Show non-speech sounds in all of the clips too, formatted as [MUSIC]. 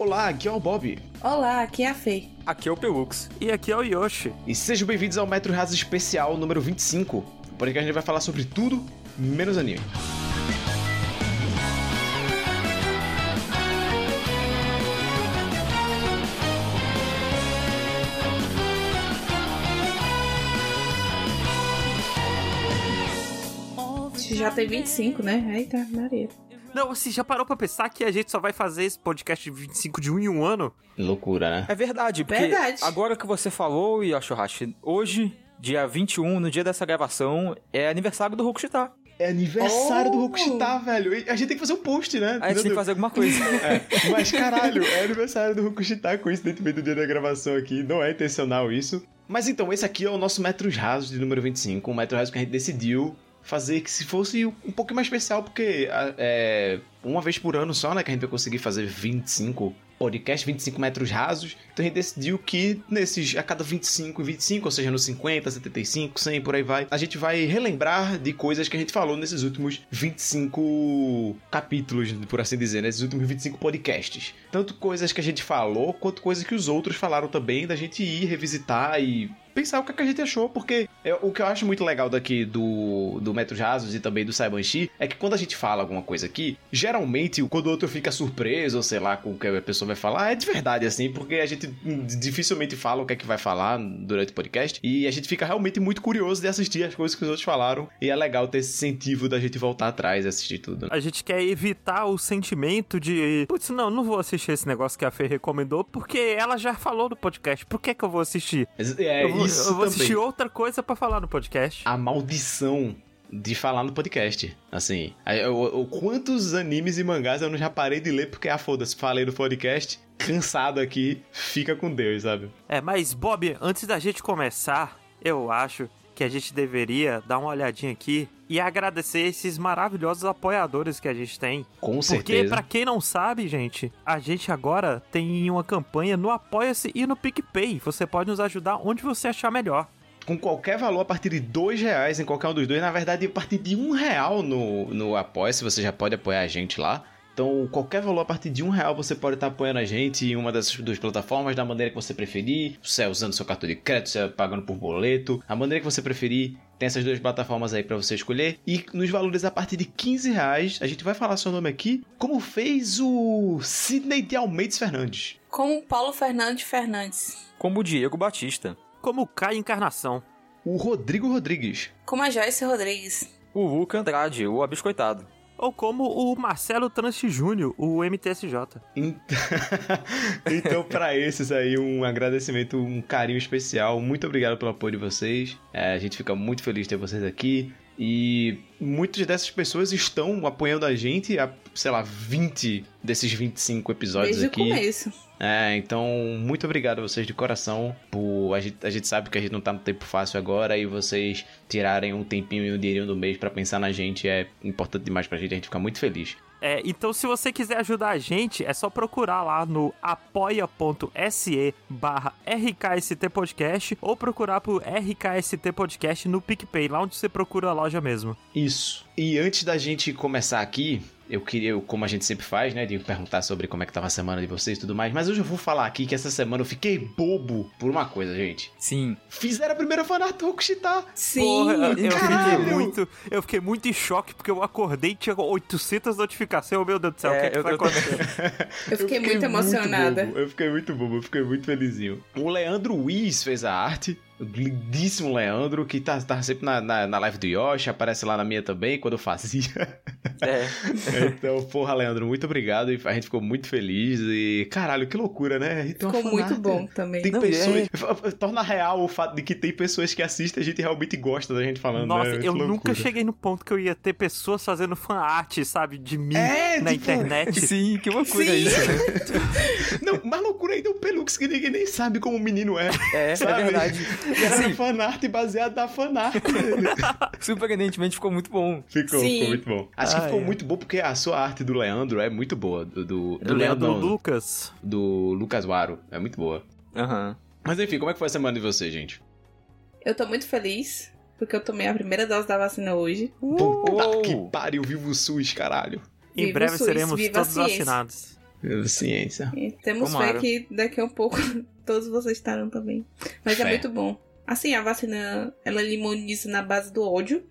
Olá, aqui é o Bob. Olá, aqui é a Fê. Aqui é o Pelux. E aqui é o Yoshi. E sejam bem-vindos ao Metro Raso Especial número 25. Por que a gente vai falar sobre tudo menos anime. Já tem 25, né? Eita, Maria. Não, você já parou pra pensar que a gente só vai fazer esse podcast de 25 de um em um ano? Loucura, né? É verdade, porque Verdade. agora que você falou, Yoshihashi, hoje, dia 21, no dia dessa gravação, é aniversário do Rokushita. É aniversário do Oh! Rokushita, velho. E A gente tem que fazer um post, né? A gente tem que fazer alguma coisa. [LAUGHS] É, mas caralho, é aniversário do Rokushita, coincidentemente do dia da gravação aqui, não é intencional isso. Mas então, esse aqui é o nosso Metros Rasos de número 25, um Metro Raso que a gente decidiu fazer que se fosse um pouquinho mais especial, porque é uma vez por ano só, né, que a gente vai conseguir fazer 25 podcasts, 25 metros rasos. Então a gente decidiu que nesses, a cada 25 e 25, ou seja, nos 50, 75, 100, por aí vai, a gente vai relembrar de coisas que a gente falou nesses últimos 25 capítulos, por assim dizer, nesses últimos 25 podcasts. Tanto coisas que a gente falou, quanto coisas que os outros falaram também, da gente ir revisitar e pensar o que, é que a gente achou, porque é, o que eu acho muito legal daqui do, do Metros Rasos e também do Saibanshi é que quando a gente fala alguma coisa aqui, geralmente quando o outro fica surpreso, ou sei lá, com o que a pessoa vai falar, é de verdade, assim, porque a gente dificilmente fala o que é que vai falar durante o podcast e a gente fica realmente muito curioso de assistir as coisas que os outros falaram e é legal ter esse incentivo da gente voltar atrás e assistir tudo. A gente quer evitar o sentimento de. Putz, não, não vou assistir esse negócio que a Fê recomendou, porque ela já falou no podcast. Por que, que eu vou assistir? É, eu vou, isso eu vou também. assistir outra coisa pra falar no podcast. a maldição de falar no podcast. Assim, eu- eu- quantos animes e mangás eu não já parei de ler porque, ah, foda-se, falei no podcast, cansado aqui, fica com Deus, sabe? É, mas Bob, antes da gente começar, eu acho que a gente deveria dar uma olhadinha aqui e agradecer esses maravilhosos apoiadores que a gente tem. Com Porque, certeza. pra quem não sabe, gente, a gente agora tem uma campanha no Apoia-se e no PicPay. Você pode nos ajudar onde você achar melhor. Com qualquer valor a partir de dois reais em qualquer um dos dois, na verdade, a partir de um real no, no Apoia-se, você já pode apoiar a gente lá. Então, qualquer valor a partir de um real você pode estar apoiando a gente em uma dessas duas plataformas, da maneira que você preferir. Se é usando seu cartão de crédito, se é pagando por boleto, a maneira que você preferir. Tem essas duas plataformas aí pra você escolher. E nos valores a partir de 15 reais, a gente vai falar seu nome aqui, como fez o Sidney de Almeides Fernandes. Como Paulo Fernandes Fernandes. Como o Diego Batista. Como cai encarnação. O Rodrigo Rodrigues. Como a Joyce Rodrigues. O Luca Andrade, o abiscoitado. Ou como o Marcelo Tranche Júnior, o MTSJ. Então, [LAUGHS] então para esses aí, um agradecimento, um carinho especial. Muito obrigado pelo apoio de vocês. É, a gente fica muito feliz de ter vocês aqui. E muitas dessas pessoas estão apoiando a gente há, sei lá, 20 desses 25 episódios Desde aqui. o começo. É, então, muito obrigado a vocês de coração. Por, a, gente, a gente sabe que a gente não tá no tempo fácil agora e vocês tirarem um tempinho e um dinheirinho do mês pra pensar na gente é importante demais pra gente. A gente fica muito feliz. É, então se você quiser ajudar a gente, é só procurar lá no apoia.se barra RKST Podcast ou procurar por RKST Podcast no PicPay, lá onde você procura a loja mesmo. Isso. E antes da gente começar aqui, eu queria, como a gente sempre faz, né, de perguntar sobre como é que tava a semana de vocês e tudo mais, mas hoje eu vou falar aqui que essa semana eu fiquei bobo por uma coisa, gente. Sim. Fizeram a primeira fanart do Rokushita. Sim. Porra, eu caralho! fiquei muito, eu fiquei muito em choque porque eu acordei e tinha 800 notificações. Oh, meu Deus do céu, o que, É, é que eu- vai eu acontecer? Eu fiquei muito emocionada. bobo, eu fiquei muito bobo, eu fiquei muito felizinho. O Leandro Wiz fez a arte. Lindíssimo Leandro, que tá, tá sempre na, na, na live do Yoshi, aparece lá na minha também, quando eu fazia. É. [LAUGHS] então, porra, Leandro, muito obrigado. E a gente ficou muito feliz. E, caralho, que loucura, né? Ficou muito bom também. Tem Não, pessoas. Torna real o fato de que tem pessoas que assistem e a gente realmente gosta da gente falando. Nossa, né? Eu loucura. nunca cheguei no ponto que eu ia ter pessoas fazendo fanart, sabe, de mim É, na tipo, internet. [LAUGHS] Sim, que loucura Sim. isso, né? [LAUGHS] Não, mais loucura ainda é o Pelux, que ninguém nem sabe como o menino é. É, é Sabe? verdade. E assim, fanart baseado na fanart. [LAUGHS] Surpreendentemente ficou muito bom. Ficou, Sim. ficou muito bom. Acho que Ah, ficou é. muito bom porque a sua arte do Leandro é muito boa. Do, do, do Leandro, não, Lucas. do Lucas Waro. É muito boa. Aham. Mas enfim, como é que foi a semana de vocês, gente? Eu tô muito feliz, porque eu tomei a primeira dose da vacina hoje. Puta que pariu, vivo o SUS, caralho. Em Viva breve SUS, seremos todos ciência. vacinados. Ciência. E temos Tomara. fé que daqui a um pouco [LAUGHS] todos vocês estarão também. Mas Fé. é muito bom. Assim, a vacina, ela limoniza na base do ódio.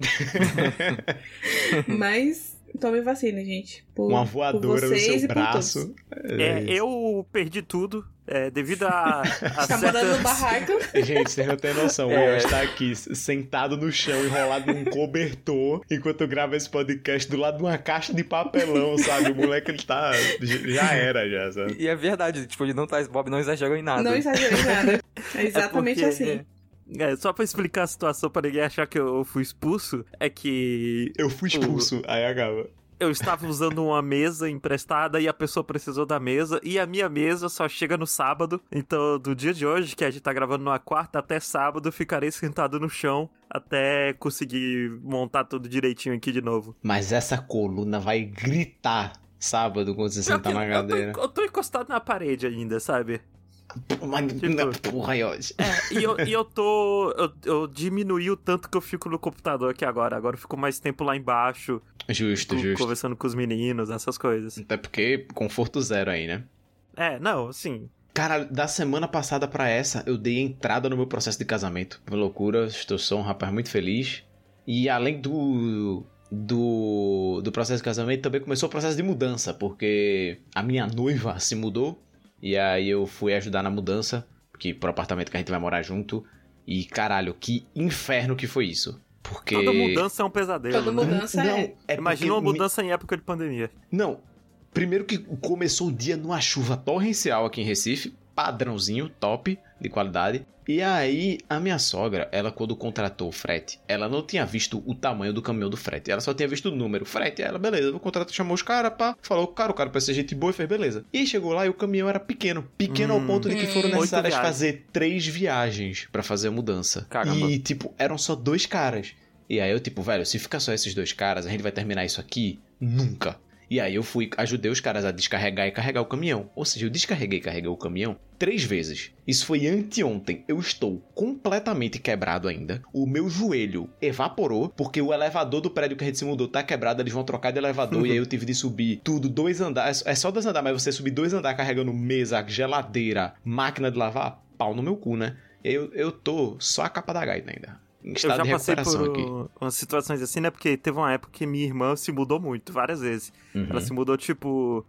[LAUGHS] Mas tome vacina, gente. Por, Uma por voadora no vocês seu e por todos. braço. É, eu perdi tudo é, devido a, a Tá morando no barraco. Gente, vocês não têm noção. O É. Will está aqui, sentado no chão, enrolado num cobertor, enquanto grava esse podcast do lado de uma caixa de papelão, sabe? O moleque, ele tá... Já era, já, sabe? E é verdade, tipo, ele não tá, Bob não exagerou em nada. Não exagerei em nada. É exatamente porque- assim. É, só pra explicar a situação pra ninguém achar que eu fui expulso, é que Eu fui expulso, aí acaba. Eu estava usando uma mesa emprestada e a pessoa precisou da mesa e a minha mesa só chega no sábado. Então, do dia de hoje, que a gente tá gravando numa quarta até sábado, eu ficarei sentado no chão até conseguir montar tudo direitinho aqui de novo. Mas essa coluna vai gritar sábado quando você sentar na eu, tô, cadeira. eu tô encostado na parede ainda, sabe? Mas, Tipo- porra, ó. É, e eu, e eu tô. Eu, eu diminuí o tanto que eu fico no computador aqui agora. Agora eu fico mais tempo lá embaixo, Justo, co- justo. conversando com os meninos, essas coisas. Até porque conforto zero aí, né? É, não, assim. Cara, da semana passada pra essa, eu dei entrada no meu processo de casamento. Foi loucura, estou só um rapaz muito feliz. E além do, do, do processo de casamento, também começou o processo de mudança, porque a minha noiva [LAUGHS] se mudou. E aí eu fui ajudar na mudança, que pro apartamento que a gente vai morar junto. E caralho, que inferno que foi isso. Porque. Toda mudança é um pesadelo. Toda né? mudança não, é. é Imagina uma porque me- mudança em época de pandemia. Não. Primeiro que começou o dia numa chuva torrencial aqui em Recife, padrãozinho, top, de qualidade. E aí, a minha sogra, ela quando contratou o frete, ela não tinha visto o tamanho do caminhão do frete. Ela só tinha visto o número. Frete, ela, beleza, o contrato chamou os caras, pá, falou, cara, o cara parece ser gente boa e fez, beleza. E aí chegou lá e o caminhão era pequeno. Pequeno ao Hum. ponto de que foram Hum. necessárias fazer três viagens pra fazer a mudança. Caramba. E, tipo, eram só dois caras. E aí eu, tipo, velho, se ficar só esses dois caras, a gente vai terminar isso aqui? Nunca. E aí eu fui, ajudei os caras a descarregar e carregar o caminhão. Ou seja, eu descarreguei e carreguei o caminhão três vezes. Isso foi anteontem. Eu estou completamente quebrado ainda. O meu joelho evaporou, porque o elevador do prédio que a gente se mudou tá quebrado, eles vão trocar de elevador, e aí eu tive de subir tudo, dois andares. É só dois andares, mas você subir dois andares carregando mesa, geladeira, máquina de lavar, pau no meu cu, né? Eu, eu tô só a capa da gaita ainda. Eu já passei por aqui. umas situações assim, né? Porque teve uma época que minha irmã se mudou muito, várias vezes. Uhum. Ela se mudou, tipo,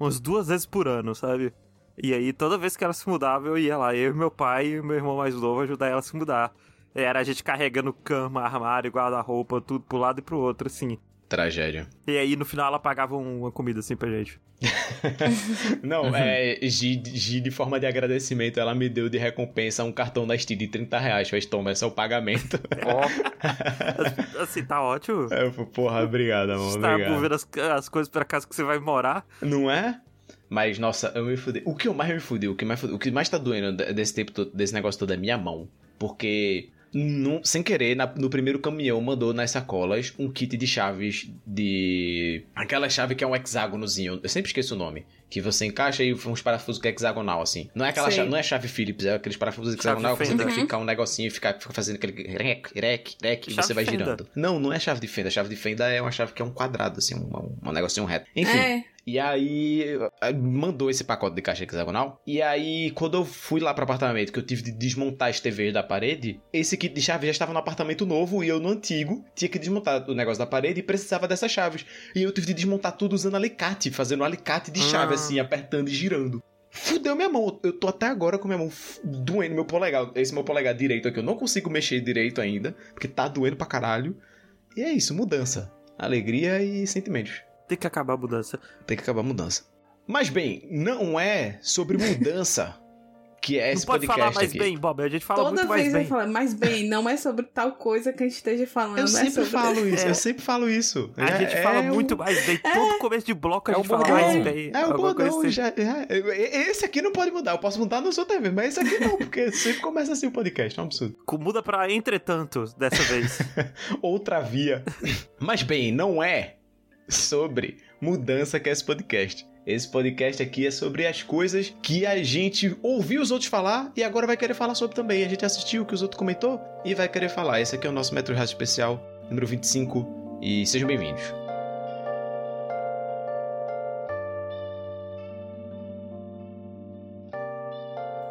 umas duas vezes por ano, sabe? E aí, toda vez que ela se mudava, eu ia lá, eu e meu pai e meu irmão mais novo ajudar ela a se mudar. Era a gente carregando cama, armário, guarda-roupa, tudo pro lado e pro outro, assim. Tragédia. E aí, no final, ela pagava um- uma comida, assim, pra gente. [LAUGHS] Não, é. Gi, Gi, de forma de agradecimento, ela me deu de recompensa um cartão da Steam de 30 reais. Fez, toma, esse é o pagamento. [LAUGHS] Ó, Assim, tá ótimo. Eu falei, porra, obrigado, amor. Você tá movendo as, as coisas pra casa que você vai morar. Não é? Mas, nossa, eu me fudei. O que eu mais me fudei, o que mais, fudeu- o que mais tá doendo de- desse tempo todo, desse negócio todo é minha mão. Porque, não- sem querer, na- no primeiro caminhão mandou nas sacolas um kit de chaves de. Aquela chave que é um hexágonozinho. Eu sempre esqueço o nome. Que você encaixa e uns parafusos que é hexagonal, assim. Não é aquela chave, não é chave Phillips, é aqueles parafusos hexagonal que você tem que ficar um negocinho e ficar, ficar fazendo aquele rec, rec, rec, e você vai fenda. girando. Não, não é chave de fenda. Chave de fenda é uma chave que é um quadrado, assim, um, um, um negocinho reto. Enfim. É. E aí, eh, mandou esse pacote de caixa hexagonal. E aí, quando eu fui lá pro apartamento, que eu tive de desmontar as TVs da parede, esse kit de chave já estava no apartamento novo e eu no antigo tinha que desmontar o negócio da parede e precisava dessas chaves. E eu tive de desmontar tudo usando alicate, fazendo um alicate de chave, Ah. assim, apertando e girando. Fudeu minha mão. Eu tô até agora com minha mão doendo meu polegar. Esse meu polegar direito aqui, eu não consigo mexer direito ainda, porque tá doendo pra caralho. E é isso, mudança. Alegria e sentimentos. Tem que acabar a mudança. Tem que acabar a mudança. Mas bem, não é sobre mudança que é Não esse pode podcast falar mais aqui. bem, Bob. A gente fala Toda muito mais vez bem. eu falo, mas bem, não é sobre tal coisa que a gente esteja falando. Eu é sempre sobre... falo isso, É. eu sempre falo isso. A É- gente é fala o- muito mais bem. Todo começo de bloco a É gente o fala mais bem. É o Alguma coisa bordão, assim. já, já- Esse aqui não pode mudar, eu posso mudar nos outros vezes, mas esse aqui não, porque sempre começa assim o podcast, é um absurdo. Muda pra entretanto, dessa vez. [LAUGHS] Outra via. Mas bem, não é sobre mudança que é esse podcast. Esse podcast aqui é sobre as coisas que a gente ouviu os outros falar e agora vai querer falar sobre também. A gente assistiu o que os outros comentou e vai querer falar. Esse aqui é o nosso Metro Rádio Especial, número 25, e sejam bem-vindos.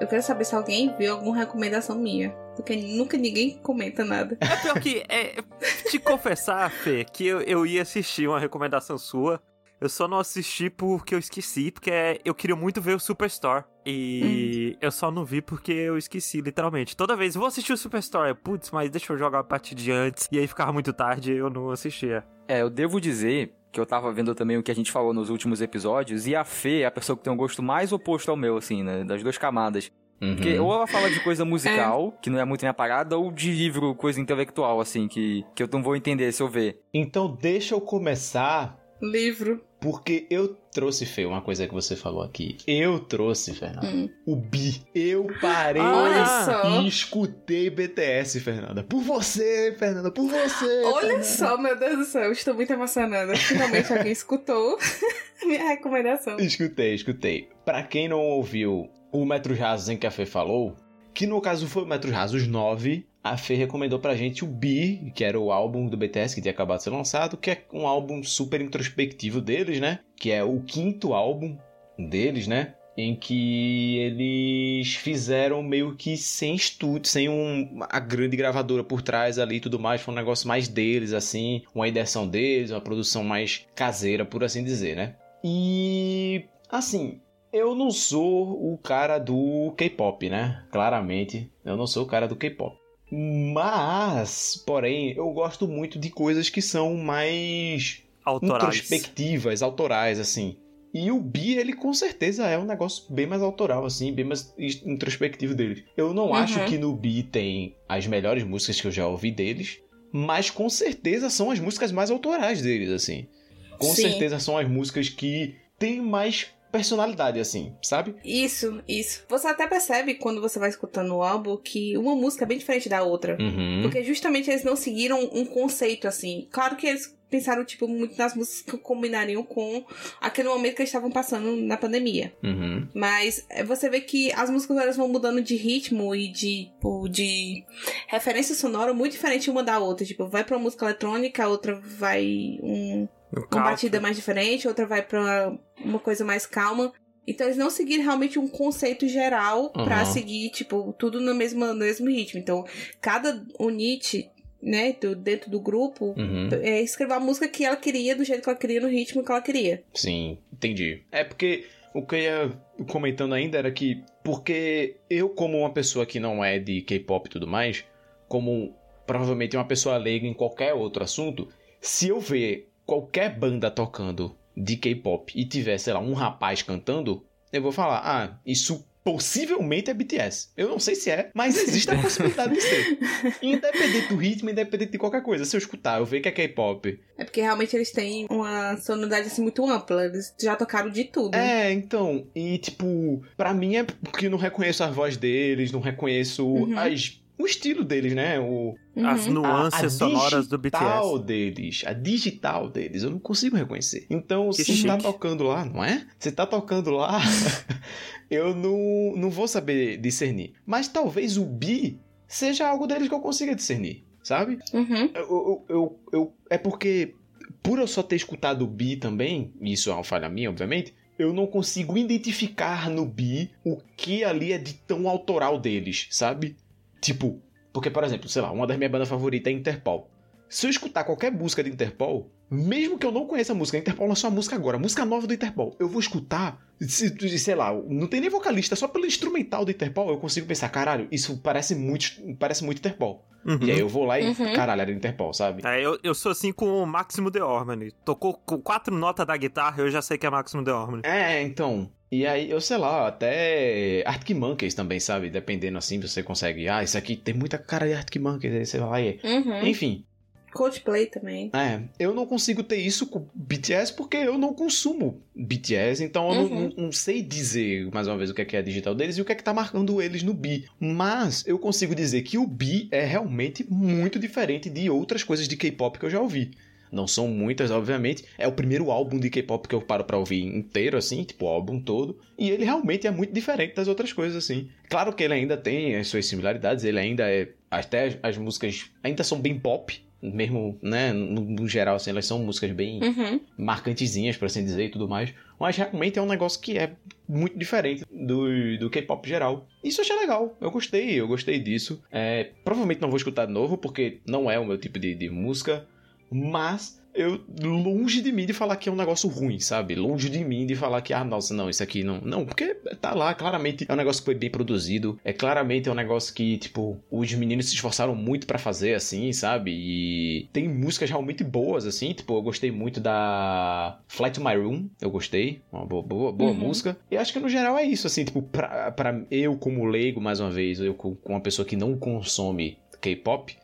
Eu quero saber se alguém viu alguma recomendação minha. Porque nunca ninguém comenta nada. É pior que, é, te confessar, Fê, que eu, eu ia assistir uma recomendação sua. Eu só não assisti porque eu esqueci, porque eu queria muito ver o Superstore. E hum. eu só não vi porque eu esqueci, literalmente. Toda vez, vou assistir o Superstore. Putz, mas deixa eu jogar a partir de antes. E aí ficava muito tarde e eu não assistia. É, eu devo dizer que eu tava vendo também o que a gente falou nos últimos episódios, e a Fê é a pessoa que tem um gosto mais oposto ao meu, assim, né? Das duas camadas. Uhum. Porque ou ela fala de coisa musical, é. que não é muito minha parada, ou de livro, coisa intelectual, assim, que, que eu não vou entender se eu ver. Então deixa eu começar. Livro. Porque eu trouxe, Fê, uma coisa que você falou aqui. Eu trouxe, Fernanda, hum. o Bi. Eu parei ah, e escutei BTS, Fernanda. Por você, Fernanda, por você. [LAUGHS] Olha Fernanda. só, meu Deus do céu, eu estou muito emocionada. Finalmente alguém [LAUGHS] escutou [LAUGHS] minha recomendação. Escutei, escutei. Pra quem não ouviu o Metros Rasos em que a Fê falou, que no caso foi o Metros Rasos 9, a Fê recomendou pra gente o Bi, que era o álbum do BTS que tinha acabado de ser lançado, que é um álbum super introspectivo deles, né? Que é o quinto álbum deles, né? Em que eles fizeram meio que sem estúdio, sem um, a grande gravadora por trás ali e tudo mais. Foi um negócio mais deles, assim, uma edição deles, uma produção mais caseira, por assim dizer, né? E assim, eu não sou o cara do K-pop, né? Claramente, eu não sou o cara do K-pop. Mas, porém, eu gosto muito de coisas que são mais autorais. introspectivas, autorais, assim. E o Bi, ele com certeza é um negócio bem mais autoral, assim, bem mais introspectivo dele. Eu não uhum. acho que no Bi tem as melhores músicas que eu já ouvi deles, mas com certeza são as músicas mais autorais deles, assim. Com Sim. certeza são as músicas que têm mais personalidade, assim, sabe? Isso, isso. Você até percebe quando você vai escutando o álbum que uma música é bem diferente da outra. Uhum. Porque justamente eles não seguiram um conceito assim. Claro que eles pensaram, tipo, muito nas músicas que combinariam com aquele momento que eles estavam passando na pandemia. Uhum. Mas é, você vê que as músicas elas vão mudando de ritmo e de, tipo, de referência sonora muito diferente uma da outra. Tipo, vai pra uma música eletrônica, a outra vai um uma batida mais diferente, outra vai pra uma coisa mais calma. Então eles não seguiram realmente um conceito geral uhum. para seguir, tipo, tudo no mesmo, no mesmo ritmo. Então, cada unit, né, do, dentro do grupo, uhum. é, escreveu a música que ela queria, do jeito que ela queria, no ritmo que ela queria. Sim, entendi. É porque o que eu ia comentando ainda era que, porque eu, como uma pessoa que não é de K-pop e tudo mais, como provavelmente uma pessoa leiga em qualquer outro assunto, se eu ver qualquer banda tocando de K-pop e tiver, sei lá, um rapaz cantando, eu vou falar, ah, isso possivelmente é BTS. Eu não sei se é, mas existe a [LAUGHS] possibilidade de ser. Independente do ritmo, independente de qualquer coisa. Se eu escutar, eu ver que é K-pop. É porque realmente eles têm uma sonoridade assim muito ampla. Eles já tocaram de tudo. É, então. E tipo, para mim é porque eu não reconheço a voz deles, não reconheço uhum. as o estilo deles, né? O, uhum. As nuances a, a sonoras do BTS. A digital deles, a digital deles, eu não consigo reconhecer. Então, que se chique. tá tocando lá, não é? Se tá tocando lá, [LAUGHS] eu não, não vou saber discernir. Mas talvez o bi seja algo deles que eu consiga discernir, sabe? Uhum. Eu, eu, eu, eu, é porque, por eu só ter escutado o bi também, isso é uma falha minha, obviamente, eu não consigo identificar no bi o que ali é de tão autoral deles, sabe? Tipo, porque, por exemplo, sei lá, uma das minhas bandas favoritas é Interpol. Se eu escutar qualquer música de Interpol, mesmo que eu não conheça a música, Interpol lançou a música agora, música nova do Interpol, eu vou escutar, sei lá, não tem nem vocalista, só pelo instrumental do Interpol eu consigo pensar, caralho, isso parece muito, parece muito Interpol. Uhum. E aí eu vou lá e, uhum. caralho, era Interpol, sabe? É, eu, eu sou assim com o Máximo de Ormani. Tocou com quatro notas da guitarra, eu já sei que é Máximo de Ormani. É, então. E aí, eu sei lá, até Arctic Monkeys também, sabe? Dependendo assim, você consegue. Ah, isso aqui tem muita cara de Arctic Monkeys, aí você vai. Uhum. Enfim. Coldplay também. É, eu não consigo ter isso com BTS porque eu não consumo BTS, então eu uhum. não, não, sei dizer, mais uma vez, o que é, que é digital deles e o que é que tá marcando eles no B. Mas eu consigo dizer que o B é realmente muito diferente de outras coisas de K-pop que eu já ouvi. Não são muitas, obviamente. É o primeiro álbum de K-pop que eu paro pra ouvir inteiro, assim, tipo, o álbum todo. E ele realmente é muito diferente das outras coisas, assim. Claro que ele ainda tem as suas similaridades, ele ainda é. Até as músicas ainda são bem pop, mesmo, né, no, no geral, assim, elas são músicas bem Uhum. marcantezinhas, por assim dizer, e tudo mais. Mas realmente é um negócio que é muito diferente do, do K-pop geral. Isso eu achei legal. Eu gostei, eu gostei disso. É, provavelmente não vou escutar de novo, porque não é o meu tipo de, de música. Mas eu longe de mim de falar que é um negócio ruim, sabe? Longe de mim de falar que, ah, nossa, não, isso aqui não. Não, porque tá lá, claramente é um negócio que foi bem produzido. É claramente é um negócio que, tipo, os meninos se esforçaram muito pra fazer, assim, sabe? E tem músicas realmente boas, assim. Tipo, eu gostei muito da Flight to My Room, eu gostei. Uma boa, boa, boa Uhum. música. E acho que no geral é isso, assim, tipo, pra, pra eu como leigo, mais uma vez, eu com com uma pessoa que não consome K-pop,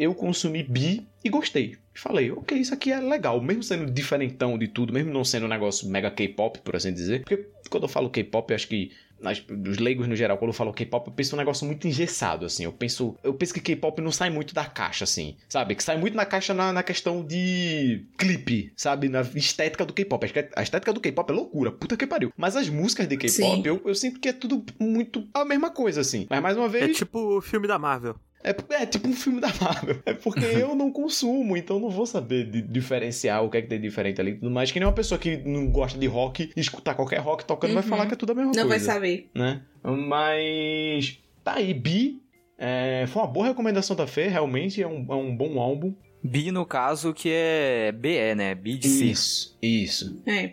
eu consumi bi e gostei. Falei, ok, isso aqui é legal, mesmo sendo diferentão de tudo, mesmo não sendo um negócio mega K-pop, por assim dizer. Porque quando eu falo K-pop, eu acho que nas, os leigos no geral, quando eu falo K-pop, eu penso um negócio muito engessado, assim. Eu penso, eu penso que K-pop não sai muito da caixa, assim, sabe? Que sai muito na caixa na, na questão de clipe, sabe? Na estética do K-pop. A estética do K-pop é loucura, puta que pariu. Mas as músicas de. K-pop, eu, eu sinto que é tudo muito a mesma coisa, assim. Mas mais uma É vez. tipo o filme da Marvel. É, é tipo um filme da Marvel. É porque [LAUGHS] eu não consumo, então não vou saber di- diferenciar o que é que tem diferente ali e tudo mais. Que nem uma pessoa que não gosta de rock, escutar qualquer rock tocando, vai Uhum. falar que é tudo a mesma Não vai coisa. saber. Né? Mas. Tá aí, Bi. é, foi uma boa recomendação da Fê, realmente é um, é um bom álbum. Bi, no caso, que é BE, né? Bi de si. Isso, isso. É.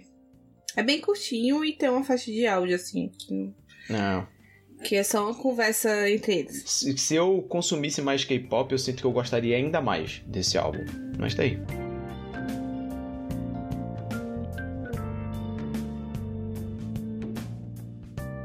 É bem curtinho e tem uma faixa de áudio, assim, que, Não. Que é só uma conversa entre eles. Se, se eu consumisse mais K-pop, eu sinto que eu gostaria ainda mais desse álbum. Mas tá aí.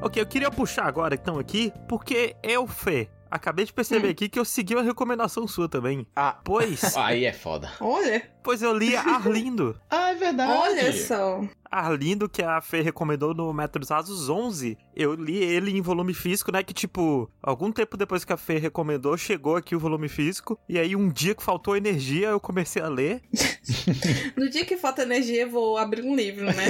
Ok, eu queria puxar agora, então, aqui, porque eu, Fê, acabei de perceber Hum. aqui que eu segui uma recomendação sua também. Ah, Pois, [LAUGHS] Aí é foda. Olha, pois eu li [LAUGHS] Arlindo. Ah, é verdade. olha só. Arlindo, que a Fê recomendou no Metros Rasos 11, eu li ele em volume físico, né? Que, tipo, algum tempo depois que a Fê recomendou, chegou aqui o volume físico. E aí, um dia que faltou energia, eu comecei a ler. [LAUGHS] No dia que falta energia, eu vou abrir um livro, né?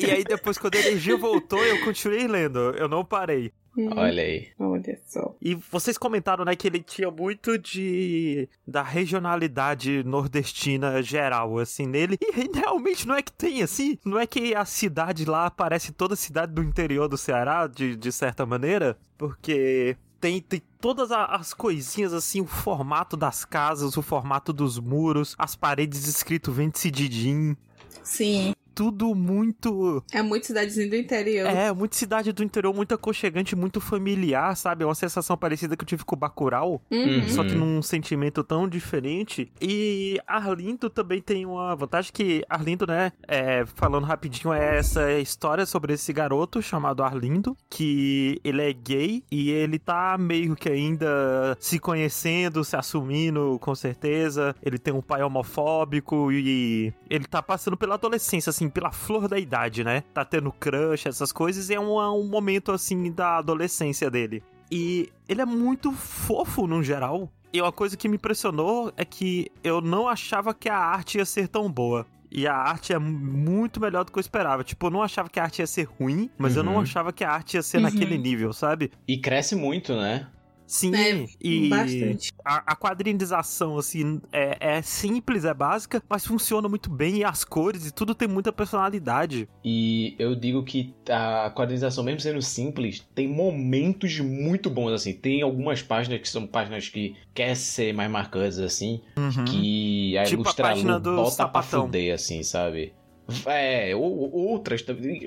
E, e aí, depois, quando a energia voltou, eu continuei lendo. Eu não parei. Hum, Olha aí. Olha só. E vocês comentaram, né, que ele tinha muito de da regionalidade nordestina geral, assim, nele. E realmente não é que tem, assim, não é que a cidade lá parece toda cidade do interior do Ceará, de, de certa maneira, porque tem, tem todas as coisinhas, assim, o formato das casas, o formato dos muros, as paredes escrito Vende-se Didim, Sim, tudo muito é muito cidadezinha do interior. é, muito cidade do interior, muito aconchegante, muito familiar, sabe? É uma sensação parecida que eu tive com o Bacurau, Uhum. só que num sentimento tão diferente. E Arlindo também tem uma vantagem que Arlindo, né, é, falando rapidinho, é essa história sobre esse garoto chamado Arlindo, que ele é gay e ele tá meio que ainda se conhecendo, se assumindo, com certeza. Ele tem um pai homofóbico e ele tá passando pela adolescência, assim, pela flor da idade, né? Tá tendo crush, essas coisas, e é um, um momento, assim, da adolescência dele. E ele é muito fofo no geral. E uma coisa que me impressionou é que eu não achava que a arte ia ser tão boa. E a arte é muito melhor do que eu esperava. Tipo, eu não achava que a arte ia ser ruim, mas eu não Uhum. achava que a arte ia ser Uhum. naquele nível, sabe? E cresce muito, né? Sim, É, e bastante. a, a quadrinização, assim, é, é simples, é básica, mas funciona muito bem, e as cores e tudo tem muita personalidade. E eu digo que a quadrinização, mesmo sendo simples, tem momentos muito bons, assim. Tem algumas páginas que são páginas que quer ser mais marcantes, assim, Uhum. que a Tipo a Ilustra página Lu do bota sapatão. pra fuder, assim, sabe? É, ou, ou outras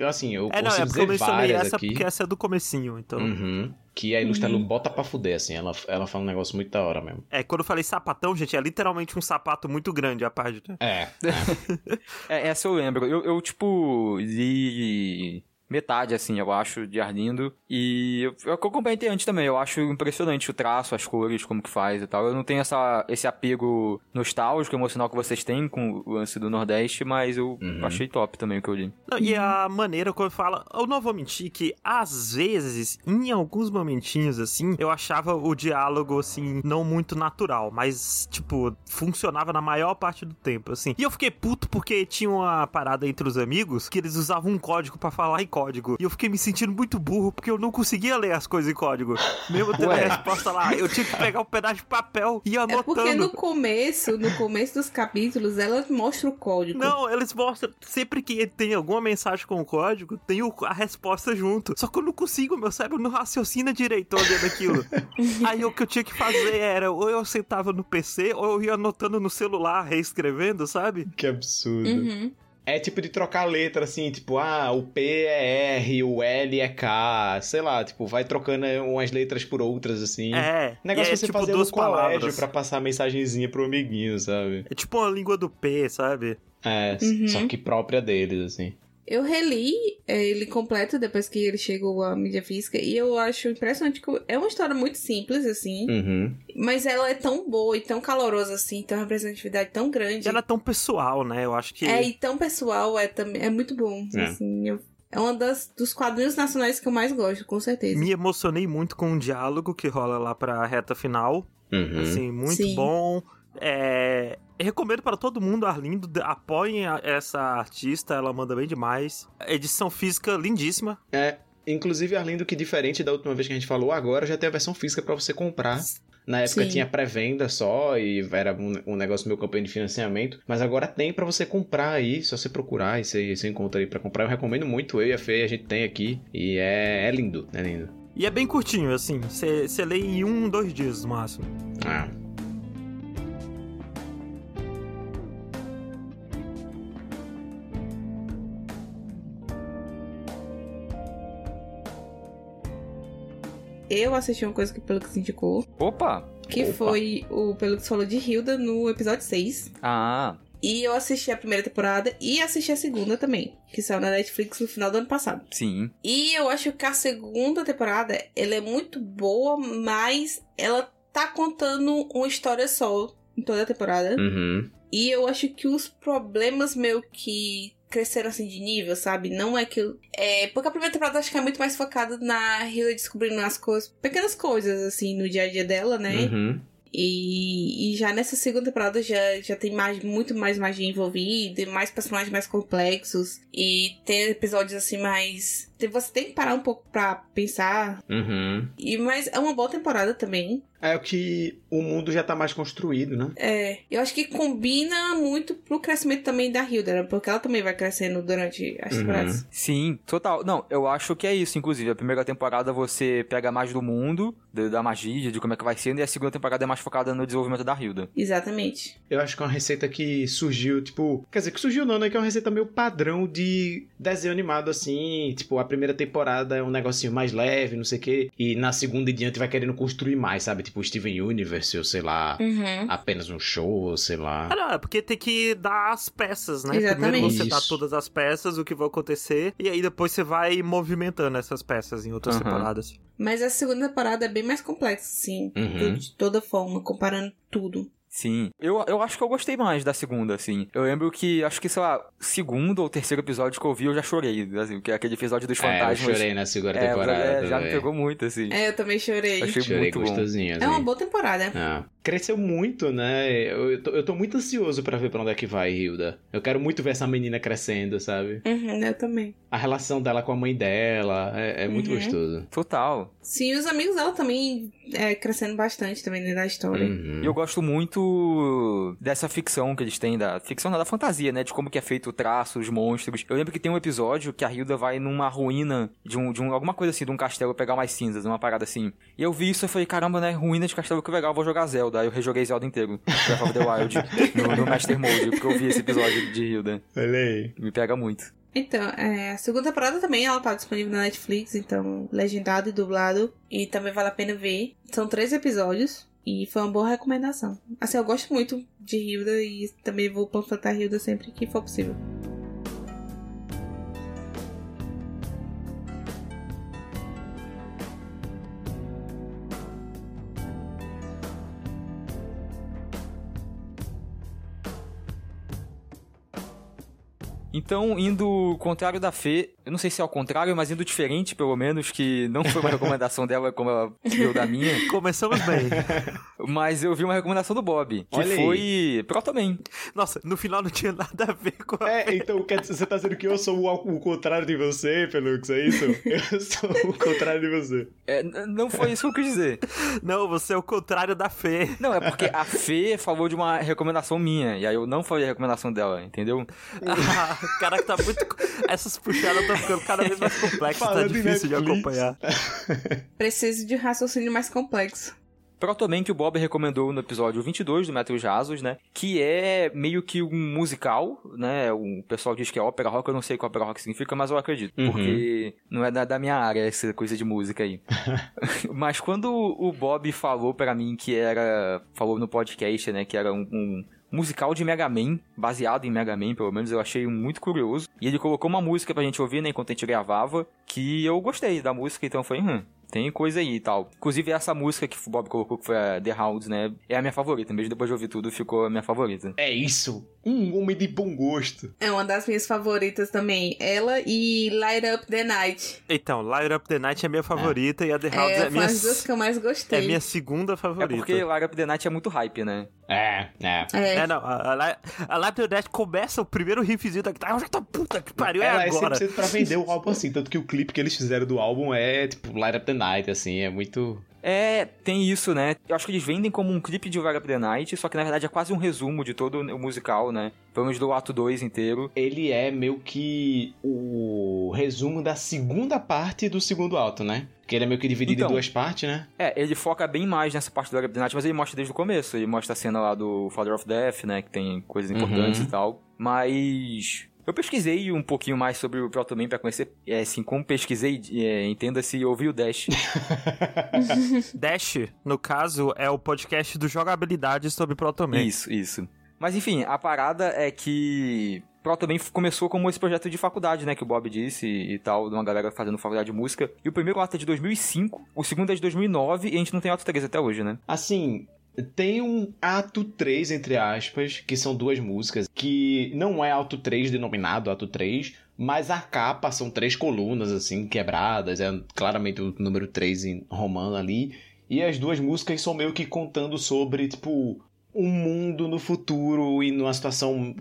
assim, eu É, não, consigo é porque eu dizer várias essa aqui. porque essa é do comecinho, então... Uhum. Que a Ilustra Uhum. Bota pra fuder, assim, ela, ela fala um negócio muito da hora mesmo. É, quando eu falei sapatão, gente, é literalmente um sapato muito grande a página. É, [LAUGHS] É, essa eu lembro. Eu, eu, tipo, li metade, assim, eu acho, de Arlindo. E eu, eu comentei antes também, eu acho impressionante o traço, as cores, como que faz e tal. Eu não tenho essa, esse apego nostálgico, emocional que vocês têm com o lance do Nordeste, mas eu Uhum. achei top também o que eu li. Não, e a maneira como fala, eu não vou mentir que às vezes, em alguns momentinhos assim, eu achava o diálogo assim não muito natural, mas tipo, funcionava na maior parte do tempo, assim. E eu fiquei puto porque tinha uma parada entre os amigos que eles usavam um código pra falar em código. E eu fiquei me sentindo muito burro porque eu não conseguia ler as coisas em código. Mesmo tendo a resposta lá, eu tinha que pegar um pedaço de papel e anotando. É porque no começo, no começo dos capítulos, ela mostra o código. Não, eles mostram. Sempre que tem alguma mensagem com o código, tem a resposta junto. Só que eu não consigo, meu cérebro não raciocina direito olhando aquilo. [LAUGHS] Aí o que eu tinha que fazer era, ou eu sentava no PC, ou eu ia anotando no celular, reescrevendo, sabe? Que absurdo. Uhum. É tipo de trocar letra, assim, tipo, ah, o P é R, o L é K, sei lá, tipo, vai trocando umas letras por outras, assim. É. Negócio é, você tipo, fazer no colégio pra passar a mensagenzinha pro amiguinho, sabe? É tipo uma língua do P, sabe? É, uhum. só que própria deles, assim. Eu reli é, ele completo depois que ele chegou à mídia física e eu acho impressionante que é uma história muito simples, assim. Uhum. Mas ela é tão boa e tão calorosa, assim, tem uma representatividade tão grande. Ela é tão pessoal, né? Eu acho que. É, e tão pessoal, é, também, é muito bom. É. Assim, eu é um dos quadrinhos nacionais que eu mais gosto, com certeza. Me emocionei muito com o diálogo que rola lá pra reta final. Uhum. Assim, muito Sim. bom. É, recomendo para todo mundo, Arlindo. Apoiem essa artista, ela manda bem demais. Edição física lindíssima. É, inclusive, Arlindo, que diferente da última vez que a gente falou, agora já tem a versão física para você comprar. Na época Sim. tinha pré-venda só e era um, um, negócio meu campanha de financiamento. Mas agora tem para você comprar aí, só você procurar e você, você encontra aí para comprar. Eu recomendo muito, eu e a Fê, a gente tem aqui. E é, é lindo, é lindo. E é bem curtinho, assim. Você lê em um, dois dias no máximo. Ah. Eu assisti uma coisa que o Pelux indicou. Opa! Que Opa. foi o Pelux falou de Hilda no episódio 6. Ah. E eu assisti a primeira temporada e assisti a segunda também, que saiu na Netflix no final do ano passado. Sim. E eu acho que a segunda temporada, ela é muito boa, mas ela tá contando uma história só em toda a temporada. Uhum. E eu acho que os problemas meio que cresceram assim de nível, sabe? Não é que. É, porque a primeira temporada acho que é muito mais focada na Hillary descobrindo as coisas, pequenas coisas, assim, no dia a dia dela, né? Uhum. E, e já nessa segunda temporada já, já tem mais, muito mais magia envolvida, mais personagens mais complexos. E tem episódios assim mais. Você tem que parar um pouco pra pensar. Uhum. E, mas é uma boa temporada também. É o que o mundo já tá mais construído, né? É. Eu acho que combina muito pro crescimento também da Hilda, né? porque ela também vai crescendo durante as uhum. temporadas. Sim, total. Não, eu acho que é isso, inclusive. A primeira temporada você pega mais do mundo, da magia, de como é que vai sendo, e a segunda temporada é mais focada no desenvolvimento da Hilda. Exatamente. Eu acho que é uma receita que surgiu, tipo. Quer dizer, que surgiu não, né? Que é uma receita meio padrão de desenho animado, assim. Tipo, a primeira temporada é um negocinho mais leve, não sei o quê. E na segunda e diante vai querendo construir mais, sabe? Tipo Steven Universe, ou sei lá, uhum. apenas um show, ou sei lá. Ah, não, é porque tem que dar as peças, né? Exatamente. Primeiro você Isso. dá todas as peças, o que vai acontecer, e aí depois você vai movimentando essas peças em outras uhum. temporadas. Mas a segunda temporada é bem mais complexa, sim, uhum. de toda forma, comparando tudo. Sim. Eu, eu acho que eu gostei mais da segunda, assim. Eu lembro que, acho que, sei lá, segundo ou terceiro episódio que eu vi, eu já chorei. Assim, que é aquele episódio dos fantasmas. É, eu chorei na segunda é, temporada. É, já me pegou muito, assim. É, eu também chorei. Achei chorei muito gostosinho. Assim. É uma boa temporada. É. Cresceu muito, né? Eu, eu, tô, eu tô muito ansioso para ver pra onde é que vai, Hilda. Eu quero muito ver essa menina crescendo, sabe? Uhum, eu também. A relação dela com a mãe dela é, é muito uhum. gostoso. Total. Sim, os amigos dela também é, crescendo bastante também dentro da história. Uhum. Eu gosto muito dessa ficção que eles têm, da ficção da fantasia, né? De como que é feito o traço, os monstros. Eu lembro que tem um episódio que a Hilda vai numa ruína de um, de um alguma coisa assim, de um castelo pegar umas cinzas, uma parada assim. E eu vi isso e falei, caramba, né? Ruína de castelo que legal, vou jogar Zelda. Aí eu rejoguei Zelda inteiro. Breath of the Wild no, no Master Mode, porque eu vi esse episódio de Hilda. Olha aí. Me pega muito. Então, é, a segunda temporada também ela tá disponível na Netflix, então legendado e dublado. E também vale a pena ver. São três episódios. E foi uma boa recomendação. Assim, eu gosto muito de Hilda e também vou panfletar Hilda sempre que for possível. Então, indo contrário da Fê, eu não sei se é ao contrário, mas indo diferente, pelo menos, que não foi uma [LAUGHS] recomendação dela como ela viu da minha. Começamos bem. [LAUGHS] mas eu vi uma recomendação do Bob, que Olha foi. Protoman. Nossa, no final não tinha nada a ver com a... É, então você tá dizendo que eu sou o, o contrário de você, Felux, é isso? Eu [LAUGHS] sou o contrário de você. É, não foi isso que eu quis dizer. Não, você é o contrário da Fê. Não, é porque a Fê falou de uma recomendação minha, e aí eu não falei a recomendação dela, entendeu? Ah, caraca, tá muito. Essas puxadas estão ficando cada vez mais complexas, tá difícil de, acompanhar. [LAUGHS] Preciso de um raciocínio mais complexo. Protoman que o Bob recomendou no episódio 22 do Metros Rasos, né? Que é meio que um musical, né? O pessoal diz que é ópera rock, eu não sei o que ópera rock significa, mas eu acredito. Uhum. Porque não é da, da, minha área essa coisa de música aí. [LAUGHS] mas quando o Bob falou para mim que era... Falou no podcast, né? Que era um, um musical de Mega Man, baseado em Mega Man, pelo menos eu achei muito curioso. E ele colocou uma música pra gente ouvir, né, enquanto a gente gravava, que eu gostei da música, então foi, hum, tem coisa aí e tal. Inclusive, essa música que o Bob colocou, que foi a The Hounds, né? É a minha favorita. Mesmo depois de ouvir tudo, ficou a minha favorita. É isso! Um homem de bom gosto. É uma das minhas favoritas também. Ela e Light Up the Night. Então, Light Up the Night é minha favorita é. e a The Hounds é, é, a minha... as duas que eu mais gostei. É minha segunda favorita. É porque Light Up the Night é muito hype, né? É, é. É, é não. A, a, a Light Up the Night começa o primeiro riffzinho da guitarra. Eu já tô puta que pariu, é Ela agora. é 100% pra vender o álbum assim. Tanto que o clipe que eles fizeram do álbum é, tipo, Light Up the Night, assim. É muito. É, tem isso, né? Eu acho que eles vendem como um clipe de Vega the Night, só que na verdade é quase um resumo de todo o musical, né? Pelo menos do ato 2 inteiro. Ele é meio que o resumo da segunda parte do segundo ato, né? Que ele é meio que dividido então, em duas partes, né? É, ele foca bem mais nessa parte do the Night, mas ele mostra desde o começo. Ele mostra a cena lá do Father of Death, né? Que tem coisas importantes uhum. e tal. Mas eu pesquisei um pouquinho mais sobre o Protoman para conhecer, é, assim, como pesquisei, é, entenda-se, ouvi o Dash. [LAUGHS] Dash, no caso, é o podcast do Jogabilidade sobre Protoman. Isso, isso. Mas enfim, a parada é que Protoman começou como esse projeto de faculdade, né, que o Bob disse e tal, de uma galera fazendo faculdade de música. E o primeiro ato é de 2005, o segundo é de 2009 e a gente não tem ato 3 até hoje, né? Assim, tem um ato 3, entre aspas, que são duas músicas, que não é ato 3 denominado ato 3, mas a capa são três colunas, assim, quebradas, é claramente o número 3 em romano ali, e as duas músicas são meio que contando sobre, tipo, um mundo no futuro e numa situação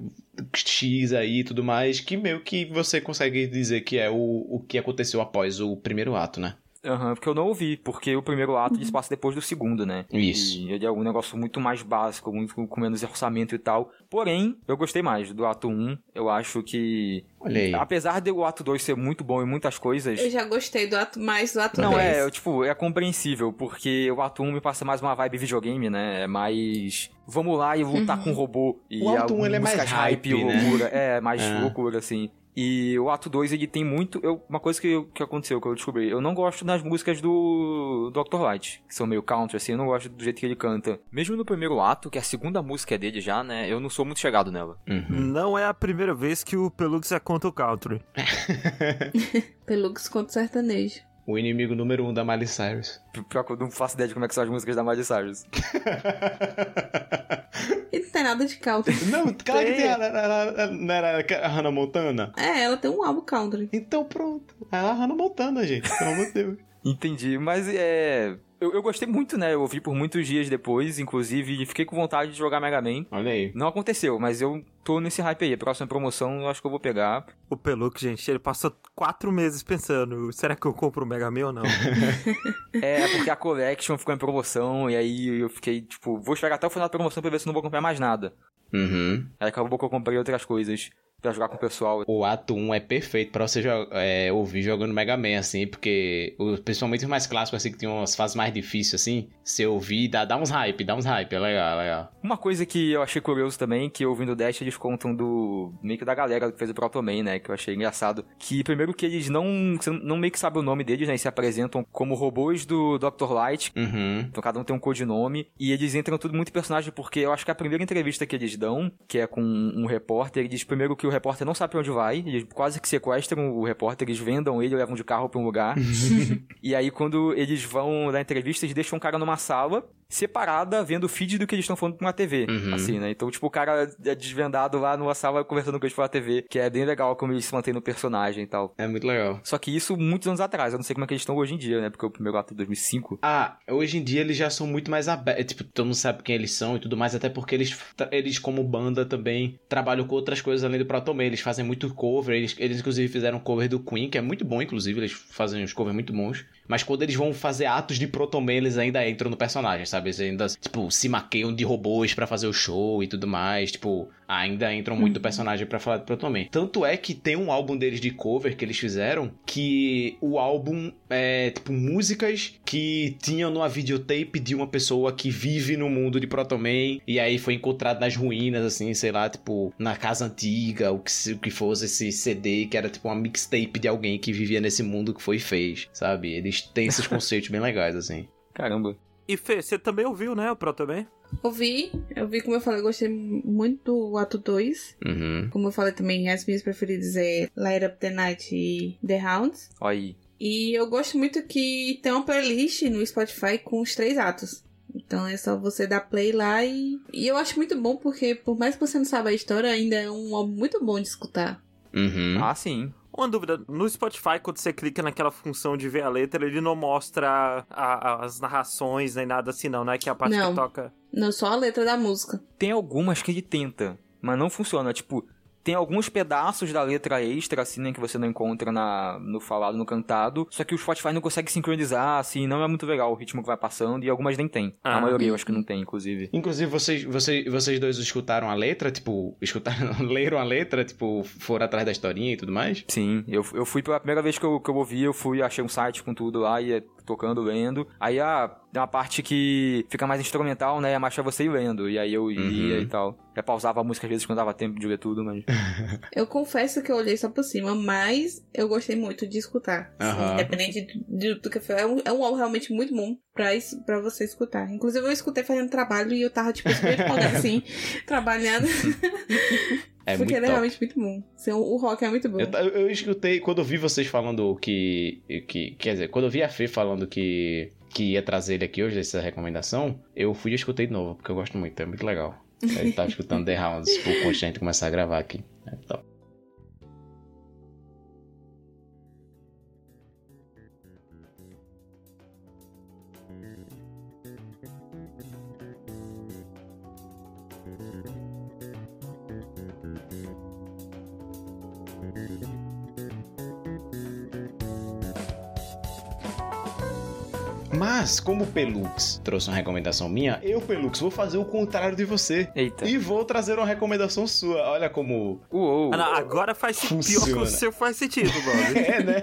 X aí e tudo mais, que meio que você consegue dizer que é o, o que aconteceu após o primeiro ato, né? Aham, uhum, porque eu não ouvi, porque o primeiro ato uhum. passa depois do segundo, né? Isso. E ele é um negócio muito mais básico, muito com menos orçamento e tal. Porém, eu gostei mais do ato 1. Eu acho que. Olha aí. Apesar de o ato 2 ser muito bom em muitas coisas. Eu já gostei do ato mais do ato não, 2. Não, é, tipo, é compreensível, porque o ato 1 me passa mais uma vibe videogame, né? É mais. Vamos lá e lutar uhum. com um robô. E o ato 1 ele é mais hype, hype né? loucura. É, mais é. loucura, assim. E o ato 2, ele tem muito. Eu, uma coisa que, que aconteceu, que eu descobri. Eu não gosto das músicas do Dr. Light, que são meio country, assim. Eu não gosto do jeito que ele canta. Mesmo no primeiro ato, que é a segunda música é dele já, né? Eu não sou muito chegado nela. Uhum. Não é a primeira vez que o Pelux é contra o country. [LAUGHS] [LAUGHS] Pelux contra o sertanejo. O inimigo número um da Miley Cyrus. Pior que eu não faço ideia de como é que são as músicas da Miley Cyrus. Ele [LAUGHS] não tem nada de country. Não, que tem. Ela, não era a Hannah Montana? É, ela tem um álbum country. Então pronto. É a Hannah Montana, gente. Pelo amor de Deus. Entendi, mas é. Eu, eu, gostei muito, né? Eu ouvi por muitos dias depois, inclusive, fiquei com vontade de jogar Mega Man. Olha aí. Não aconteceu, mas eu tô nesse hype aí. A próxima promoção eu acho que eu vou pegar. O Peluk, gente, ele passou quatro meses pensando: será que eu compro o Mega Man ou não? [LAUGHS] é, porque a Collection ficou em promoção, e aí eu fiquei, tipo, vou esperar até o final da promoção pra ver se não vou comprar mais nada. Uhum. Aí acabou que eu comprei outras coisas pra jogar com o pessoal. O ato 1 é perfeito pra você é, ouvir jogando Mega Man, assim, porque principalmente os mais clássicos, assim, que tem umas fases mais difíceis, assim, você ouvir, dá, dá uns hype, dá uns hype, é legal, é legal. Uma coisa que eu achei curioso também, que ouvindo o Dash, eles contam do, meio que da galera que fez o Proto Man, né, que eu achei engraçado, que primeiro que eles não, não meio que sabem o nome deles, né, e se apresentam como robôs do Dr. Light, uhum. então cada um tem um codinome, e eles entram tudo muito personagem, porque eu acho que a primeira entrevista que eles dão, que é com um repórter, ele diz primeiro que o repórter não sabe pra onde vai, eles quase que sequestram o repórter, eles vendam ele, levam de carro pra um lugar. [LAUGHS] e aí, quando eles vão dar entrevista, eles deixam um cara numa sala separada vendo o feed do que eles estão falando pra uma TV, uhum. assim, né? Então, tipo, o cara é desvendado lá numa sala conversando com eles pela TV, que é bem legal como eles se mantêm no personagem e tal. É muito legal. Só que isso muitos anos atrás, eu não sei como é que eles estão hoje em dia, né? Porque o primeiro ato é 2005. Ah, hoje em dia eles já são muito mais abertos, tipo, todo mundo sabe quem eles são e tudo mais, até porque eles, eles como banda também trabalham com outras coisas além do Proton eles fazem muito cover, eles, eles inclusive fizeram cover do Queen, que é muito bom, inclusive, eles fazem uns covers muito bons. Mas quando eles vão fazer atos de Proton eles ainda entram no personagem, sabe? Eles ainda, tipo, se maqueiam de robôs para fazer o show e tudo mais. Tipo, ainda entram muito uhum. personagem para falar de Proton Man. Tanto é que tem um álbum deles de cover que eles fizeram que o álbum é, tipo, músicas que tinham numa videotape de uma pessoa que vive no mundo de Proton Man e aí foi encontrado nas ruínas, assim, sei lá, tipo, na casa antiga, o que, o que fosse esse CD, que era tipo uma mixtape de alguém que vivia nesse mundo que foi e fez, sabe? Eles têm esses [LAUGHS] conceitos bem legais, assim. Caramba. E Fê, você também ouviu, né, o Proton Man? Ouvi, eu vi, como eu falei, gostei muito do ato 2. Uhum. Como eu falei também, as minhas preferidas é Light Up the Night e The Hounds. Aí. E eu gosto muito que tem uma playlist no Spotify com os três atos. Então é só você dar play lá e. E eu acho muito bom porque, por mais que você não saiba a história, ainda é um álbum muito bom de escutar. Uhum. Ah, sim. Uma dúvida, no Spotify, quando você clica naquela função de ver a letra, ele não mostra a, a, as narrações nem nada assim, não, né? Que é a parte não. que toca. Não, só a letra da música. Tem algumas que ele tenta, mas não funciona. Tipo, tem alguns pedaços da letra extra, assim, né, que você não encontra na, no falado, no cantado. Só que o Spotify não consegue sincronizar, assim, não é muito legal o ritmo que vai passando. E algumas nem tem. Ah. A maioria eu acho que não tem, inclusive. Inclusive, vocês, vocês, vocês dois escutaram a letra? Tipo, escutaram, [LAUGHS] leram a letra? Tipo, foram atrás da historinha e tudo mais? Sim, eu, eu fui pela primeira vez que eu, que eu ouvi, eu fui, achei um site com tudo lá e é tocando, lendo. Aí, tem uma parte que fica mais instrumental, né? É mais pra você ir lendo. E aí eu ia uhum. e tal. Eu pausava a música às vezes quando dava tempo de ler tudo, mas. [LAUGHS] eu confesso que eu olhei só por cima, mas eu gostei muito de escutar. Uhum. Assim, independente do, do que foi. É um, é um álbum realmente muito bom pra, isso, pra você escutar. Inclusive, eu escutei fazendo trabalho e eu tava, tipo, super empolgada, [LAUGHS] assim, trabalhando. É Porque ele é realmente muito bom. O rock é muito bom. Eu, eu, escutei, quando eu vi vocês falando que, que. Quer dizer, quando eu vi a Fê falando que, que ia trazer ele aqui hoje, essa recomendação, eu fui e escutei de novo, porque eu gosto muito, é muito legal. Ele tava [LAUGHS] escutando The Rounds por conta de começar a gravar aqui. É top. Mas, como o Pelux trouxe uma recomendação minha, eu, Pelux, vou fazer o contrário de você. Eita. E vou trazer uma recomendação sua. Olha como. Uou. Ah, não, agora faz Funciona. pior que o seu faz sentido, Bob. [LAUGHS] é, né?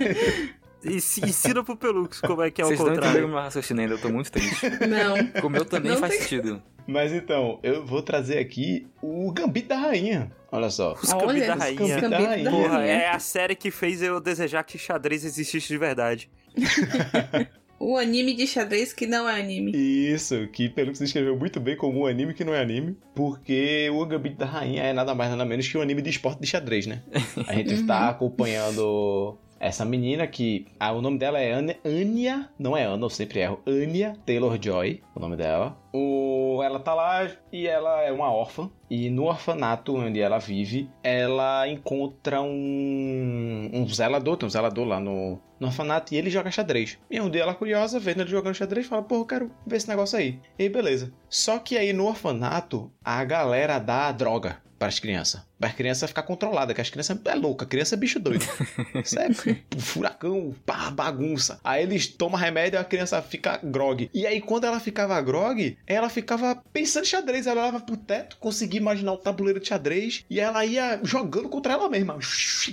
E ensina pro Pelux como é que é Vocês o contrário. Vocês não entenderam meu raciocínio ainda, eu tô muito triste. Não. O meu também não faz tem... sentido. Mas então, eu vou trazer aqui o Gambito da Rainha. Olha só. Os Gambito da Rainha. Gambito da Rainha. Porra, é a série que fez eu desejar que xadrez existisse de verdade. [LAUGHS] O anime de xadrez que não é anime. Isso, que pelo que você escreveu muito bem como um anime que não é anime, porque o Gambito da Rainha é nada mais nada menos que um anime de esporte de xadrez, né? A gente está [LAUGHS] acompanhando essa menina que. Ah, o nome dela é Anya, não é Ana, eu sempre erro. Anya Taylor Joy, o nome dela. O, ela tá lá e ela é uma órfã. E no orfanato onde ela vive, ela encontra um, um zelador, tem um zelador lá no, no orfanato e ele joga xadrez. E um dia ela curiosa, vendo ele jogando xadrez, fala: Pô, eu quero ver esse negócio aí. E beleza. Só que aí no orfanato, a galera dá droga para as crianças. Para as crianças ficar controlada, que as crianças é louca, criança é bicho doido. [LAUGHS] Isso é furacão, pá, bagunça. Aí eles tomam remédio e a criança fica grog. E aí quando ela ficava grog, ela ficava pensando em xadrez. Ela olhava pro teto, conseguia imaginar o tabuleiro de xadrez e ela ia jogando contra ela mesma.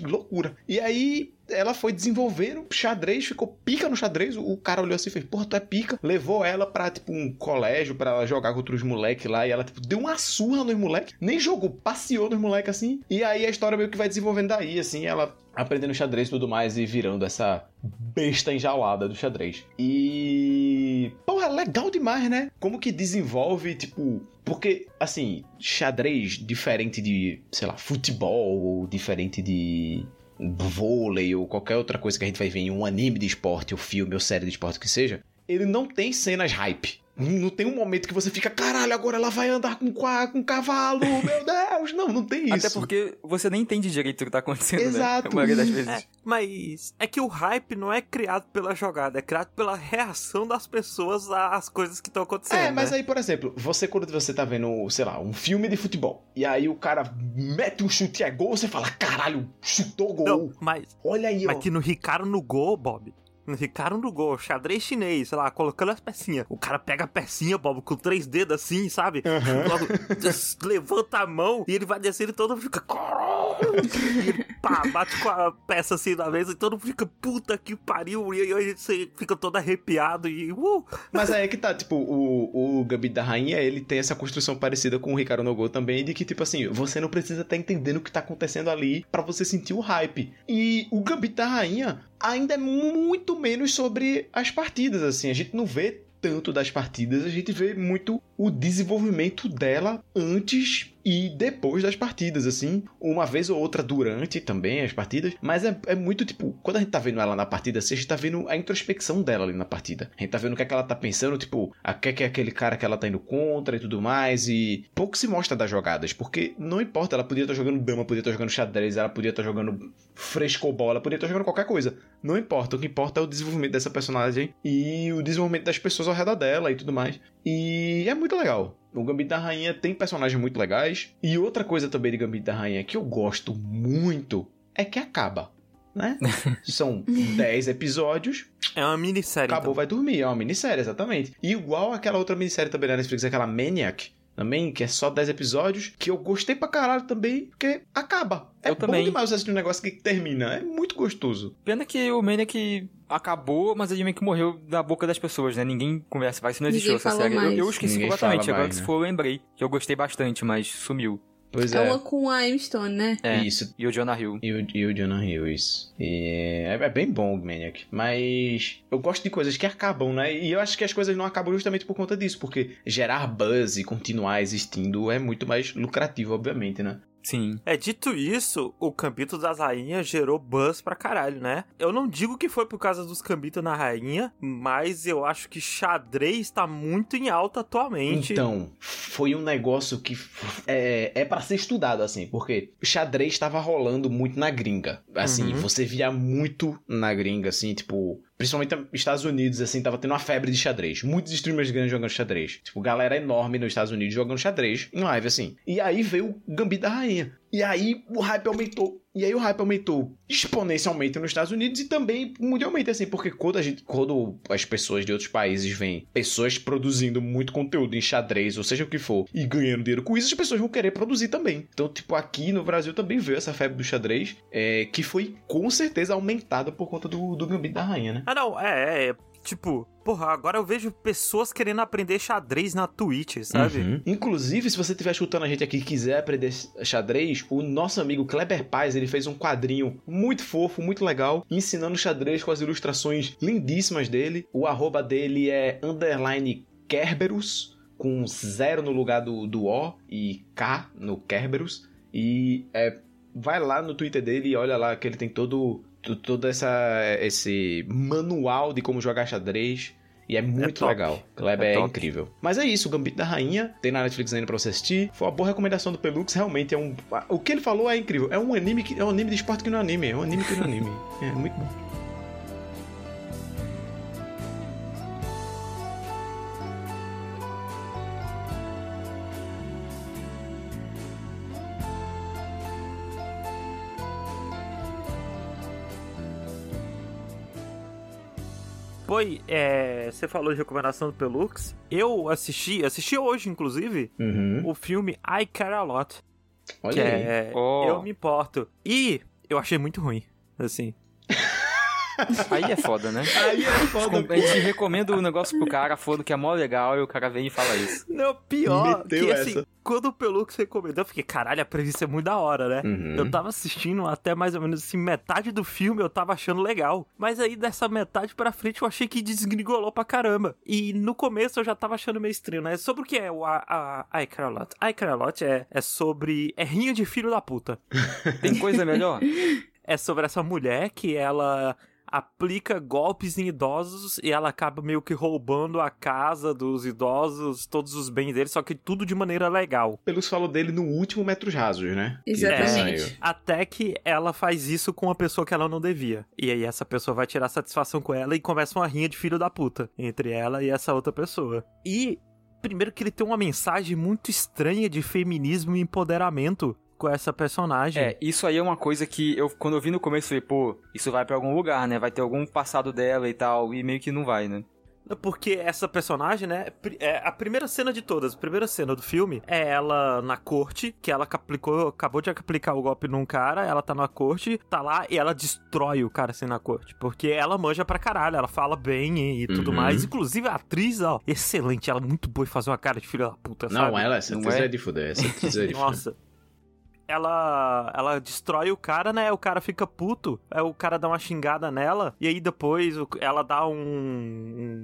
Loucura. E aí ela foi desenvolvendo xadrez, ficou pica no xadrez. O cara olhou assim e fez, porra, tu é pica. Levou ela pra, tipo, um colégio pra ela jogar contra os moleques lá. E ela, tipo, deu uma surra nos moleques. Nem jogou, passeou nos moleques assim. E aí a história meio que vai desenvolvendo daí, assim. Ela aprendendo xadrez e tudo mais e virando essa besta enjaulada do xadrez. E. Porra, legal demais, né? Como que desenvolve, tipo. Porque, assim, xadrez diferente de, sei lá, futebol ou diferente de vôlei ou qualquer outra coisa que a gente vai ver em um anime de esporte, ou filme, ou série de esporte que seja, ele não tem cenas hype. Não tem um momento que você fica, caralho, agora ela vai andar com, com cavalo, meu Deus. Não, não tem isso. Até porque você nem entende direito o que tá acontecendo, Exato. né? A maioria das vezes. É, mas é que o hype não é criado pela jogada, é criado pela reação das pessoas às coisas que estão acontecendo. É, mas né? aí, por exemplo, você quando você tá vendo, sei lá, um filme de futebol, e aí o cara mete um chute e é gol, você fala, caralho, chutou gol. Não, mas, Olha aí, mas ó. que no Ricardo no gol, Bob. Ricardo no gol, xadrez chinês, sei lá, colocando as pecinhas. O cara pega a pecinha, Bob, com três dedos assim, sabe? [LAUGHS] Des- levanta a mão e ele vai descendo e todo mundo fica. E ele pá, bate com a peça assim na mesa e todo mundo fica, puta que pariu. E aí você fica todo arrepiado e. Uh, Mas aí é que tá, tipo, o, o Gambito da Rainha, ele tem essa construção parecida com o Ricardo Nogô também, de que, tipo assim, você não precisa estar entendendo o que tá acontecendo ali pra você sentir o hype. E o Gambito da Rainha ainda é muito menos sobre as partidas, assim, a gente não vê tanto das partidas, a gente vê muito o desenvolvimento dela antes e depois das partidas, assim. Uma vez ou outra durante também as partidas. Mas é, é muito tipo, quando a gente tá vendo ela na partida, assim, a gente tá vendo a introspecção dela ali na partida. A gente tá vendo o que é que ela tá pensando, tipo, a que é que é aquele cara que ela tá indo contra e tudo mais. E pouco se mostra das jogadas, porque não importa, ela podia estar jogando dama, podia estar jogando xadrez, ela podia estar jogando frescobol, ela podia estar jogando qualquer coisa. Não importa, o que importa é o desenvolvimento dessa personagem e o desenvolvimento das pessoas ao redor dela e tudo mais. E é muito legal. O Gambito da Rainha tem personagens muito legais. E outra coisa também de Gambito da Rainha que eu gosto muito é que acaba. Né? [LAUGHS] São 10 episódios, é uma minissérie. acabou, então. vai dormir. É uma minissérie, exatamente. E igual aquela outra minissérie também da Netflix, aquela Maniac, também, que é só 10 episódios, que eu gostei pra caralho também, porque acaba. É Eu bom também. demais você assistir um negócio que termina. É muito gostoso. Pena que o Maniac acabou, mas ele meio que morreu da boca das pessoas, né? Ninguém conversa mais, isso não existiu Ninguém essa série. Eu, eu esqueci Ninguém completamente, agora mais, que né? se for eu lembrei. Que eu gostei bastante, mas sumiu. Pois É uma com a Emma Stone, né? É, Isso. e o Jonah Hill. E o, e o Jonah Hill, isso. E é, é bem bom o Maniac. Mas eu gosto de coisas que acabam, né? E eu acho que as coisas não acabam justamente por conta disso. Porque gerar buzz e continuar existindo é muito mais lucrativo, obviamente, né? Sim. É, dito isso, o Cambito das Rainhas gerou buzz pra caralho, né? Eu não digo que foi por causa dos Cambitos na Rainha, mas eu acho que xadrez tá muito em alta atualmente. Então, foi um negócio que é, é para ser estudado, assim, porque o xadrez estava rolando muito na gringa. Assim, Uhum. você via muito na gringa, assim, tipo. Principalmente nos Estados Unidos, assim, tava tendo uma febre de xadrez. Muitos streamers grandes jogando xadrez. Tipo, galera enorme nos Estados Unidos jogando xadrez em live, assim. E aí veio o Gambito da Rainha. E aí o hype aumentou. E aí o hype aumentou exponencialmente nos Estados Unidos e também mundialmente, assim, porque quando, a gente, quando as pessoas de outros países veem pessoas produzindo muito conteúdo em xadrez, ou seja o que for, e ganhando dinheiro com isso, as pessoas vão querer produzir também. Então, tipo, aqui no Brasil também veio essa febre do xadrez, é, que foi com certeza aumentada por conta do, do Gambito da Rainha, né? Ah, não, é, é, tipo, porra, agora eu vejo pessoas querendo aprender xadrez na Twitch, sabe? Uhum. Inclusive, se você estiver escutando a gente aqui e quiser aprender xadrez, o nosso amigo Kleber Paz, ele fez um quadrinho muito fofo, muito legal, ensinando xadrez com as ilustrações lindíssimas dele. O arroba dele é underline Kerberus, com zero no lugar do, do O e K no Kerberus. E é, vai lá no Twitter dele e olha lá que ele tem todo, to- todo essa, esse manual de como jogar xadrez. E é muito top. legal. Kleber É é, incrível. Mas é isso, o Gambito da Rainha. Tem na Netflix ainda pra você assistir. Foi uma boa recomendação do Pelux. Realmente é um. O que ele falou é incrível. É um anime que é um anime de esporte que não é anime. É um anime que não é anime. [LAUGHS] É muito bom. Foi, é, você falou de recomendação do Pelux. Eu assisti, assisti hoje, inclusive, Uhum. o filme I Care A Lot. Olha que aí. é Oh. Eu Me Importo. E eu achei muito ruim, assim. [LAUGHS] Aí é foda, né? Aí é foda, A gente recomenda o negócio pro cara, foda que é mó legal, e o cara vem e fala isso. Não, pior Meteu que assim, essa. quando o Pelux recomendou, eu fiquei, caralho, a premissa é muito da hora, né? Uhum. Eu tava assistindo até mais ou menos assim, metade do filme eu tava achando legal. Mas aí dessa metade pra frente eu achei que desgringolou pra caramba. E no começo eu já tava achando meio estranho, né? Sobre o que é o a, a, A? I é, é sobre... É rinha de filho da puta. Tem coisa melhor? É sobre essa mulher que ela aplica golpes em idosos e ela acaba meio que roubando a casa dos idosos, todos os bens deles, só que tudo de maneira legal. Pelos falou dele no último Metros Rasos, né? Exatamente. É, até que ela faz isso com uma pessoa que ela não devia. E aí essa pessoa vai tirar satisfação com ela e começa uma rinha de filho da puta entre ela e essa outra pessoa. E primeiro que ele tem uma mensagem muito estranha de feminismo e empoderamento com essa personagem. É, isso aí é uma coisa que eu, quando eu vi no começo, falei, pô, isso vai para algum lugar, né? Vai ter algum passado dela e tal, e meio que não vai, né? Porque essa personagem, né? É a primeira cena de todas, a primeira cena do filme é ela na corte, que ela aplicou, acabou de aplicar o golpe num cara, ela tá na corte, tá lá e ela destrói o cara assim na corte. Porque ela manja pra caralho, ela fala bem e, e tudo uhum. mais. Inclusive a atriz, ó, excelente, ela é muito boa em fazer uma cara de filha da puta, Não, sabe? ela, essa atriz é? é de fuder, essa atriz é de [LAUGHS] fuder. Nossa ela ela destrói o cara, né? O cara fica puto. Aí o cara dá uma xingada nela. E aí depois ela dá um,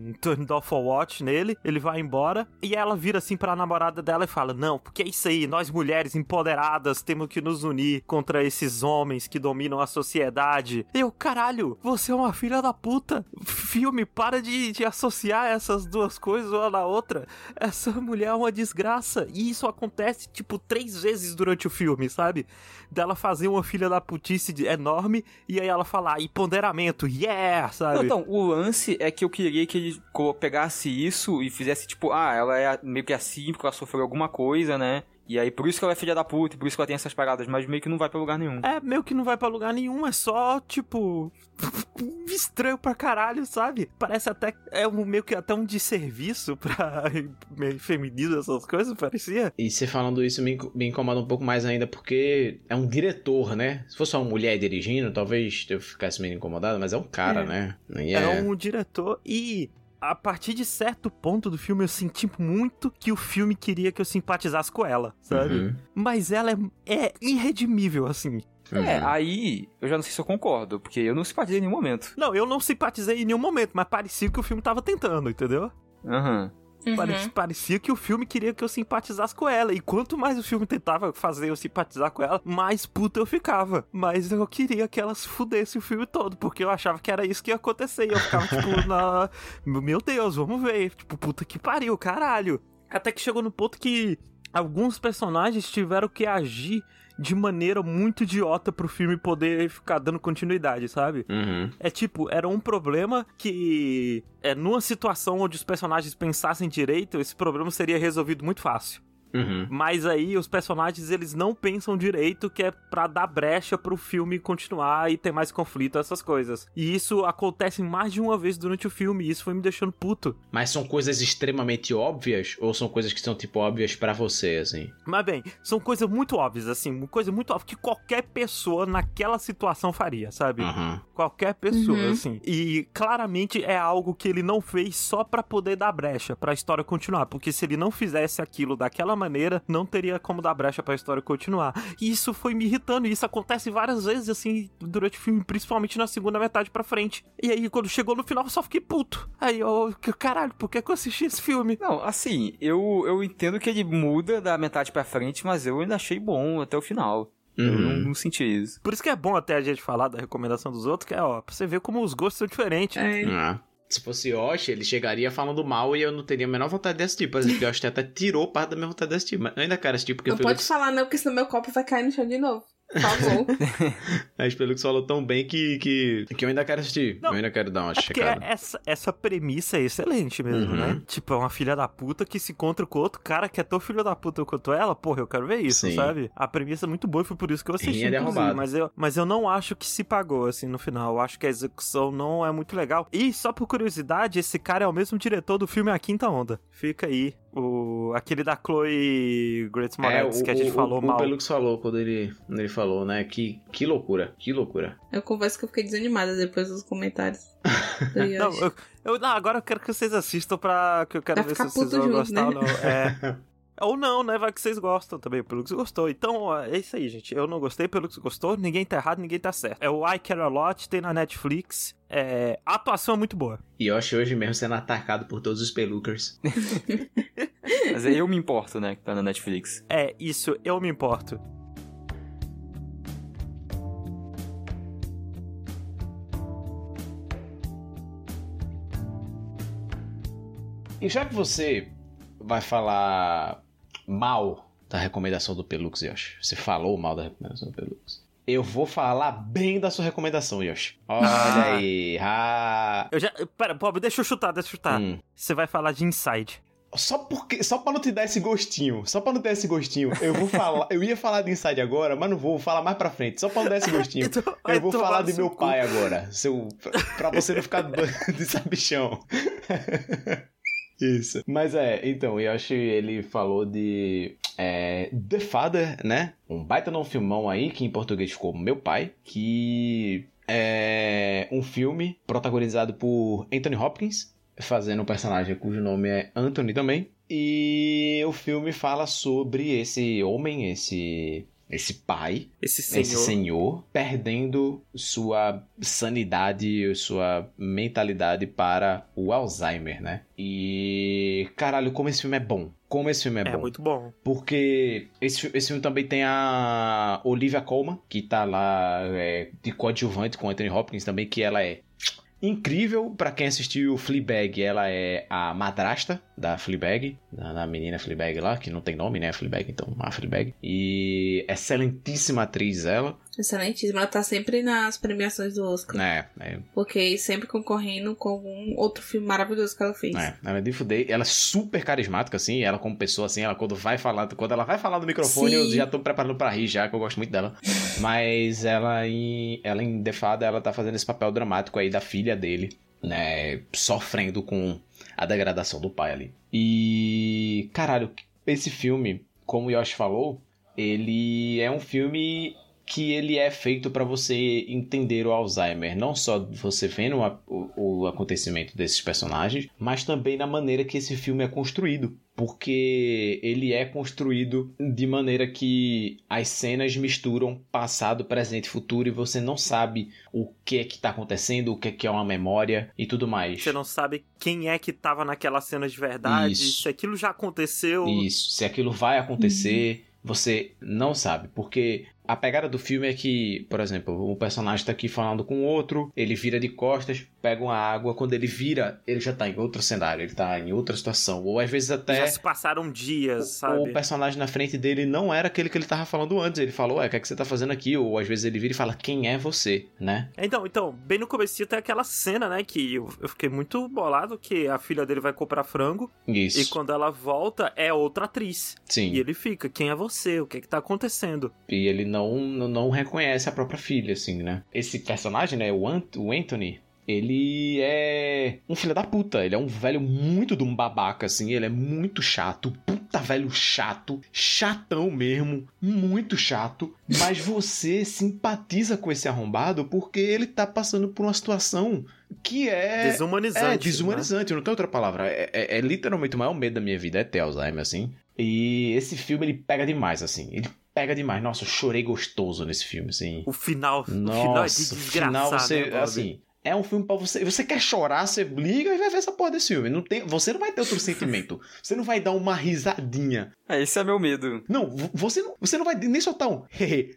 um turn off for watch nele. Ele vai embora. E ela vira assim pra namorada dela e fala: Não, porque é isso aí. Nós mulheres empoderadas temos que nos unir contra esses homens que dominam a sociedade. Eu, caralho, você é uma filha da puta. Filme, para de, de associar essas duas coisas uma na outra. Essa mulher é uma desgraça. E isso acontece, tipo, três vezes durante o filme, sabe? Dela fazer uma filha da putice enorme e aí ela falar, e ponderamento, yeah, sabe? Então, o lance é que eu queria que ele pegasse isso e fizesse tipo, ah, ela é meio que assim porque ela sofreu alguma coisa, né? E aí, por isso que ela é filha da puta, e por isso que ela tem essas paradas, mas meio que não vai pra lugar nenhum. É, meio que não vai pra lugar nenhum, é só, tipo. [LAUGHS] estranho pra caralho, sabe? Parece até. É um, meio que até um desserviço pra [LAUGHS] feminismo, essas coisas, parecia. E você falando isso me, me incomoda um pouco mais ainda, porque é um diretor, né? Se fosse uma mulher dirigindo, talvez eu ficasse meio incomodado, mas é um cara, é. né? E é... é um diretor e a partir de certo ponto do filme eu senti muito que o filme queria que eu simpatizasse com ela, sabe? Uhum. Mas ela é, é irredimível, assim. Uhum. É, aí eu já não sei se eu concordo, porque eu não simpatizei em nenhum momento. Não, eu não simpatizei em nenhum momento, mas parecia que o filme tava tentando, entendeu? Aham. Uhum. Uhum. Parecia que o filme queria que eu simpatizasse com ela. E quanto mais o filme tentava fazer eu simpatizar com ela, mais puta eu ficava. Mas eu queria que ela se fudesse o filme todo, porque eu achava que era isso que ia acontecer. E eu ficava, tipo, [LAUGHS] na. Meu Deus, vamos ver. Tipo, puta que pariu, caralho. Até que chegou no ponto que alguns personagens tiveram que agir de maneira muito idiota pro filme poder ficar dando continuidade, sabe? Uhum. É tipo, era um problema que, é, numa situação onde os personagens pensassem direito, esse problema seria resolvido muito fácil. Uhum. Mas aí os personagens eles não pensam direito que é para dar brecha pro filme continuar e ter mais conflito, essas coisas. E isso acontece mais de uma vez durante o filme e isso foi me deixando puto. Mas são coisas extremamente óbvias ou são coisas que são tipo óbvias para você, assim? Mas bem, são coisas muito óbvias, assim, coisa muito óbvia que qualquer pessoa naquela situação faria, sabe? Uhum. Qualquer pessoa, uhum. assim. E claramente é algo que ele não fez só para poder dar brecha para a história continuar, porque se ele não fizesse aquilo daquela maneira maneira, não teria como dar brecha para a história continuar. E isso foi me irritando, e isso acontece várias vezes, assim, durante o filme, principalmente na segunda metade pra frente. E aí, quando chegou no final, eu só fiquei puto. Aí eu, caralho, por que, que eu assisti esse filme? Não, assim, eu, eu entendo que ele muda da metade pra frente, mas eu ainda achei bom até o final. Uhum. Eu não, não, senti isso. Por isso que é bom até a gente falar da recomendação dos outros, que é, ó, pra você ver como os gostos são diferentes. É. Ah. Se fosse Yoshi, ele chegaria falando mal e eu não teria a menor vontade de assistir. Por exemplo, Yoshi até tirou parte da minha vontade de assistir. Mas eu ainda quero assistir porque... Não pode falar não, porque senão meu copo vai cair no chão de novo. [LAUGHS] Mas pelo que você falou tão bem que, que, que eu ainda quero assistir. Não, eu ainda quero dar uma é checada. Essa, essa premissa é excelente mesmo, uhum. né? Tipo, é uma filha da puta que se encontra com outro cara que é tão filho da puta quanto ela. Porra, eu quero ver isso, Sim. sabe? A premissa é muito boa e foi por isso que eu assisti, é inclusive. Mas eu, mas eu não acho que se pagou, assim, no final. Eu acho que a execução não é muito legal. E, só por curiosidade, esse cara é o mesmo diretor do filme A Quinta Onda. Fica aí o, aquele da Chloe Grace Moretz é, que a gente o, falou o, mal. O Pelux falou quando ele, quando ele falou, né? Que, que loucura, que loucura. Eu confesso que eu fiquei desanimada depois dos comentários. [LAUGHS] não, eu, eu, não, agora eu quero que vocês assistam pra. que eu quero Vai ver se vocês vão gostar né? ou não. É. [LAUGHS] Ou não, né? Vai que vocês gostam também, pelo que você gostou. Então, é isso aí, gente. Eu não gostei, pelo que você gostou. Ninguém tá errado, ninguém tá certo. É o I Care A Lot, tem na Netflix. É, a atuação é muito boa. E eu achei hoje mesmo sendo atacado por todos os pelucas. [LAUGHS] Mas é Eu Me Importo, né? Que tá na Netflix. É, isso. Eu Me Importo. E já que você vai falar mal da recomendação do Pelux, Yoshi, você falou mal da recomendação do Pelux. Eu vou falar bem da sua recomendação, Yoshi. Olha ah. aí. Ah. Eu já. Pera, Bob, deixa eu chutar, deixa eu chutar. Hum. Você vai falar de Inside. Só porque, só para não te dar esse gostinho, só para não ter esse gostinho, eu vou falar, eu ia falar de Inside agora, mas não vou, vou falar mais para frente, só para não dar esse gostinho. [LAUGHS] então, eu vou falar de meu pai agora, seu, para você não ficar [LAUGHS] de sabichão. [LAUGHS] Isso. Mas é, então, eu acho ele falou de é, The Father, né? Um baita num filmão aí, que em português ficou Meu Pai, que é um filme protagonizado por Anthony Hopkins, fazendo um personagem cujo nome é Anthony também. E o filme fala sobre esse homem, esse esse pai, esse senhor. esse senhor, perdendo sua sanidade, sua mentalidade para o Alzheimer, né? E caralho, como esse filme é bom. Como esse filme é, é bom. É muito bom. Porque esse, esse filme também tem a Olivia Colman, que tá lá é, de coadjuvante com Anthony Hopkins também, que ela é incrível para quem assistiu Fleabag. Ela é a madrasta da Fleabag, da, da menina Fleabag lá, que não tem nome, né? Fleabag, então a Fleabag. E excelentíssima atriz ela. Excelentíssima. Ela tá sempre nas premiações do Oscar. É, é. Porque sempre concorrendo com algum outro filme maravilhoso que ela fez. É, ela é de fuder. Ela é super carismática, assim. Ela como pessoa, assim, ela quando vai falar, quando ela vai falar no microfone, Sim. eu já tô preparando pra rir já, que eu gosto muito dela. Mas ela em, ela em The Fada, ela tá fazendo esse papel dramático aí da filha dele, né? Sofrendo com a degradação do pai ali. E, caralho, esse filme, como o Yoshi falou, ele é um filme que ele é feito para você entender o Alzheimer, não só você vendo o, o acontecimento desses personagens, mas também na maneira que esse filme é construído porque ele é construído de maneira que as cenas misturam passado, presente e futuro e você não sabe o que é que tá acontecendo, o que é que é uma memória e tudo mais. Você não sabe quem é que tava naquela cena de verdade, Isso. se aquilo já aconteceu. Isso, se aquilo vai acontecer. Uhum. Você não sabe, porque a pegada do filme é que, por exemplo, o personagem está aqui falando com outro, ele vira de costas, pega uma água, quando ele vira, ele já tá em outro cenário, ele tá em outra situação. Ou às vezes até. Já se passaram dias, sabe? O personagem na frente dele não era aquele que ele tava falando antes. Ele falou, ué, o que, é que você tá fazendo aqui? Ou às vezes ele vira e fala, quem é você, né? Então, então, bem no começo tem aquela cena, né? Que eu, eu fiquei muito bolado que a filha dele vai comprar frango. Isso. E quando ela volta, é outra atriz. Sim. E ele fica, quem é você? O que é que tá acontecendo? E ele não, não reconhece a própria filha, assim, né? Esse personagem, né? O, Ant o Anthony, ele é um filho da puta. Ele é um velho muito de um babaca, assim. Ele é muito chato. Puta velho chato. Chatão mesmo. Muito chato. Mas você simpatiza com esse arrombado porque ele tá passando por uma situação que é. Desumanizante. É, desumanizante. Né? Não tem outra palavra. É, é, é, literalmente o maior medo da minha vida é ter Alzheimer, assim. E esse filme ele pega demais, assim. Ele pega demais. Nossa, eu chorei gostoso nesse filme, assim. O final, Nossa, o final é de desgraçado. final você, né, assim, é um filme para você. Você quer chorar, você liga e vai ver essa porra desse filme. Não tem, você não vai ter outro sentimento. [LAUGHS] Você não vai dar uma risadinha. É, esse é meu medo. Não, você não, você não vai nem soltar um.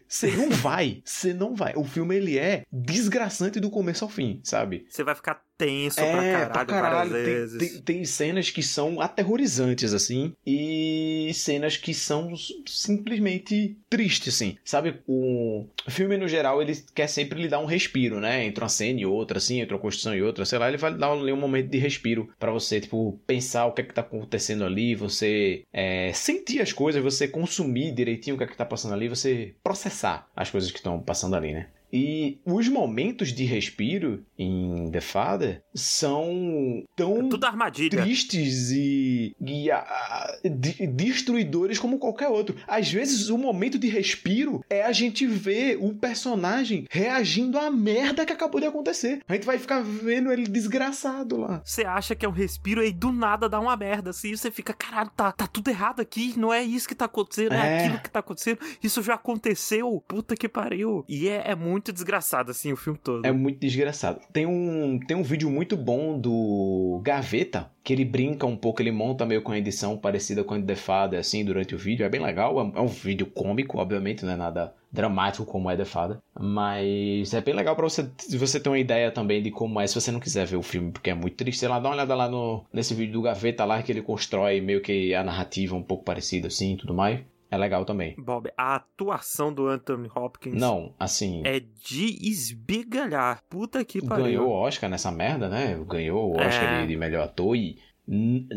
Você não vai. Você não vai. O filme ele é desgraçante do começo ao fim, sabe? Você vai ficar tenso é, pra caralho, pra caralho. Tem, vezes. Tem, tem, cenas que são aterrorizantes, assim, e cenas que são simplesmente tristes, assim. Sabe, o filme, no geral, ele quer sempre lhe dar um respiro, né? Entre uma cena e outra, assim, entre uma construção e outra, sei lá, ele vai dar um, um momento de respiro para você, tipo, pensar o que é que tá acontecendo ali, você é, sentir as coisas, você consumir direitinho o que é que tá passando ali, você processar as coisas que estão passando ali, né? E os momentos de respiro em The Father são tão é tristes e, e a, de, destruidores como qualquer outro. Às vezes, o momento de respiro é a gente ver o personagem reagindo à merda que acabou de acontecer. A gente vai ficar vendo ele desgraçado lá. Você acha que é um respiro e do nada dá uma merda assim. Você fica, caralho, tá, tá tudo errado aqui. Não é isso que tá acontecendo, é, é aquilo que tá acontecendo. Isso já aconteceu. Puta que pariu. E é, é muito muito desgraçado, assim, o filme todo. É muito desgraçado. Tem um, tem um vídeo muito bom do Gaveta, que ele brinca um pouco, ele monta meio com a edição parecida com a de Fada, assim, durante o vídeo. É bem legal. É, é um vídeo cômico, obviamente, não é nada dramático como é The Fada. Mas é bem legal para você, você ter uma ideia também de como é, se você não quiser ver o filme, porque é muito triste. Sei lá, dá uma olhada lá no, nesse vídeo do Gaveta lá, que ele constrói meio que a narrativa um pouco parecida assim e tudo mais. É legal também. Bob, a atuação do Anthony Hopkins. Não, assim. É de esbigalhar. Puta que pariu. Ganhou o Oscar nessa merda, né? Ganhou o Oscar é. de melhor ator e.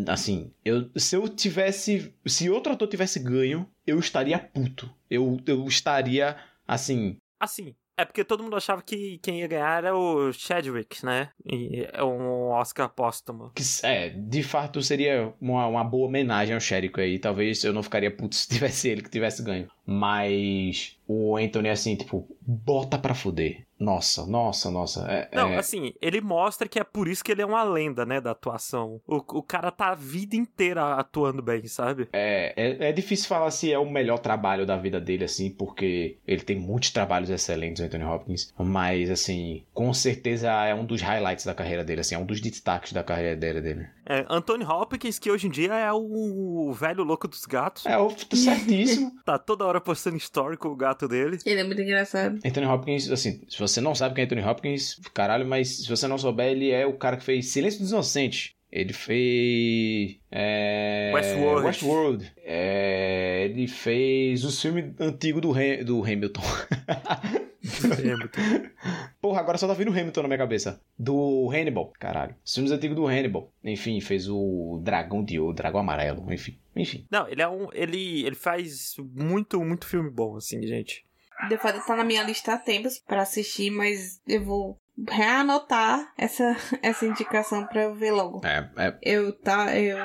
Assim, eu, se eu tivesse. Se outro ator tivesse ganho, eu estaria puto. Eu, eu estaria, assim. Assim, é porque todo mundo achava que quem ia ganhar era o Chadwick, né? E é um Oscar póstumo. É, de fato seria uma, uma boa homenagem ao Chadwick aí. Talvez eu não ficaria puto [LAUGHS] se tivesse ele que tivesse ganho. Mas o Anthony, assim, tipo, bota pra fuder. Nossa, nossa, nossa. É, não, é... assim, ele mostra que é por isso que ele é uma lenda, né, da atuação. O, o cara tá a vida inteira atuando bem, sabe? É, é, é, difícil falar se é o melhor trabalho da vida dele, assim, porque ele tem muitos trabalhos excelentes, o Anthony Hopkins. Mas, assim, com certeza é um dos highlights da carreira dele, assim, é um dos destaques da carreira dele. É, Anthony Hopkins, que hoje em dia é o velho louco dos gatos. É, o certíssimo. [LAUGHS] tá toda hora postando story com o gato dele. Ele é muito engraçado. Anthony Hopkins, assim, se você não sabe quem é Anthony Hopkins, caralho, mas se você não souber, ele é o cara que fez Silêncio dos Inocentes. Ele fez. É, Westworld. Westworld. É, ele fez os filmes antigos do, Ham, do Hamilton. Hamilton. [LAUGHS] Porra, agora só tá vindo Hamilton na minha cabeça. Do Hannibal, caralho. Os filmes antigos do Hannibal. Enfim, fez o Dragão de Ouro, Dragão Amarelo, enfim. Enfim. Não, ele é um. Ele, ele faz muito, muito filme bom, assim, gente. The Father tá na minha lista há tempos para assistir, mas eu vou reanotar essa, [LAUGHS] essa indicação pra eu ver logo. É, é. Eu, tá, eu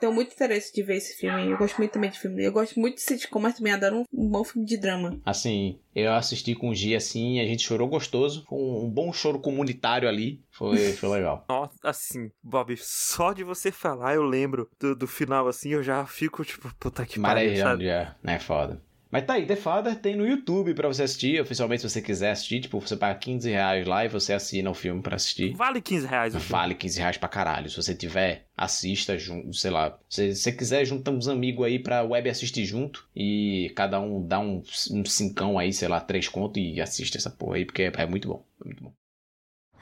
tenho muito interesse de ver esse filme. Eu gosto muito também de filme. Eu gosto muito de sitcom, mas também adoro um, um bom filme de drama. Assim, eu assisti com o G assim, a gente chorou gostoso. Foi um, um bom choro comunitário ali. Foi, foi legal. [LAUGHS] Nossa, assim, Bob, só de você falar, eu lembro do, do final assim, eu já fico tipo, puta que pariu. Marejando já, né? Foda. Mas tá aí, The Father tem no YouTube pra você assistir, oficialmente se você quiser assistir, tipo, você paga 15 reais lá e você assina o filme pra assistir. Vale 15 reais. Vale 15 reais pra caralho. Se você tiver, assista junto, sei lá. Se você quiser, junta uns amigos aí pra web assistir junto e cada um dá um, um cincão aí, sei lá, três contos e assiste essa porra aí, porque é, é muito bom. É muito bom.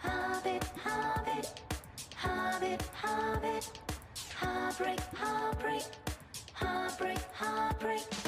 Heartbreak, heartbreak, heartbreak, heartbreak.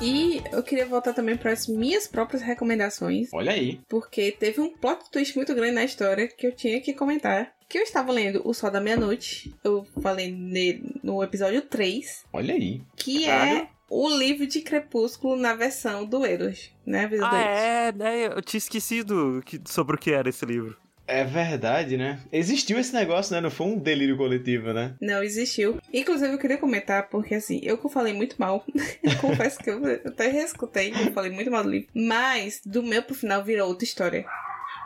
E eu queria voltar também para as minhas próprias recomendações. Olha aí. Porque teve um plot twist muito grande na história que eu tinha que comentar. Que eu estava lendo O Sol da Meia-Noite. Eu falei nele no episódio 3. Olha aí. Que Caralho. é o livro de Crepúsculo na versão do Eros, né? Ah, é, né? Eu tinha esquecido sobre o que era esse livro. É verdade, né? Existiu esse negócio, né? Não foi um delírio coletivo, né? Não, existiu. Inclusive, eu queria comentar, porque assim, eu que falei muito mal. [LAUGHS] confesso que eu até reescutei, eu falei muito mal do livro. Mas, do meu pro final, virou outra história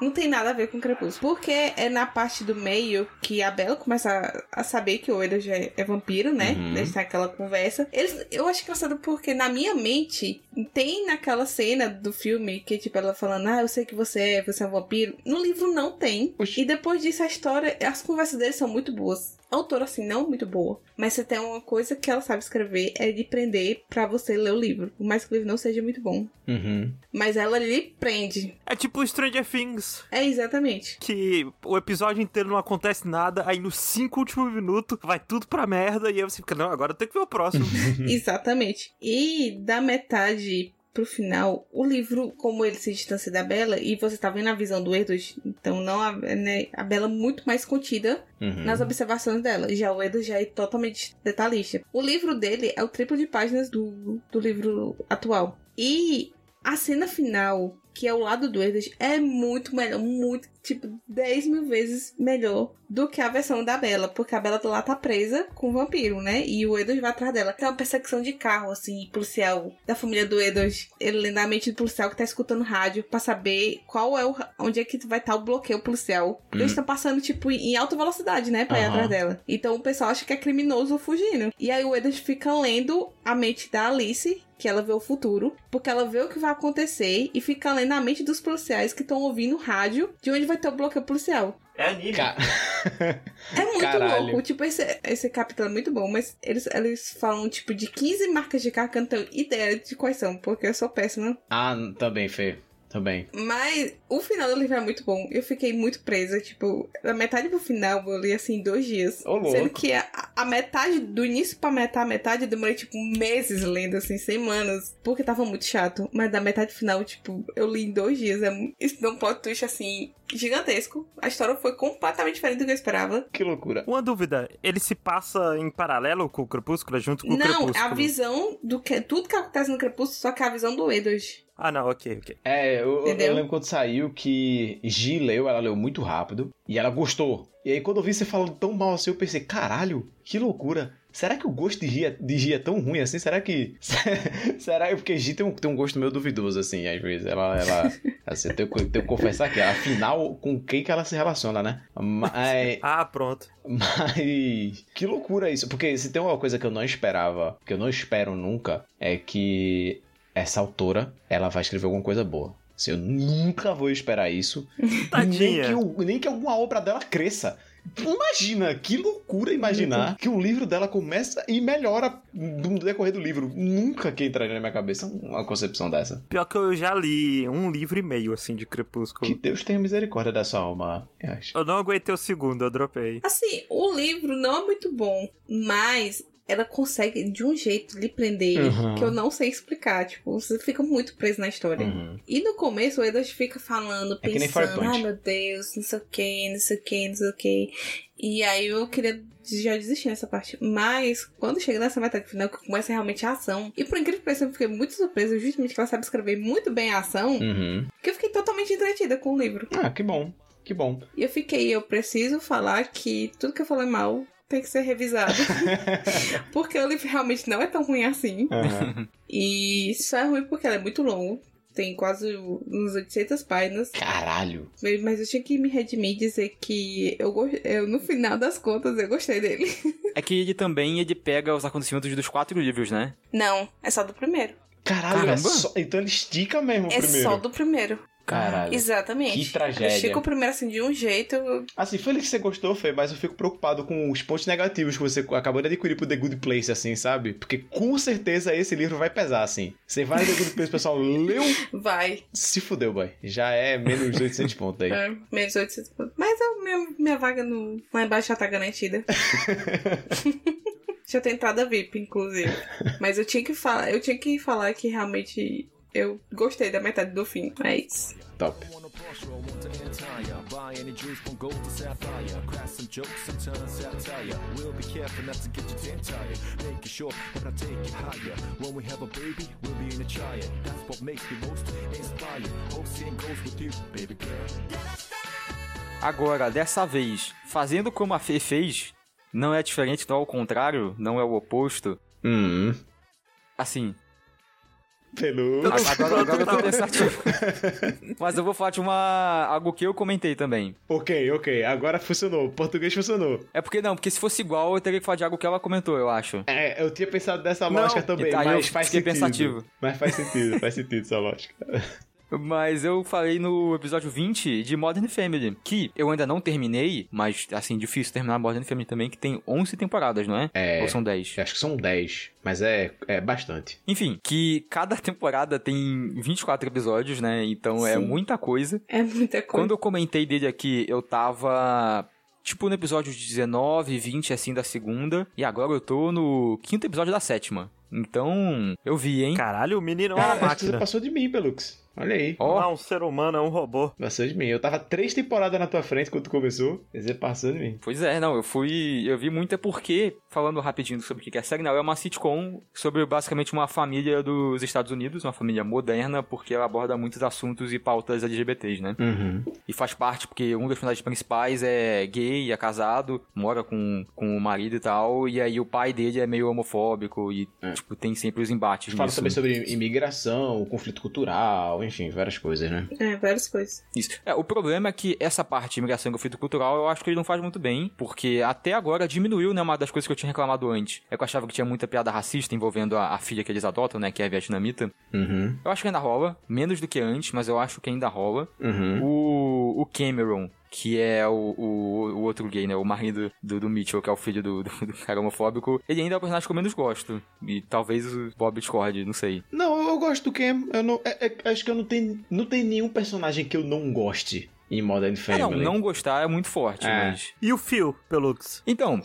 não tem nada a ver com Crepúsculo. Porque é na parte do meio que a Bella começa a, saber que o Edward já é, vampiro, né? Uhum. Têm aquela conversa. Eles, eu acho engraçado porque na minha mente tem naquela cena do filme que, tipo, ela falando, ah, eu sei que você é, você é um vampiro. No livro não tem. Oxi. E depois disso, a história, as conversas deles são muito boas autora, assim, não muito boa. Mas se tem uma coisa que ela sabe escrever é de prender para você ler o livro. Por mais que o livro não seja muito bom. Uhum. Mas ela lhe prende. É tipo Stranger Things. É, exatamente. Que o episódio inteiro não acontece nada, aí nos cinco últimos minutos vai tudo pra merda, e aí você fica, não, agora eu tenho que ver o próximo. [LAUGHS] exatamente. E da metade pro final, o livro, como ele se distancia da Bela, e você tá vendo a visão do Edward, então não a, né, a Bela muito mais contida uhum. nas observações dela. Já o Edward já é totalmente detalhista. O livro dele é o triplo de páginas do, do livro atual. E a cena final, que é o lado do Edward, é muito melhor, muito, tipo, 10 mil vezes melhor do que a versão da Bela, porque a Bela lá tá presa com o vampiro, né? E o Edward vai atrás dela. Tem uma perseguição de carro, assim, policial da família do Edward. Ele lendo a mente do policial que tá escutando rádio pra saber qual é o. onde é que vai estar tá o bloqueio policial. Uhum. Eles estão passando, tipo, em alta velocidade, né? Pra uhum. ir atrás dela. Então o pessoal acha que é criminoso fugindo. E aí o Edward fica lendo a mente da Alice que ela vê o futuro, porque ela vê o que vai acontecer e fica lendo a mente dos policiais que estão ouvindo rádio de onde vai ter o bloqueio policial. É anime. Ca... [LAUGHS] é muito Caralho. louco. Tipo, esse, esse capítulo é muito bom, mas eles, eles falam, tipo, de 15 marcas de carro que eu não tenho ideia de quais são, porque eu sou péssima. Ah, também, Fê. Também. Mas o final do livro é muito bom. Eu fiquei muito presa. Tipo, da metade pro final eu li assim em dois dias. Ô, louco. Sendo que a, a, metade, do início pra metade, a metade eu demorei tipo meses lendo, assim, semanas. Porque tava muito chato. Mas da metade final, tipo, eu li em dois dias. É, isso deu um plot twist assim gigantesco. A história foi completamente diferente do que eu esperava. Que loucura. Uma dúvida, ele se passa em paralelo com o Crepúsculo, junto com Não, o Crepúsculo? Não, a visão do que tudo que acontece no Crepúsculo, só que é a visão do Edward. Ah, não, ok, ok. É, eu, eu, lembro quando saiu que Gi leu, ela leu muito rápido e ela gostou. E aí quando eu vi você falando tão mal assim, eu pensei, caralho, que loucura. Será que o gosto de Gi é, de Gi é tão ruim assim? Será que. [LAUGHS] Será porque Gi tem um, tem um gosto meio duvidoso, assim, às vezes. Ela. ela [LAUGHS] assim, eu tenho, tenho que confessar que, afinal, com quem que ela se relaciona, né? Mas. [LAUGHS] ah, pronto. Mas. Que loucura isso. Porque se tem uma coisa que eu não esperava, que eu não espero nunca, é que essa autora, ela vai escrever alguma coisa boa. Assim, eu nunca vou esperar isso. [LAUGHS] Tadinha. Nem que, nem que alguma obra dela cresça. Imagina, que loucura imaginar que o livro dela começa e melhora no decorrer do livro. Nunca que entraria na minha cabeça uma concepção dessa. Pior que eu já li um livro e meio, assim, de Crepúsculo. Que Deus tenha misericórdia dessa alma, eu acho. Eu não aguentei o segundo, eu dropei. Assim, o livro não é muito bom, mas ela consegue de um jeito lhe prender uhum. que eu não sei explicar. Tipo, você fica muito preso na história. Uhum. E no começo o Edward fica falando, é pensando, ai meu Deus, não sei o que, não sei o que, não sei o que. E aí eu queria já desistir nessa parte. Mas quando chega nessa metade final, que começa realmente a ação. E por incrível que pareça, eu fiquei muito surpresa, justamente que ela sabe escrever muito bem a ação. Uhum. Que eu fiquei totalmente entretida com o livro. Ah, que bom. Que bom. E eu fiquei, eu preciso falar que tudo que eu falei mal tem que ser revisado. [LAUGHS] porque o livro realmente não é tão ruim assim. Uhum. E só é ruim porque ele é muito longo. Tem quase uns 800 páginas. Caralho! Mas eu tinha que me redimir e dizer que eu, eu, no final das contas, eu gostei dele. [LAUGHS] é que ele também ele pega os acontecimentos dos quatro livros, né? Não, é só do primeiro. Caralho, é só... então ele estica mesmo o é primeiro. É só do primeiro. Caralho. Exatamente. Que tragédia. Eu fico primeiro assim de um jeito. Assim, feliz que você gostou, Fê, mas eu fico preocupado com os pontos negativos que você acabou de adquirir pro The Good Place, assim, sabe? Porque com certeza esse livro vai pesar, assim. Você vai no The Good Place, pessoal, leu. [LAUGHS] Vai. Se fudeu, boy. Já é menos de 800 pontos aí. É, menos de 800 pontos. Mas a minha, minha vaga no, lá embaixo já tá garantida. [LAUGHS] Tinha ter entrada VIP, inclusive. Mas eu tinha que falar, eu tinha que falar que realmente eu gostei da metade do fim. É isso. Top. Agora, dessa vez, fazendo como a Fê fez, não é diferente, não é o contrário, não é o oposto. Hum. Assim, Pelo. Agora, agora eu tô pensativo. [LAUGHS] Mas eu vou falar de uma. algo que eu comentei também. Ok, ok. Agora funcionou. O português funcionou. É porque não, porque se fosse igual, eu teria que falar de algo que ela comentou, eu acho. É, eu tinha pensado dessa lógica também, tá, mas faz sentido. pensativo. Mas faz sentido, faz sentido essa lógica. Mas eu falei no episódio 20 de Modern Family, que eu ainda não terminei, mas assim, difícil terminar Modern Family também, que tem 11 temporadas, não é? É. Ou são 10? Acho que são 10, mas é, é bastante. Enfim, que cada temporada tem 24 episódios, né? Então é Sim. é muita coisa. É muita coisa. Quando eu comentei dele aqui, eu tava tipo no episódio 19, 20 assim da segunda, e agora eu tô no quinto episódio da sétima. Então, eu vi, hein? Caralho, o menino é uma máquina. Você passou de mim, Pelux. Olha aí. Ó, oh. Um ser humano, é um robô. Passou de mim. Eu tava três temporadas na tua frente quando tu começou. Você passou de mim. Pois é, não, eu fui. Eu vi muito é porque, falando rapidinho sobre o que é a série, não, é uma sitcom sobre basicamente uma família dos Estados Unidos, uma família moderna, porque ela aborda muitos assuntos e pautas LGBTs, né? Uhum. E faz parte, porque um dos personagens principais é gay, é casado, mora com, com o marido e tal, e aí o pai dele é meio homofóbico e, é. tipo, tem sempre os embates Fala também sobre imigração, conflito cultural, enfim, várias coisas, né? É, várias coisas. Isso. É, o problema é que essa parte de imigração e conflito cultural eu acho que ele não faz muito bem, porque até agora diminuiu, né, uma das coisas que eu tinha reclamado antes. É que eu achava que tinha muita piada racista envolvendo a, a filha que eles adotam, né, que é a vietnamita. Uhum. Eu acho que ainda rola, menos do que antes, mas eu acho que ainda rola. Uhum. O, o Cameron, que é o, o, o, outro gay, né? O marido do, do Mitchell, que é o filho do, do, do, cara homofóbico. Ele ainda é o personagem que eu menos gosto. E talvez o Bob discorde, não sei. Não, eu gosto do Cam. Eu não, é, é, acho que eu não tenho, não tem nenhum personagem que eu não goste em Modern Family. É, não, não gostar é muito forte, é. mas... E o Phil, Pelux? Então,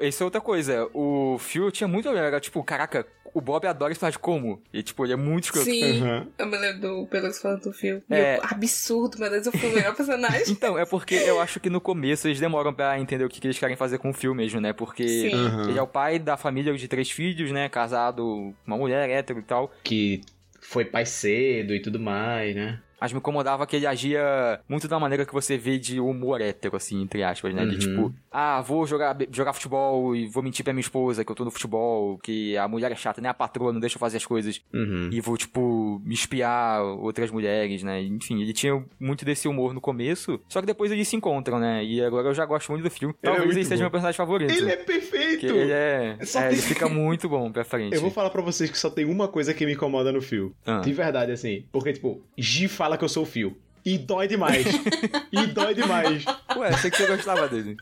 essa é outra coisa. O Phil tinha muito... Era tipo, caraca, o Bob adora esse personagem como? E, tipo, ele é muito escroto. Sim, uhum. eu me lembro do Pelux falando do Phil. É... absurdo, meu Deus, eu fui o melhor personagem. [LAUGHS] então, é porque eu acho que no começo eles demoram pra entender o que, que eles querem fazer com o Phil mesmo, né? Porque uhum. ele é o pai da família de três filhos, né? Casado, uma mulher hétero e tal. Que foi pai cedo e tudo mais, né? Mas me incomodava que ele agia muito da maneira que você vê de humor hétero, assim, entre aspas, né? Uhum. De tipo, ah, vou jogar, jogar futebol e vou mentir pra minha esposa que eu tô no futebol, que a mulher é chata, né? A patroa não deixa eu fazer as coisas. Uhum. E vou, tipo, me espiar outras mulheres, né? Enfim, ele tinha muito desse humor no começo, só que depois eles se encontram, né? E agora eu já gosto muito do filme. É Talvez ele, é ele seja meu personagem favorito. Ele é perfeito! ele é. é tem... Ele fica muito bom pra frente. Eu vou falar pra vocês que só tem uma coisa que me incomoda no filme. Ah. De verdade, assim. Porque, tipo, G fala que eu sou o fio. E dói demais. e dói demais. Ué, sei que você gostava dele.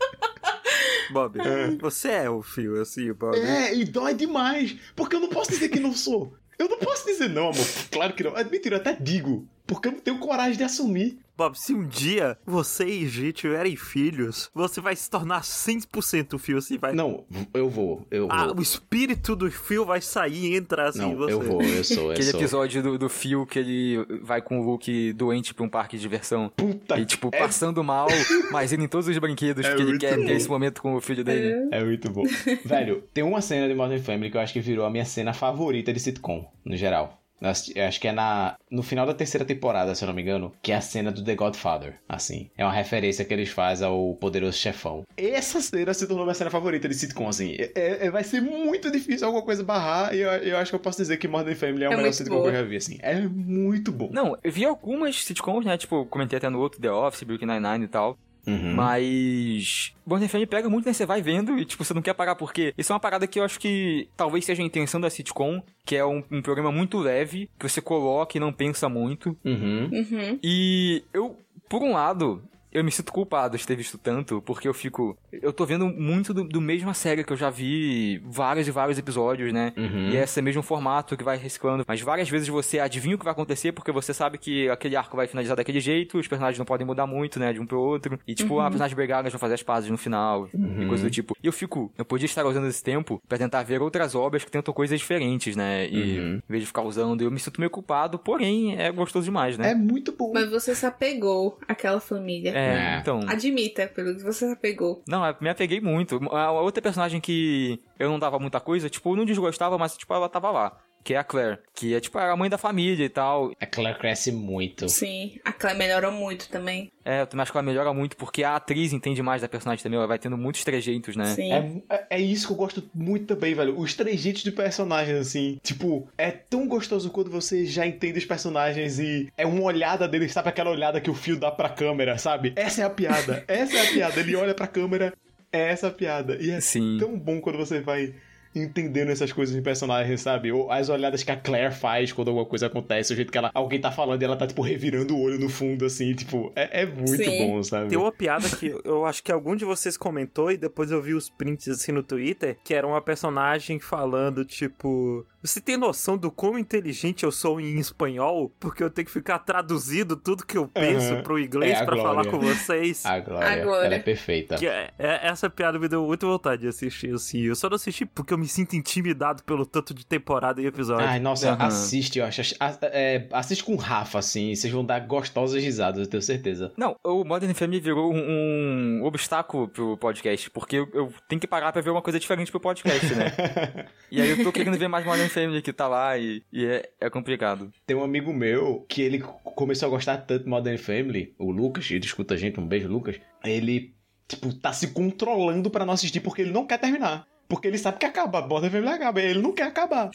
Bob, é. você é o fio, assim, Bob. É, e dói demais. Porque eu não posso dizer que não sou. Eu não posso dizer não, amor. Claro que não. Mentira, eu até digo. Porque eu não tenho coragem de assumir. Bob, se um dia você e G tiverem filhos, você vai se tornar 100% o Fio, assim, vai... Não, eu vou, eu ah, vou. o espírito do Fio vai sair e entrar assim não, em você. eu vou, eu sou, eu Aquele sou. episódio do, do Fio que ele vai com o Luke doente pra um parque de diversão. Puta E, tipo, é... passando mal, mas indo em todos os brinquedos, é porque ele quer bom. ter esse momento com o filho dele. É muito bom. [LAUGHS] Velho, tem uma cena de Modern Family que eu acho que virou a minha cena favorita de sitcom, no geral acho que é na no final da terceira temporada, se eu não me engano, que é a cena do The Godfather, assim. É uma referência que eles fazem ao Poderoso Chefão. Essa cena se tornou minha cena favorita de sitcom, assim. É, é, é, vai ser muito difícil alguma coisa barrar e eu, eu, acho que eu posso dizer que Modern Family é, é o melhor sitcom boa. que eu já vi, assim. É muito bom. Não, eu vi algumas sitcoms, né, tipo, comentei até no outro The Office, Brooklyn Nine-Nine e tal. Uhum. Mas. FM pega muito, né? Você vai vendo e, tipo, você não quer parar, porque isso é uma parada que eu acho que talvez seja a intenção da sitcom, que é um, um programa muito leve, que você coloca e não pensa muito. Uhum. Uhum. E eu, por um lado, eu me sinto culpado de ter visto tanto, porque eu fico. Eu tô vendo muito do, do mesma série que eu já vi vários e vários episódios, né? Uhum. E é esse mesmo formato que vai reciclando. Mas várias vezes você adivinha o que vai acontecer, porque você sabe que aquele arco vai finalizar daquele jeito, os personagens não podem mudar muito, né? De um pro outro. E tipo, uhum. a personagem brigar, elas vão fazer as pazes no final. Uhum. E coisa do tipo. E eu fico. Eu podia estar usando esse tempo para tentar ver outras obras que tentam coisas diferentes, né? E uhum. em vez de ficar usando, eu me sinto meio culpado, porém é gostoso demais, né? É muito bom. Mas você se apegou àquela família. É. É, então. Admita, pelo que você apegou. Não, me apeguei muito. A outra personagem que eu não dava muita coisa, tipo, eu não desgostava, mas, tipo, ela tava lá que é a Claire, que é tipo a mãe da família e tal. A Claire cresce muito. Sim, a Claire melhorou muito também. É, eu também acho que ela melhora muito, porque a atriz entende mais da personagem também, ela vai tendo muitos trejeitos, né? Sim. É, é, é isso que eu gosto muito também, velho. Os trejeitos de personagens, assim, tipo, é tão gostoso quando você já entende os personagens e é uma olhada dele, sabe aquela olhada que o fio dá pra câmera, sabe? Essa é a piada, essa é a piada. Ele olha pra câmera, é essa a piada. E é Sim. tão bom quando você vai entendendo essas coisas de personagem, sabe? Ou as olhadas que a Claire faz quando alguma coisa acontece, o jeito que ela, alguém tá falando e ela tá, tipo, revirando o olho no fundo, assim, tipo, é, é muito Sim. bom, sabe? Tem uma piada que eu acho que algum de vocês comentou e depois eu vi os prints assim no Twitter, que era uma personagem falando, tipo, você tem noção do quão inteligente eu sou em espanhol? Porque eu tenho que ficar traduzido tudo que eu penso uhum. pro inglês é para falar com vocês. [LAUGHS] A Glória, a Glória. Ela é perfeita. É, é, essa piada me deu muita vontade de assistir, assim. Eu só não assisti porque eu me sinto intimidado pelo tanto de temporada e episódio. Ai, nossa, uhum. assiste, eu acho. É, assiste com o Rafa, assim, vocês vão dar gostosas risadas, eu tenho certeza. Não, o Modern Family virou um, um obstáculo pro podcast, porque eu, eu, tenho que pagar pra ver uma coisa diferente pro podcast, né? [LAUGHS] e aí eu tô querendo ver mais Modern Family que tá lá e, e é, é complicado. Tem um amigo meu que ele começou a gostar tanto de Modern Family, o Lucas, ele escuta a gente, um beijo, Lucas. Ele, tipo, tá se controlando para não assistir porque ele não quer terminar. Porque ele sabe que acaba, Modern Family acaba, ele não quer acabar.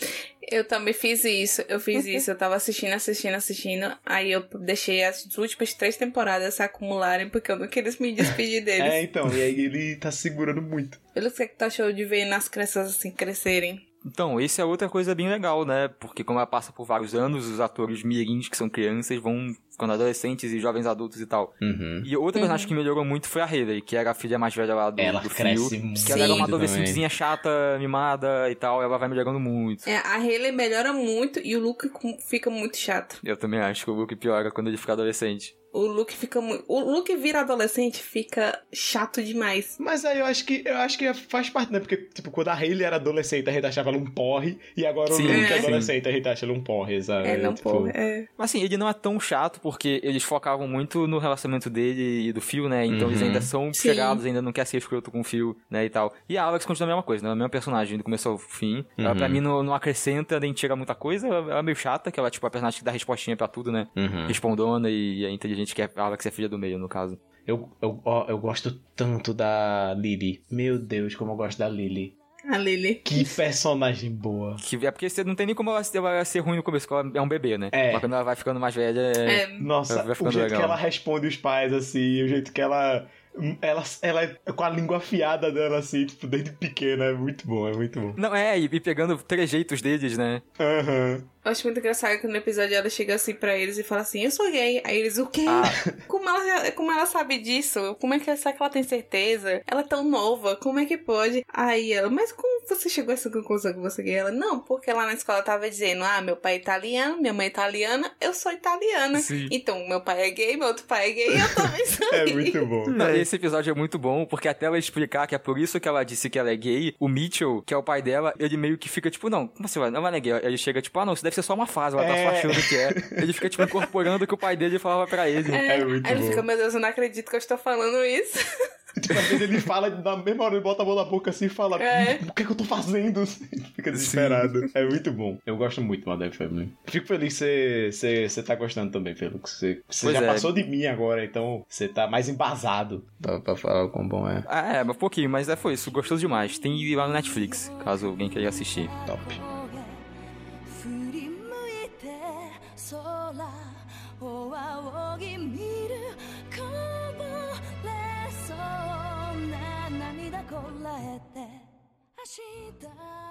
Eu também fiz isso, eu fiz isso, eu tava assistindo, assistindo, assistindo, aí eu deixei as últimas três temporadas se acumularem porque eu não queria me despedir [LAUGHS] deles. é, então, e aí ele tá segurando muito. Pelo que tu achou de ver nas crianças assim crescerem? Então, esse é outra coisa bem legal, né? Porque como ela passa por vários anos, os atores mirins, que são crianças, vão ficando adolescentes e jovens adultos e tal. Uhum. E outra personagem uhum. que melhorou muito foi a Hayley, que era a filha mais velha lá do, ela do cresce Phil. Que ela era uma adolescentezinha chata, mimada e tal, ela vai melhorando muito. É, a Hayley melhora muito e o Luke fica muito chato. Eu também acho que o Luke piora quando ele fica adolescente. O Luke fica muito. O Luke vira adolescente fica chato demais. Mas aí eu acho que eu acho que faz parte, né? Porque, tipo, quando a Hayley era adolescente, a gente achava ela um porre, e agora sim, o Luke é, é adolescente, sim. a gente acha ele um porre, sabe? É, não tipo... porre, é. Mas assim, ele não é tão chato, porque eles focavam muito no relacionamento dele e do Phil, né? Então uhum. eles ainda são sim. chegados, ainda não quer ser escroto com o Phil, né? E tal. E a Alex continua a mesma coisa, né? A mesma personagem do começo ao fim. Uhum. Ela, pra mim, não, não acrescenta nem tira muita coisa. Ela é meio chata, que ela é tipo a personagem que dá respostinha pra tudo, né? Uhum. Respondona e é inteligente, que a Alex é filha do meio, no caso. Eu, eu, eu gosto tanto da Lily. Meu Deus, como eu gosto da Lily. A Lily. Que personagem boa. Que, é porque você não tem nem como ela, ela ser ruim no começo, porque ela é um bebê, né? É. Mas quando ela vai ficando mais velha, é... é. Nossa, o jeito legal. que ela responde os pais, assim, o jeito que ela ela, ela é com a língua afiada dela, assim, tipo, desde pequena. É muito bom, é muito bom. Não, é, e, pegando trejeitos deles, né? Aham. Uhum. Eu acho muito engraçado que no episódio ela chega assim pra eles e fala assim, eu sou gay. Aí eles, o quê? Ah. [LAUGHS] Como, ela, como ela sabe disso? Como é que, será que ela tem certeza? Ela é tão nova, como é que pode? Aí ela, mas como você chegou a essa conclusão que você é gay? Ela, não, porque lá na escola tava dizendo, ah, meu pai é italiano, minha mãe é italiana, eu sou italiana. Sim. Então, meu pai é gay, meu outro pai é gay, eu também [LAUGHS] sou É muito bom. Não, esse episódio é muito bom, porque até ela explicar que é por isso que ela disse que ela é gay, o Mitchell, que é o pai dela, ele meio que fica tipo, não, como assim, não é gay? Ele chega tipo, ah, não, isso deve ser só uma fase, ela tá só é. achando que é. Ele fica, tipo, incorporando o que o pai dele falava pra ele. É, é muito aí bom. ele fica, meu Deus, eu não acredito que eu estou falando isso. [LAUGHS] Tipo, às vezes ele fala, na mesma hora ele bota a mão na boca assim e fala, é. o que é que eu tô fazendo? Fica desesperado. Sim. É muito bom. Eu gosto muito do Modern Family. Fico feliz que você tá gostando também, Felix. Você, você já é. passou de mim agora, então você tá mais embasado pra, pra falar o quão bom é. Ah, é, mas pouquinho, mas é, foi isso. Gostoso demais. Tem lá no Netflix, caso alguém queira assistir. Top.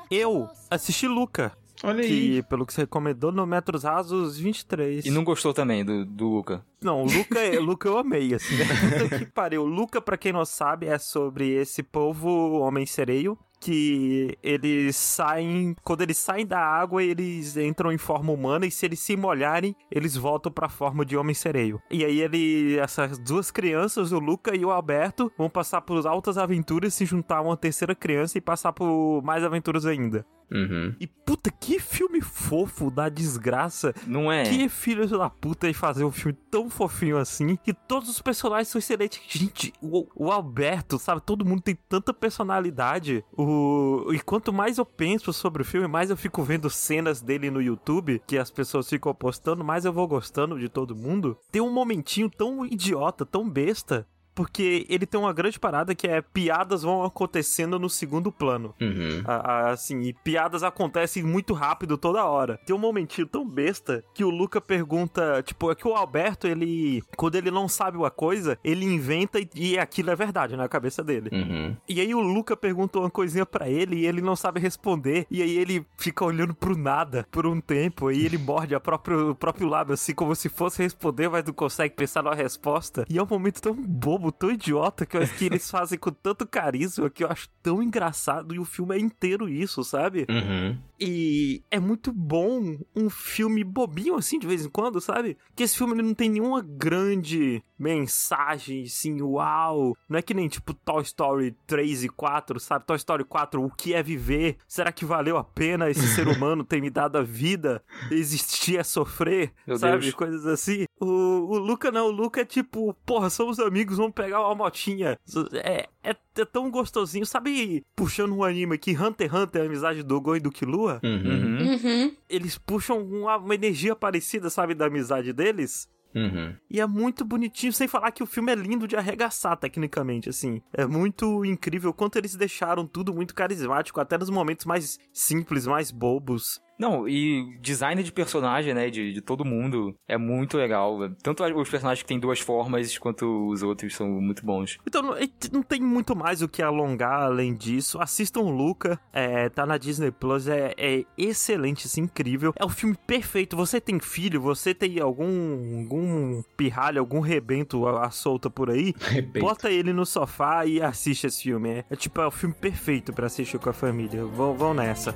Eu assisti Luca. Olha que, aí. pelo que você recomendou, no Metros Rasos 23. E não gostou também do, do Luca? Não, o Luca, [LAUGHS] Luca eu amei, assim. [LAUGHS] que pariu. Luca, pra quem não sabe, é sobre esse povo homem-sereio que eles saem, quando eles saem da água, eles entram em forma humana e se eles se molharem, eles voltam para a forma de homem sereio. E aí ele, essas duas crianças, o Luca e o Alberto, vão passar por altas aventuras, se juntar a uma terceira criança e passar por mais aventuras ainda. Uhum. E puta, que filme fofo da desgraça. Não é? Que filho da puta e fazer um filme tão fofinho assim. Que todos os personagens são excelentes. Gente, o, o Alberto, sabe? Todo mundo tem tanta personalidade. O, e quanto mais eu penso sobre o filme, mais eu fico vendo cenas dele no YouTube, que as pessoas ficam postando, mais eu vou gostando de todo mundo. Tem um momentinho tão idiota, tão besta, porque ele tem uma grande parada que é piadas vão acontecendo no segundo plano. Uhum. assim, e piadas acontecem muito rápido toda hora. Tem um momentinho tão besta que o Luca pergunta, tipo, é que o Alberto, ele, quando ele não sabe uma coisa, ele inventa e, e aquilo é verdade na cabeça dele. Uhum. E aí o Luca pergunta uma coisinha para ele e ele não sabe responder. E aí ele fica olhando pro nada por um tempo e ele morde a próprio, o próprio lábio, assim, como se fosse responder, mas não consegue pensar numa resposta. E é um momento tão bobo tão idiota que eu acho que eles [LAUGHS] fazem com tanto carisma que eu acho tão engraçado e o filme é inteiro isso, sabe? Uhum. E é muito bom um filme bobinho assim de vez em quando, sabe? Que esse filme não tem nenhuma grande mensagem assim, uau. Não é que nem tipo Toy Story 3 e 4, sabe? Toy Story 4, o que é viver? Será que valeu a pena esse [LAUGHS] ser humano ter me dado a vida? Existir é sofrer, Meu sabe? Deus. Coisas assim. O, o Luca não, o Luca é tipo, porra, somos amigos, vamos pegar uma motinha. É, é, é tão gostosinho, sabe? Puxando um anime aqui, Hunter x Hunter, a amizade do Gon e do Killua. Uhum. Uhum. Eles puxam uma, uma energia parecida, sabe, da amizade deles. Uhum. E é muito bonitinho, sem falar que o filme é lindo de arregaçar, tecnicamente, assim. É muito incrível quanto eles deixaram tudo muito carismático, até nos momentos mais simples, mais bobos. Não, e design de personagem, né, de, de todo mundo é muito legal. Tanto os personagens que têm duas formas, quanto os outros são muito bons. Então, não tem muito mais o que alongar além disso. Assistam Luca, é, tá na Disney Plus, é, é excelente, assim, incrível. É o filme perfeito. Você tem filho, você tem algum, algum pirralho, algum rebento à, à solta por aí, [LAUGHS] Rebento. bota ele no sofá e assiste esse filme. É, é tipo, é o filme perfeito para assistir com a família. Vão, vão nessa.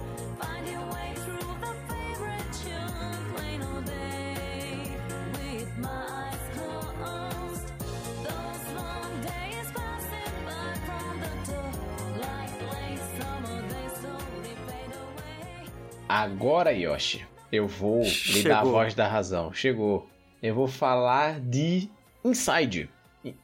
Agora, Yoshi, eu vou Chegou. lhe dar a voz da razão. Chegou. Eu vou falar de Inside.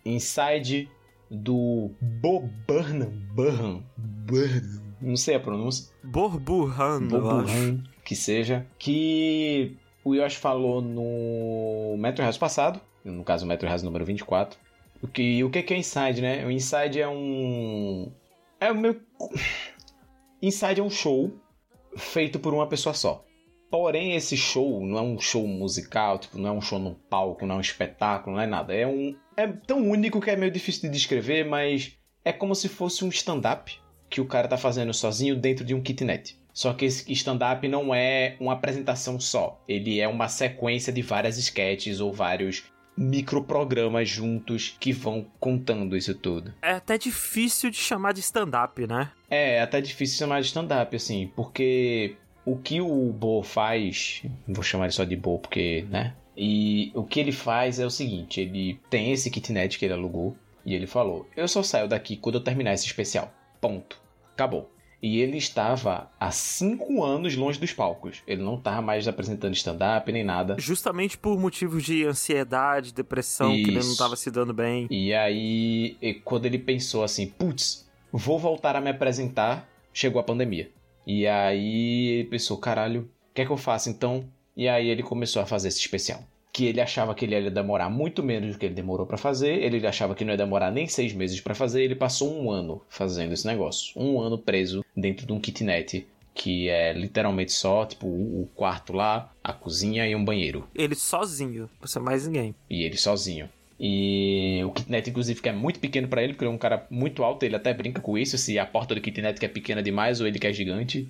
Inside do Bo Burnham. Burnham. Burnham. Não sei a pronúncia. Borburhan, Borburhan, que seja. Que o Yoshi falou no Metro House passado. No caso, o Metro House número 24. O que, o que é Inside, né? O Inside é um... É o meu... Inside é um show feito por uma pessoa só. Porém, esse show não é um show musical, tipo, não é um show no palco, não é um espetáculo, não é nada. É um. É tão único que é meio difícil de descrever, mas é como se fosse um stand-up que o cara tá fazendo sozinho dentro de um kitnet. Só que esse stand-up não é uma apresentação só. Ele é uma sequência de várias sketches ou vários microprogramas juntos que vão contando isso tudo. É até difícil de chamar de stand-up, né? É, é até difícil chamar de stand-up, assim, porque o que o Bo faz, vou chamar ele só de Bo porque, né? E o que ele faz é o seguinte, ele tem esse kitnet que ele alugou e ele falou: "Eu só saio daqui quando eu terminar esse especial". Ponto. Acabou. E ele estava há cinco anos longe dos palcos. Ele não estava mais apresentando stand-up nem nada. Justamente por motivos de ansiedade, depressão, Isso. que ele não estava se dando bem. E aí, quando ele pensou assim, putz, vou voltar a me apresentar, chegou a pandemia. E aí ele pensou, caralho, o que é que eu faço então? E aí ele começou a fazer esse especial que ele achava que ele ia demorar muito menos do que ele demorou para fazer, ele achava que não ia demorar nem seis meses para fazer, ele passou um ano fazendo esse negócio, um ano preso dentro de um kitnet que é literalmente só, tipo, o quarto lá, a cozinha e um banheiro. Ele sozinho, você mais ninguém. E ele sozinho. E o kitnet, inclusive, que é muito pequeno para ele, porque ele é um cara muito alto, ele até brinca com isso, se a porta do kitnet é pequena demais ou ele que é gigante.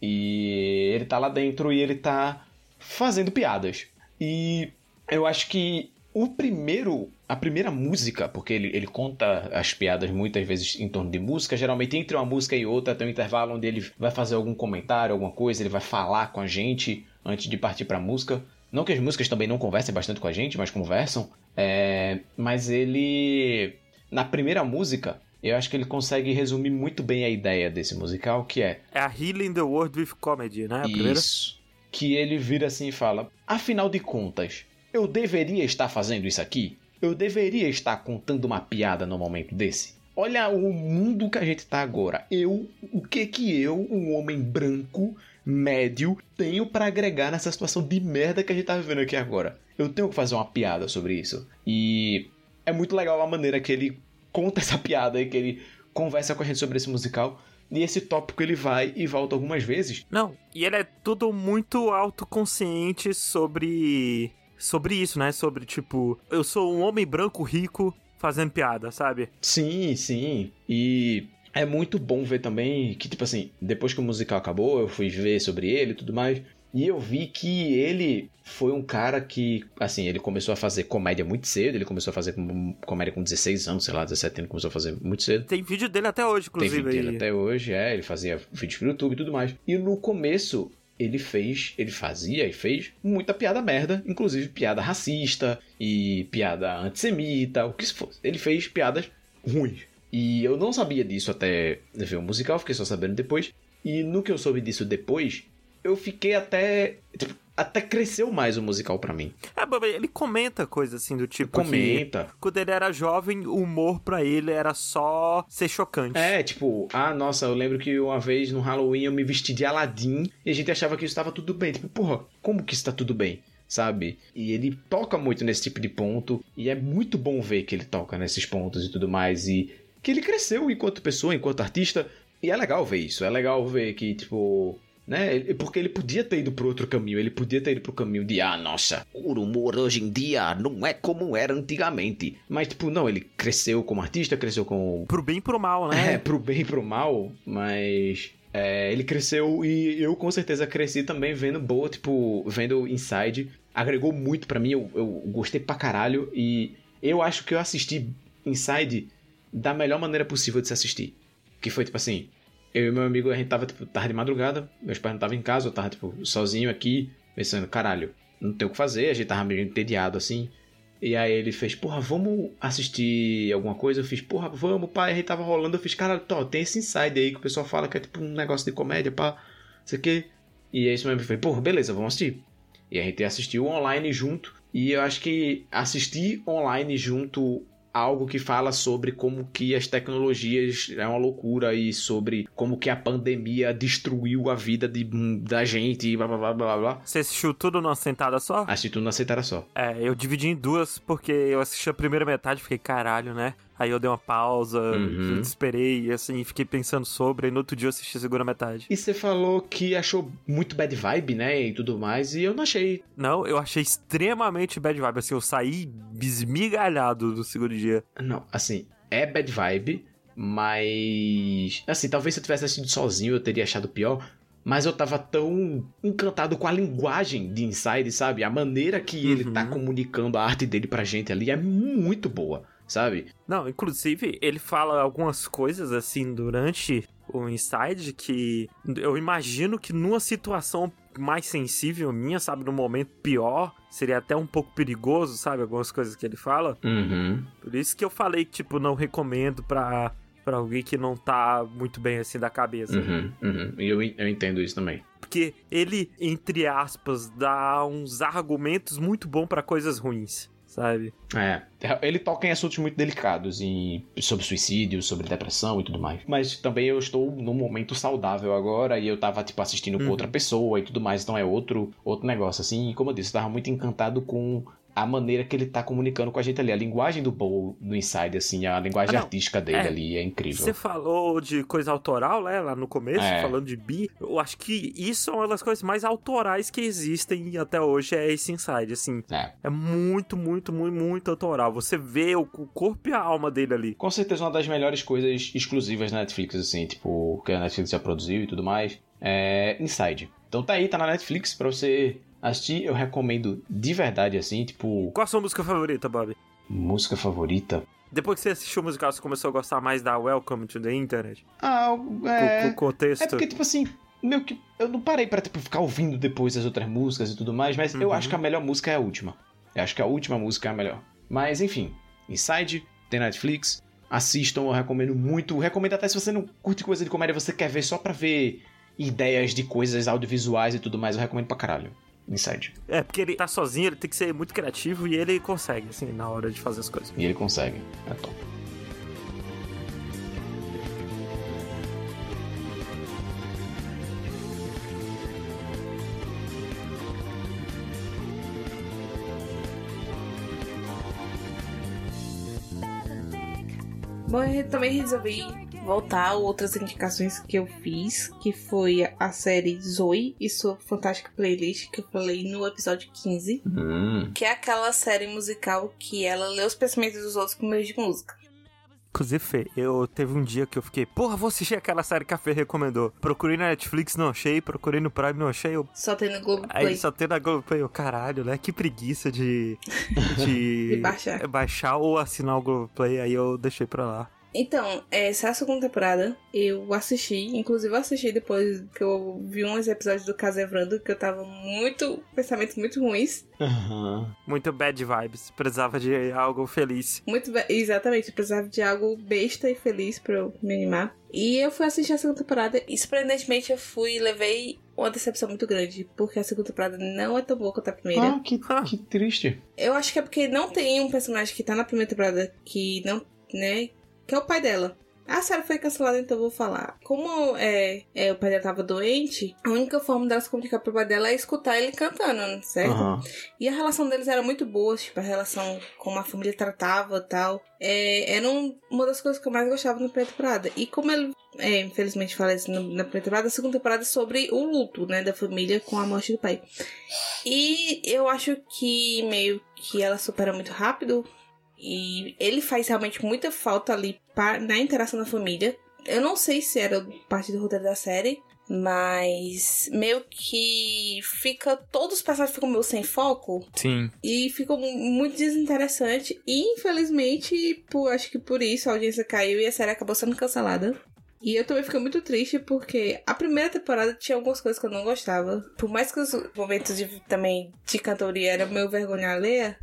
E ele tá lá dentro e ele tá fazendo piadas. E eu acho que o primeiro, a primeira música, porque ele, ele conta as piadas muitas vezes em torno de música, geralmente entre uma música e outra tem um intervalo onde ele vai fazer algum comentário, alguma coisa, ele vai falar com a gente antes de partir para a música. Não que as músicas também não conversem bastante com a gente, mas conversam. É, mas ele, na primeira música, eu acho que ele consegue resumir muito bem a ideia desse musical, que é... É a Healing the World with Comedy, né? A Isso. Primeira? que ele vira assim e fala: Afinal de contas, eu deveria estar fazendo isso aqui? Eu deveria estar contando uma piada no momento desse? Olha o mundo que a gente tá agora. Eu, o que que eu, um homem branco, médio, tenho para agregar nessa situação de merda que a gente tá vivendo aqui agora? Eu tenho que fazer uma piada sobre isso. E é muito legal a maneira que ele conta essa piada e que ele conversa com a gente sobre esse musical e esse tópico ele vai e volta algumas vezes. Não, e ele é tudo muito autoconsciente sobre sobre isso, né? Sobre tipo, eu sou um homem branco rico fazendo piada, sabe? Sim, sim. E é muito bom ver também que tipo assim, depois que o musical acabou, eu fui ver sobre ele e tudo mais. E eu vi que ele foi um cara que, assim, ele começou a fazer comédia muito cedo. Ele começou a fazer comédia com 16 anos, sei lá, 17 anos, começou a fazer muito cedo. Tem vídeo dele até hoje, inclusive. Tem vídeo dele até hoje, é. Ele fazia vídeos pro YouTube e tudo mais. E no começo, ele fez, ele fazia e fez muita piada merda, inclusive piada racista e piada antissemita, o que se fosse. Ele fez piadas ruins. E eu não sabia disso até ver o musical, fiquei só sabendo depois. E no que eu soube disso depois, eu fiquei até. Tipo, até cresceu mais o musical para mim. É, ele comenta coisas assim do tipo. Comenta. Que, quando ele era jovem, o humor para ele era só ser chocante. É, tipo, ah, nossa, eu lembro que uma vez no Halloween eu me vesti de Aladdin e a gente achava que isso estava tudo bem. Tipo, porra, como que isso tá tudo bem? Sabe? E ele toca muito nesse tipo de ponto. E é muito bom ver que ele toca nesses pontos e tudo mais. E que ele cresceu enquanto pessoa, enquanto artista. E é legal ver isso. É legal ver que, tipo, né? Porque ele podia ter ido pro outro caminho, ele podia ter ido pro caminho de, ah, nossa, o humor hoje em dia não é como era antigamente. Mas, tipo, não, ele cresceu como artista, cresceu com. Pro bem e pro mal, né? É, pro bem e pro mal, mas. É, ele cresceu e eu com certeza cresci também vendo boa, tipo, vendo Inside. Agregou muito para mim, eu, eu gostei pra caralho e eu acho que eu assisti Inside da melhor maneira possível de se assistir. Que foi tipo assim, eu e meu amigo, a gente tava, tipo, tarde de madrugada, meus pais não estavam em casa, eu tava, tipo, sozinho aqui, pensando, caralho, não tem o que fazer, a gente tava meio entediado, assim. E aí ele fez, porra, vamos assistir alguma coisa? Eu fiz, porra, vamos, pai. Aí tava rolando, eu fiz, cara, tó, tem esse inside aí que o pessoal fala que é tipo um negócio de comédia, pá, sei que. E aí isso mesmo fez, porra, beleza, vamos assistir. E a gente assistiu online junto. E eu acho que assistir online junto algo que fala sobre como que as tecnologias é uma loucura e sobre como que a pandemia destruiu a vida de, da gente e blá blá blá blá blá. Você assistiu tudo numa sentada só? Assisti tudo numa sentada só. É, eu dividi em duas porque eu assisti a primeira metade e fiquei, caralho, né? Aí eu dei uma pausa, uhum. esperei, assim, fiquei pensando sobre, e no outro dia eu assisti a segunda metade. E você falou que achou muito bad vibe, né, e tudo mais, e eu não achei. Não, eu achei extremamente bad vibe, assim, eu saí esmigalhado do segundo dia. Não, assim, é bad vibe, mas... Assim, talvez se eu tivesse assistido sozinho eu teria achado pior, mas eu tava tão encantado com a linguagem de Inside, sabe? A maneira que uhum. ele tá uhum. comunicando a arte dele pra gente ali é muito boa sabe? Não, inclusive, ele fala algumas coisas assim durante o Inside que eu imagino que numa situação mais sensível minha, sabe, no momento pior, seria até um pouco perigoso, sabe, algumas coisas que ele fala. Uhum. Por isso que eu falei que, tipo, não recomendo pra, pra alguém que não tá muito bem assim da cabeça. Uhum, uhum. E eu, eu entendo isso também. Porque ele, entre aspas, dá uns argumentos muito bons para coisas ruins sabe? É. Ele toca em assuntos muito delicados, em, sobre suicídio, sobre depressão e tudo mais. Mas também eu estou num momento saudável agora e eu tava, tipo, assistindo com uhum. outra pessoa e tudo mais, então é outro, outro negócio, assim. E como eu disse, eu tava muito encantado com a maneira que ele tá comunicando com a gente ali. A linguagem do Bowl no Inside, assim, a linguagem ah, artística dele é, ali é incrível. Você falou de coisa autoral, né, lá no começo, é. falando de bi. Eu acho que isso é uma das coisas mais autorais que existem até hoje, é esse Inside, assim. É. É muito, muito, muito, muito autoral. Você vê o corpo e a alma dele ali. Com certeza uma das melhores coisas exclusivas da Netflix, assim, tipo, que a Netflix já produziu e tudo mais. É Inside. Então tá aí, tá na Netflix pra você assistir, eu recomendo de verdade, assim, tipo. Qual a sua música favorita, Bob? Música favorita? Depois que você assistiu o musical, você começou a gostar mais da Welcome to the Internet? Ah, é. O, contexto. É porque, tipo assim, meio que. Eu não parei pra tipo, ficar ouvindo depois as outras músicas e tudo mais, mas uhum. eu acho que a melhor música é a última. Eu acho que a última música é a melhor. Mas, enfim, Inside, tem Netflix. Assistam, eu recomendo muito. Recomendo até se você não curte coisa de comédia, você quer ver só pra ver ideias de coisas audiovisuais e tudo mais, eu recomendo pra caralho. Inside. É, porque ele tá sozinho, ele tem que ser muito criativo e ele consegue, assim, na hora de fazer as coisas. E ele consegue. É top. Bom, eu também resolvi voltar outras indicações que eu fiz, que foi a série Zoe e sua fantástica playlist que eu falei no episódio 15, hum. que é aquela série musical que ela lê os pensamentos dos outros com meio de música. Inclusive, Fê, eu teve um dia que eu fiquei, porra, vou assistir aquela série que a Fê recomendou. Procurei na Netflix, não achei. Procurei no Prime, não achei. Eu... Só tem no Globoplay. Aí só tem na Globoplay. Eu, caralho, né? Que preguiça de... [LAUGHS] De, de baixar. baixar ou assinar o Globoplay. Aí eu deixei pra lá. Então, essa é a segunda temporada. Eu assisti, inclusive eu assisti depois que eu vi uns episódios do Casevrando, que eu tava muito. pensamentos muito ruins. Uhum. Muito bad vibes. Precisava de algo feliz. Muito Exatamente, eu precisava de algo besta e feliz pra eu me animar. E eu fui assistir a segunda temporada e surpreendentemente eu fui e levei uma decepção muito grande, porque a segunda temporada não é tão boa quanto a primeira. Ah, que, que triste. Eu acho que é porque não tem um personagem que tá na primeira temporada que não, né, que é o pai dela. A série foi cancelada, então eu vou falar. Como é, é, o pai dela tava doente, a única forma dela se comunicar pro pai dela é escutar ele cantando, certo? Uhum. E a relação deles era muito boa, tipo, a relação como a família tratava e tal. É, era um, uma das coisas que eu mais gostava na primeira temporada. E como ele, é, infelizmente, falece na, na primeira temporada, a segunda temporada é sobre o luto, né, da família com a morte do pai. E eu acho que meio que ela supera muito rápido e ele faz realmente muita falta ali pra, na interação da família. Eu não sei se era parte do roteiro da série, mas meio que fica. Todos os personagens ficam meio sem foco. Sim. E ficou muito desinteressante. E infelizmente, por, acho que por isso a audiência caiu e a série acabou sendo cancelada. E eu também fiquei muito triste porque a primeira temporada tinha algumas coisas que eu não gostava. Por mais que os momentos de, também de cantoria eram meio vergonha alheia,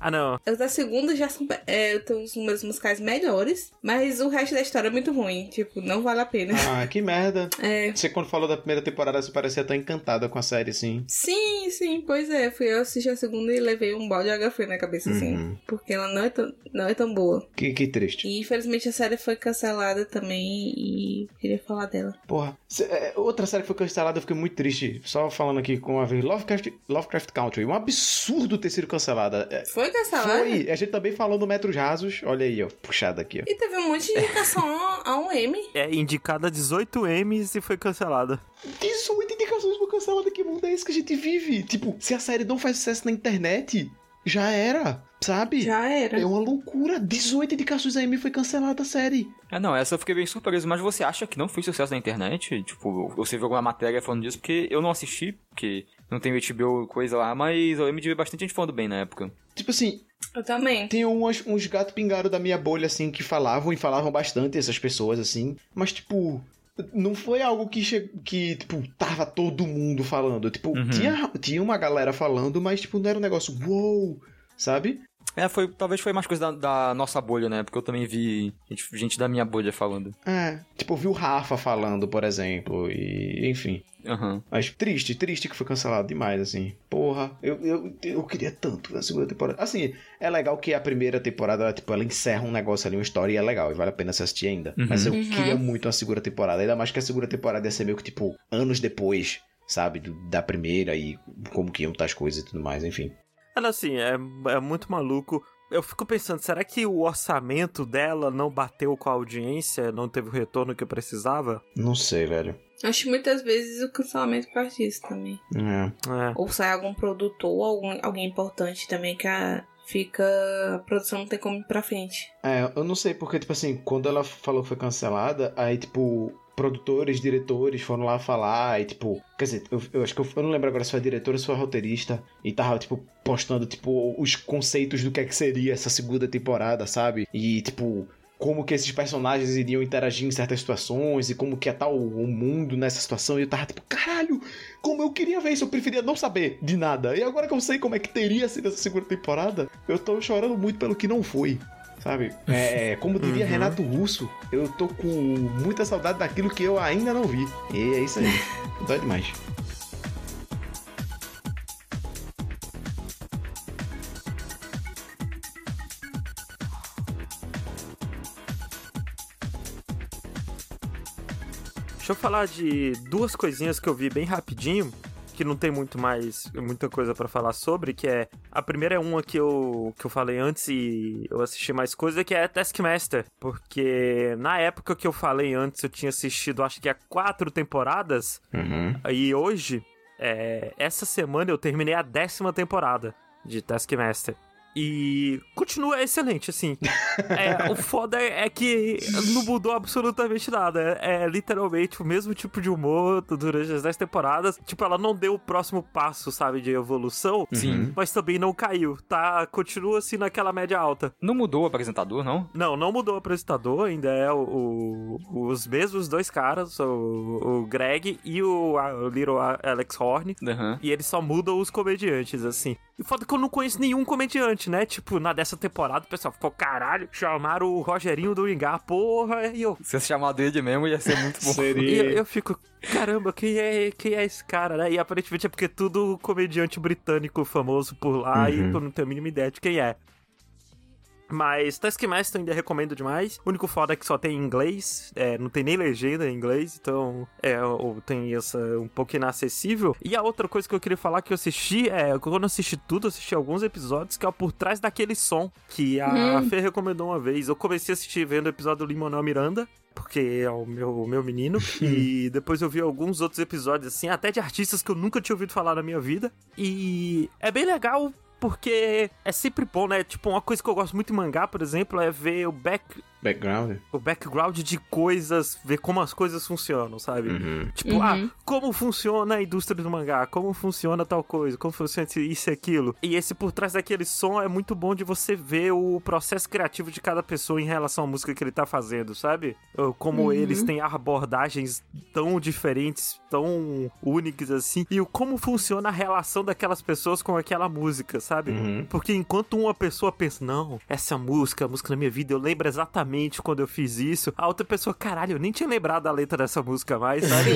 ah, não. Os da segunda já são é, tem os números musicais melhores, mas o resto da história é muito ruim. Tipo, não vale a pena. Ah, [LAUGHS] que merda. É. Você, quando falou da primeira temporada, você parecia tão encantada com a série, assim. Sim, sim, pois é. Fui eu assistir a segunda e levei um balde de água fria na cabeça, assim. Uhum. Porque ela não é, tão, não é tão boa. Que, que triste. E infelizmente a série foi cancelada também e queria falar dela. Porra. Cê, é, outra série que foi cancelada, eu fiquei muito triste. Só falando aqui com uma vez. Lovecraft, Lovecraft Country. Um absurdo ter sido cancelada. É, Foi cancelada? Foi. A gente também falou no Metros Rasos. Olha aí, ó. Puxado aqui, ó. E teve um monte de indicação a um M. É indicada 18 M's e foi cancelada. 18 indicações por cancelada. Que mundo é esse que a gente vive? Tipo, se a série não faz sucesso na internet, já era. Sabe? Já era. É uma loucura. 18 indicações a M foi cancelada a série. É, não, essa eu fiquei bem surpreso, mas você acha que não foi sucesso na internet? Tipo, você viu alguma matéria falando disso? Porque eu não assisti, porque não tem HBO coisa lá, mas eu lembro de ver bastante gente falando bem na época. Tipo assim, Eu também. tem umas, uns gato pingado da minha bolha, assim, que falavam e falavam bastante essas pessoas, assim. Mas, tipo, não foi algo que, che... que tipo, tava todo mundo falando. Tipo, Uhum. tinha, tinha uma galera falando, mas, tipo, não era um negócio, uou, sabe? É, foi, talvez foi mais coisa da, da nossa bolha, né? Porque eu também vi gente, gente da minha bolha falando. É. Tipo, eu vi o Rafa falando, por exemplo, e enfim. Aham. Mas triste, triste que foi cancelado demais, assim. Porra, eu, eu, eu queria tanto a segunda temporada. Assim, é legal que a primeira temporada, ela, tipo, ela encerra um negócio ali, uma história, e é legal, e vale a pena se assistir ainda. Uhum. Mas eu Uhum. queria muito uma segunda temporada, ainda mais que a segunda temporada ia ser meio que, tipo, anos depois, sabe? da primeira e como que iam estar as coisas e tudo mais, enfim. Ela, assim, é, é muito maluco. Eu fico pensando, será que o orçamento dela não bateu com a audiência, não teve o retorno que precisava? Não sei, velho. Acho que muitas vezes o cancelamento parte disso também. É. É. Ou sai algum produtor, algum, alguém importante também que a, fica. A produção não tem como ir pra frente. É, eu não sei, porque, tipo assim, quando ela falou que foi cancelada, aí, tipo, produtores, diretores foram lá falar e, tipo, quer dizer, eu, eu acho que eu, eu não lembro agora se foi a diretora ou se foi a roteirista, e tava, tipo, postando, tipo, os conceitos do que é que seria essa segunda temporada, sabe? E, tipo, como que esses personagens iriam interagir em certas situações e como que ia estar o, o mundo nessa situação. E eu tava tipo, caralho, como eu queria ver isso, eu preferia não saber de nada. E agora que eu sei como é que teria sido essa segunda temporada, eu tô chorando muito pelo que não foi. Sabe? [LAUGHS] É, como diria Uhum. Renato Russo, eu tô com muita saudade daquilo que eu ainda não vi. E é isso aí. [LAUGHS] Dói demais. Deixa eu falar de duas coisinhas que eu vi bem rapidinho, que não tem muito mais, muita coisa pra falar sobre, que é... A primeira é uma que eu, que eu falei antes e eu assisti mais coisa, que é Taskmaster. Porque na época que eu falei antes, eu tinha assistido, acho que há quatro temporadas, Uhum. e hoje, é, essa semana eu terminei a décima temporada de Taskmaster. E continua excelente, assim. é, o foda é que não mudou absolutamente nada. É, é, literalmente o mesmo tipo de humor durante as 10 temporadas. Tipo, ela não deu o próximo passo, sabe, de evolução. Sim. Mas também não caiu. Tá, continua assim naquela média alta. Não mudou o apresentador, não? Não, não mudou o apresentador. Ainda é o, o os mesmos dois caras, o, o Greg e o, o Little Alex Horn. Uhum. E eles só mudam os comediantes, assim. E foda que eu não conheço nenhum comediante, né? Tipo, na dessa temporada o pessoal ficou, caralho, chamaram o Rogerinho do Ingar, porra, e eu... Se você chamar dele mesmo, ia ser muito bom. Seria... E eu, eu fico, caramba, quem é, quem é esse cara, né? E aparentemente é porque tudo comediante britânico famoso por lá uhum. e eu não tenho a mínima ideia de quem é. Mas Taskmaster ainda recomendo demais. O único foda é que só tem em inglês, é, não tem nem legenda em inglês, então é, ou tem essa um pouco inacessível. E a outra coisa que eu queria falar que eu assisti é, quando eu assisti tudo, eu assisti alguns episódios que é por trás daquele som que a hum. Fê recomendou uma vez. Eu comecei a assistir vendo o episódio do Limonel Miranda, porque é o meu, o meu menino. [LAUGHS] e depois eu vi alguns outros episódios, assim, até de artistas que eu nunca tinha ouvido falar na minha vida. E é bem legal porque é sempre bom, né? Tipo, uma coisa que eu gosto muito em mangá, por exemplo, é ver o back Background? O background de coisas, ver como as coisas funcionam, sabe? Uhum. Tipo, uhum. ah, como funciona a indústria do mangá? Como funciona tal coisa? Como funciona isso e aquilo? E esse por trás daquele som é muito bom de você ver o processo criativo de cada pessoa em relação à música que ele tá fazendo, sabe? Como uhum. eles têm abordagens tão diferentes, tão únicas assim. E o como funciona a relação daquelas pessoas com aquela música, sabe? Uhum. Porque enquanto uma pessoa pensa, não, essa música, a música da minha vida, eu lembro exatamente exatamente quando eu fiz isso. A outra pessoa, caralho, eu nem tinha lembrado da letra dessa música mais, sabe?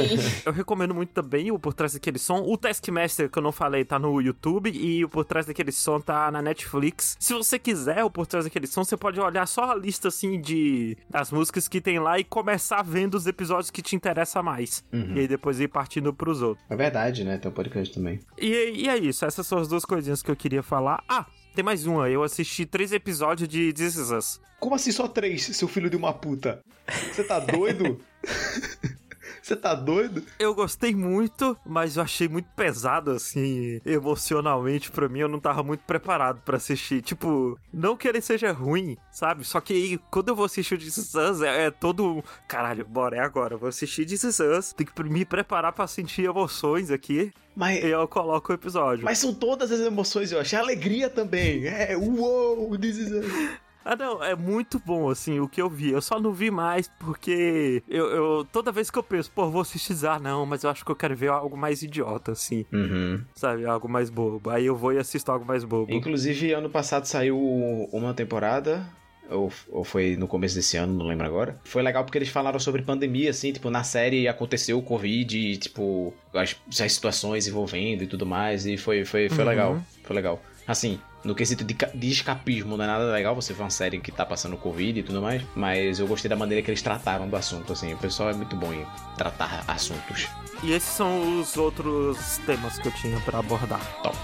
eu recomendo muito também o Por Trás daquele som. O Taskmaster, que eu não falei, tá no YouTube e o Por Trás daquele som tá na Netflix. Se você quiser o Por Trás daquele som, você pode olhar só a lista, assim, de das músicas que tem lá e começar vendo os episódios que te interessam mais. Uhum. E aí depois ir partindo pros outros. É verdade, né? Tem um podcast também. E, e é isso. Essas são as duas coisinhas que eu queria falar. Ah, tem mais uma. Eu assisti três episódios de This Is Us. Como assim só três, seu filho de uma puta? Você tá doido? [LAUGHS] Você tá doido? Eu gostei muito, mas eu achei muito pesado, assim, emocionalmente para mim. Eu não tava muito preparado para assistir. Tipo, não que ele seja ruim, sabe? Só que aí, quando eu vou assistir o This Is Us, é, é todo. Caralho, bora, é agora. Eu vou assistir This Is Us. Tem que me preparar para sentir emoções aqui. Mas, e eu coloco o episódio. Mas são todas as emoções, eu achei alegria também. É, uou, This Is Us. Ah, não, é muito bom, assim, o que eu vi. Eu só não vi mais porque eu, eu toda vez que eu penso, pô, vou assistir ah, não, mas eu acho que eu quero ver algo mais idiota, assim. Uhum. Sabe, algo mais bobo. Aí eu vou e assisto algo mais bobo. Inclusive, ano passado saiu uma temporada ou, ou, foi no começo desse ano, não lembro agora. Foi legal porque eles falaram sobre pandemia, assim, tipo, na série aconteceu o Covid, e, tipo, as, as situações envolvendo e tudo mais, e foi, foi, foi uhum. legal. Foi legal. Assim, no quesito de, de, escapismo, não é nada legal você ver uma série que tá passando Covid e tudo mais, mas eu gostei da maneira que eles trataram do assunto, assim, o pessoal é muito bom em tratar assuntos. E esses são os outros temas que eu tinha para abordar. Top.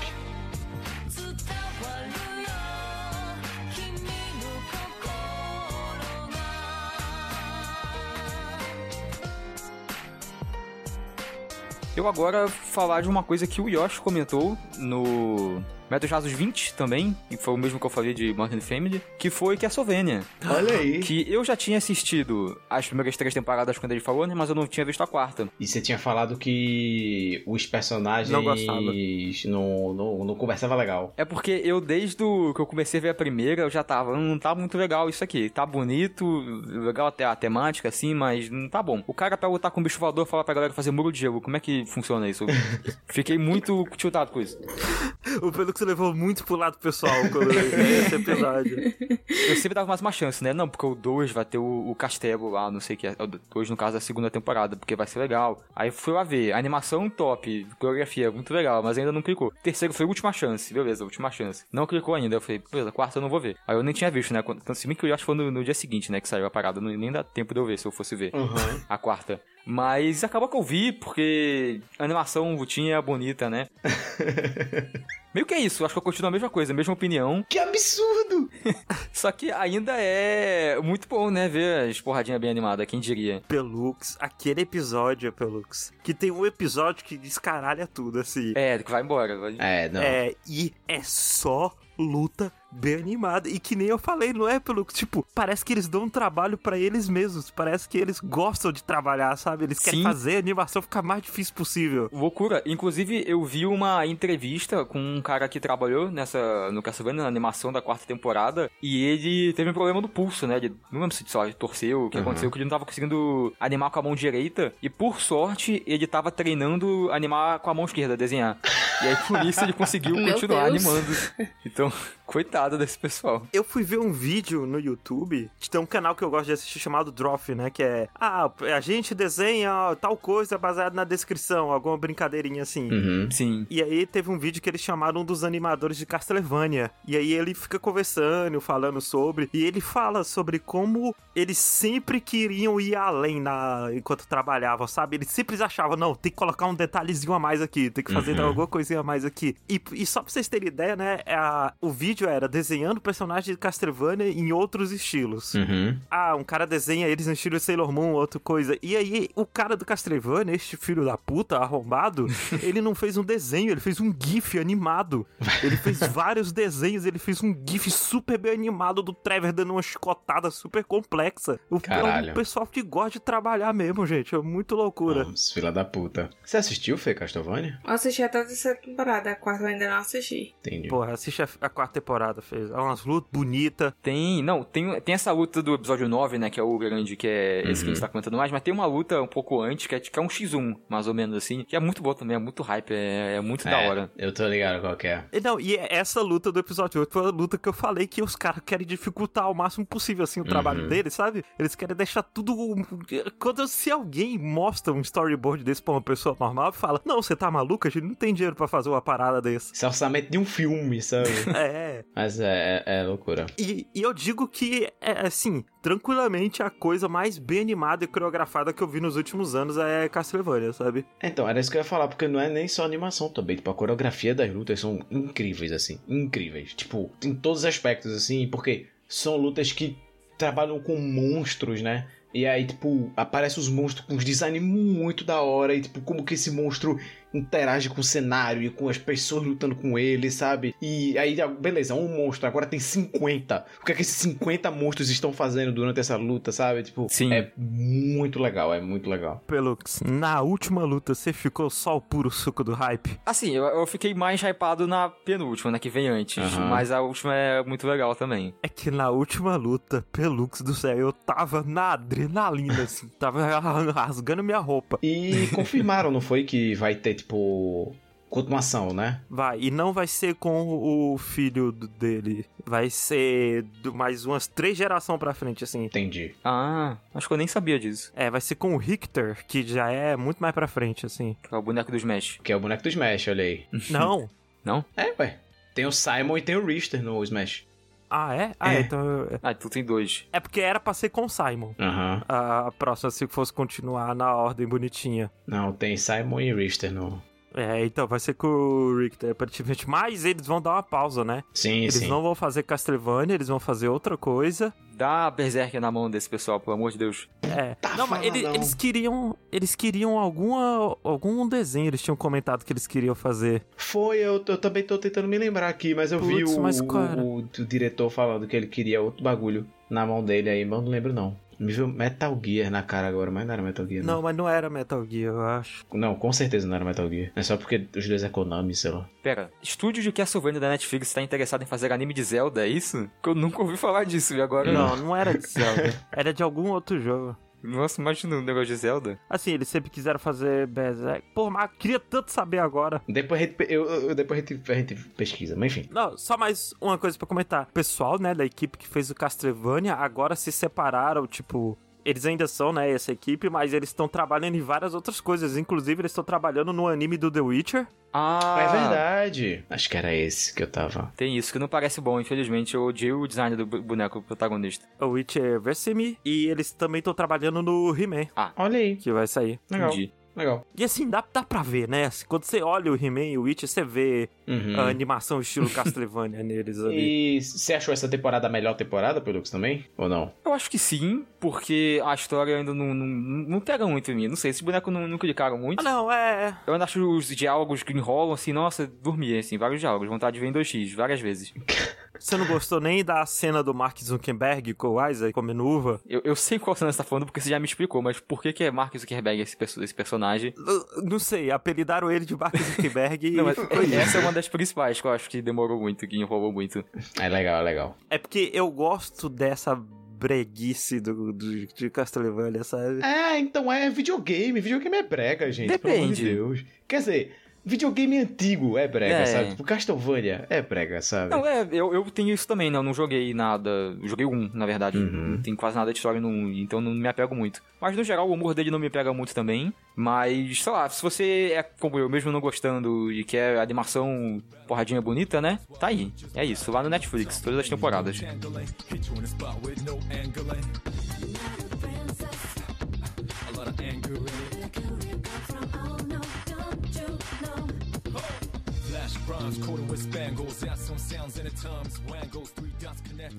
Eu agora falar de uma coisa que o Yoshi comentou no Metros Rasos 20 também, e foi o mesmo que eu falei de Modern Family, que foi Castlevania. Olha aí. Que eu já tinha assistido as primeiras três temporadas quando ele falou, né, mas eu não tinha visto a quarta. E você tinha falado que os personagens não, não, não, não conversavam legal. É porque eu, desde o que eu comecei a ver a primeira, eu já tava, não hum, tá muito legal isso aqui. Tá bonito, legal até a temática, assim, mas não tá bom. O cara pra lutar com o bicho voador fala pra galera fazer muro de gelo. Como é que funciona isso? [LAUGHS] Fiquei muito tiltado com isso. O pelo você levou muito pro lado pessoal quando eu vi esse episódio. Eu sempre dava mais uma chance, né? Não, porque o 2 vai ter o, o, castelo lá, não sei o que é. Hoje, no caso, da segunda temporada, porque vai ser legal. Aí fui lá ver. Animação top, coreografia muito legal, mas ainda não clicou. Terceiro foi a última chance, beleza, última chance. Não clicou ainda. Eu falei, beleza, quarta eu não vou ver. Aí eu nem tinha visto, né? Tanto se bem que eu acho que foi no, no, dia seguinte, né? Que saiu a parada. Não, nem dá tempo de eu ver se eu fosse ver uhum. a quarta. Mas acabou que eu vi, porque a animação tinha bonita, né? [LAUGHS] Meio que é isso, acho que eu continuo a mesma coisa, a mesma opinião. Que absurdo! [LAUGHS] Só que ainda é muito bom, né, ver as porradinhas bem animadas, quem diria. Pelux, aquele episódio, Pelux, que tem um episódio que descaralha tudo, assim. É, que vai embora. Vai... É, não. É, e é só luta bem animada. E que nem eu falei, não é pelo. Tipo, parece que eles dão um trabalho para eles mesmos. Parece que eles gostam de trabalhar, sabe? Eles querem Sim. fazer a animação ficar mais difícil possível. Loucura. Inclusive, eu vi uma entrevista com um cara que trabalhou nessa, no Castlevania, na animação da quarta temporada, e ele teve um problema no pulso, né? Ele, não lembro se só ele torceu, o que Uhum. aconteceu, que ele não tava conseguindo animar com a mão direita, e por sorte, ele tava treinando animar com a mão esquerda, desenhar. E aí, por isso, ele conseguiu [LAUGHS] continuar animando. Então, coitado desse pessoal. Eu fui ver um vídeo no YouTube, que tem um canal que eu gosto de assistir chamado Droff, né? Que é, ah, a gente desenha tal coisa baseado na descrição, alguma brincadeirinha assim. Uhum. Sim. E aí teve um vídeo que eles chamaram um dos animadores de Castlevania. E aí ele fica conversando, falando sobre. E ele fala sobre como eles sempre queriam ir além na enquanto trabalhavam, sabe? Eles sempre achavam, não, tem que colocar um detalhezinho a mais aqui, tem que fazer Uhum. alguma coisinha a mais aqui. E, e só pra vocês terem ideia, né? é a- o vídeo era desenhando personagens de Castlevania em outros estilos. Uhum. Ah, um cara desenha eles no estilo Sailor Moon, outra coisa. E aí, o cara do Castlevania, este filho da puta, arrombado, [LAUGHS] ele não fez um desenho, ele fez um GIF animado. Ele fez [LAUGHS] vários desenhos, ele fez um GIF super bem animado do Trevor dando uma chicotada super complexa. O, Caralho. o pessoal que gosta de trabalhar mesmo, gente. É muito loucura. Vamos, fila da puta. Você assistiu, Fê Castlevania? Eu assisti até a terceira temporada, a quarta eu ainda não assisti. Entendi. Porra, assiste a, a quarta temporada, fez. É umas lutas bonitas. Tem, não, tem, tem essa luta do episódio 9, né, que é o grande, que é esse que a gente tá comentando mais, mas tem uma luta um pouco antes, que é, que é um X1, mais ou menos assim, que é muito boa também, é muito hype, é, é muito da É, hora. Eu tô ligado qual que é. E Não, e essa luta do episódio 8 foi a luta que eu falei que os caras querem dificultar ao máximo possível, assim, o trabalho Uhum. deles, sabe? Eles querem deixar tudo... Quando, se alguém mostra um storyboard desse pra uma pessoa normal, fala, não, você tá maluco? A gente não tem dinheiro pra fazer uma parada desse. Esse é o orçamento de um filme, sabe? [LAUGHS] É, Mas é, é, é loucura. e, e eu digo que, é, assim, tranquilamente a coisa mais bem animada e coreografada que eu vi nos últimos anos é Castlevania, sabe? Então, era isso que eu ia falar, porque não é nem só animação também. Tipo, a coreografia das lutas são incríveis, assim. Incríveis. Tipo, em todos os aspectos, assim, porque são lutas que trabalham com monstros, né? E aí, tipo, aparecem os monstros com uns design muito da hora. E, tipo, como que esse monstro interage com o cenário e com as pessoas lutando com ele, sabe? E aí, beleza, um monstro, agora tem 50. O que é que esses 50 monstros estão fazendo durante essa luta, sabe? Tipo, Sim. é muito legal, é muito legal. Pelux, na última luta você ficou só o puro suco do hype? Assim, eu, eu fiquei mais hypado na penúltima, né, que vem antes, Aham. mas a última é muito legal também. É que na última luta, Pelux do céu, eu tava na adrenalina, assim, tava [LAUGHS] rasgando minha roupa. E confirmaram, não foi? Que vai ter, tipo, continuação, né? Vai, e não vai ser com o filho dele, vai ser do- mais umas três gerações pra frente, assim. Entendi. Ah, acho que eu nem sabia disso. É, vai ser com o Richter, que já é muito mais pra frente, assim. Que é o boneco do Smash. Que é o boneco do Smash, olha aí. Não? [LAUGHS] Não? É, ué. Tem o Simon e tem o Richter no Smash. Ah, é? Ah, É. então... eu- Ah, tu tem dois. É porque era pra ser com o Simon. Aham. A próxima, se fosse continuar na ordem bonitinha. Não, tem Simon e Richter no. É, então vai ser com o Richter, aparentemente. Mas eles vão dar uma pausa, né? Sim, Eles sim. não vão fazer Castlevania, eles vão fazer outra coisa. Dá a Berserker na mão desse pessoal, pelo amor de Deus. É. Tá não, mas ele- eles queriam. Eles queriam alguma. algum desenho, eles tinham comentado que eles queriam fazer. Foi, eu, eu também tô tentando me lembrar aqui, mas eu vi Putz, o, mas o, o- o diretor falando que ele queria outro bagulho na mão dele aí, mas eu não lembro não. Me viu Metal Gear na cara agora, mas não era Metal Gear, Não, não. mas não era Metal Gear, eu acho. Não, com certeza não era Metal Gear. É só porque os dois é Konami, sei lá. Pera, estúdio de Castlevania da Netflix tá interessado em fazer anime de Zelda, é isso? Que eu nunca ouvi falar disso, e agora... Não, não era de Zelda. era de algum outro jogo. Nossa, imagina um negócio de Zelda. Assim, eles sempre quiseram fazer Berserk. Pô, mas eu queria tanto saber agora. Depois a gente, eu, eu- depois a gente, a gente pesquisa, mas enfim. Não, só mais uma coisa pra comentar. O pessoal, né, da equipe que fez o Castlevania, agora se separaram, tipo... Eles ainda são, né, essa equipe, mas eles estão trabalhando em várias outras coisas. Inclusive, eles estão trabalhando no anime do The Witcher. Ah, É verdade. Acho que era esse que eu tava. Tem isso, que não parece bom, infelizmente. Eu odiei o design do boneco protagonista. O Witcher Versemi. E eles também estão trabalhando no He-Man, Olha aí. que vai sair. Legal. Entendi. Legal. E assim, dá, dá pra ver, né? Quando você olha o He-Man e o Witch, você vê Uhum. a animação estilo Castlevania [LAUGHS] neles ali. E você achou essa temporada a melhor temporada, Pelux, também? Ou não? Eu acho que sim, porque a história ainda não, não, não pega muito em mim. Não sei, esses bonecos não, não clicaram muito. Ah, não, é. Eu ainda acho os diálogos que enrolam assim, nossa, dormi, assim, vários diálogos, vontade de ver em 2x, várias vezes. [LAUGHS] Você não gostou nem da cena do Mark Zuckerberg com o Isaac comendo uva? Eu, eu sei qual cena você tá falando porque você já me explicou, mas por que, que é Mark Zuckerberg esse, perso- esse personagem? N- Não sei, apelidaram ele de Mark Zuckerberg [LAUGHS] Não, e mas foi isso. essa é uma das principais que eu acho que demorou muito, que enrolou muito. É legal, é legal. É porque eu gosto dessa breguice do, do, de Castlevania, sabe? É, então é videogame. Videogame é brega, gente. Pelo amor de Depende. Deus. Quer dizer, videogame antigo é brega, É. sabe? Tipo, Castlevania é brega, sabe? Não, é, eu, eu tenho isso também, né? Eu não joguei nada. Eu joguei um, na verdade. Uhum. Não tem quase nada de história no 1, então não me apego muito. Mas no geral, o humor dele não me pega muito também. Mas, sei lá, se você é como eu, mesmo não gostando e quer animação porradinha bonita, né? Tá aí. É isso, lá no Netflix, todas as temporadas.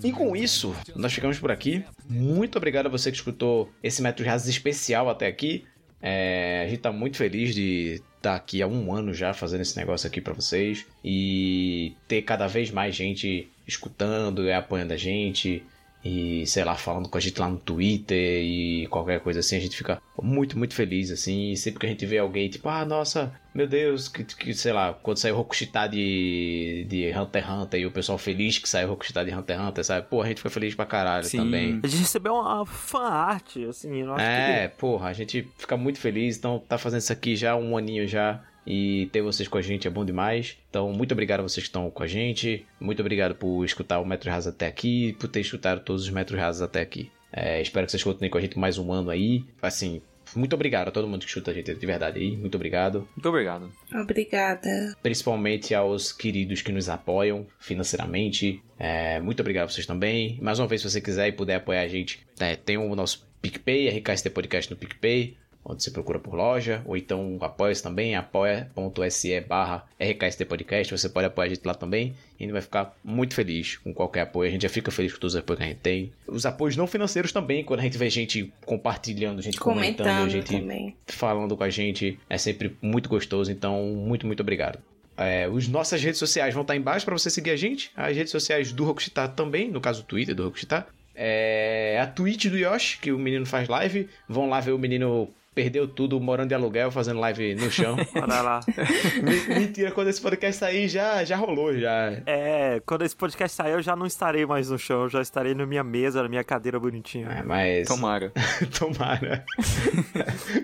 E com isso, nós ficamos por aqui. Muito obrigado a você que escutou esse Metro Jazz especial até aqui. É, a gente tá muito feliz de estar aqui há um ano já fazendo esse negócio aqui pra vocês e ter cada vez mais gente escutando e apoiando a gente e sei lá falando com a gente lá no Twitter e qualquer coisa assim a gente fica muito muito feliz assim e sempre que a gente vê alguém tipo ah nossa meu Deus que, que sei lá quando saiu Rokushita de de Hunter x Hunter e o pessoal feliz que saiu Rokushita de Hunter x Hunter sabe pô a gente foi feliz pra caralho Sim. também A gente recebeu uma fan art, assim, eu acho é, porra, a gente fica muito feliz. Então, tá fazendo isso aqui já um aninho já. E ter vocês com a gente é bom demais. Então, muito obrigado a vocês que estão com a gente. Muito obrigado por escutar o Metro Raso até aqui. Por ter escutado todos os Metros Rasos até aqui. É, espero que vocês continuem com a gente mais um ano aí. Assim, muito obrigado a todo mundo que escuta a gente de verdade aí. Muito obrigado. Muito obrigado. Obrigada. Principalmente aos queridos que nos apoiam financeiramente. É, muito obrigado a vocês também. Mais uma vez, se você quiser e puder apoiar a gente, é, tem o nosso PicPay, RKST Podcast no PicPay, onde você procura por loja, ou então apoia-se também, apoia.se barra RKST Podcast, você pode apoiar a gente lá também, e a gente vai ficar muito feliz com qualquer apoio, a gente já fica feliz com todos os apoios que a gente tem. Os apoios não financeiros também, quando a gente vê gente compartilhando, gente comentando, Comentando gente também. falando com a gente. É sempre muito gostoso, então muito, muito obrigado. É, os nossas redes sociais vão estar embaixo para você seguir a gente. As redes sociais do Rokushita também, no caso o Twitter do Rokushita. É, a Twitch do Yoshi, que o menino faz live. Vão lá ver o menino perdeu tudo morando de aluguel, fazendo live no chão. [LAUGHS] Olha lá. [LAUGHS] Me- Mentira, quando esse podcast sair já, já rolou, já. É, quando esse podcast sair, eu já não estarei mais no chão, eu já estarei na minha mesa, na minha cadeira bonitinha. É, mas. Tomara. [LAUGHS] Tomara.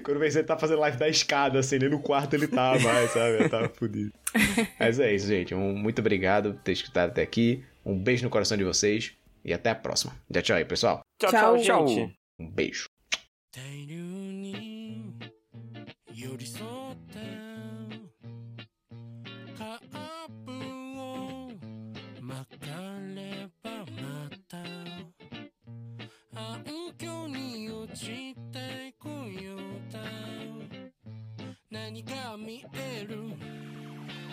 Quando você tá fazendo live da escada, assim, nem no quarto ele tá mais, sabe? Eu tava fudido. Mas é isso, gente. Um muito obrigado por ter escutado até aqui. Um beijo no coração de vocês. E até a próxima. Tchau, tchau aí, pessoal. Tchau, Tchau. tchau, gente. Um beijo. 寄り添ってカープを巻かればまた暗渠に落ちてくようだ。何が見える。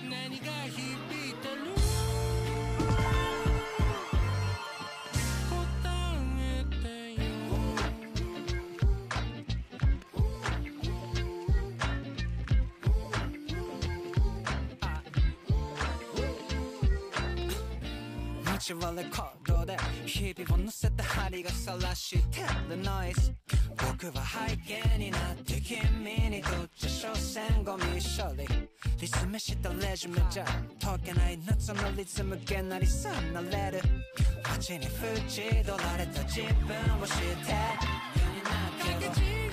何が響いてる。街はレコードで日々を乗せた針が晒してるノイズ僕は背景になって君にとって所詮ゴミ処理。リズムしたレジュメじゃ解けない夏のリズムげなりさなれる。街に縁取られた自分を知って。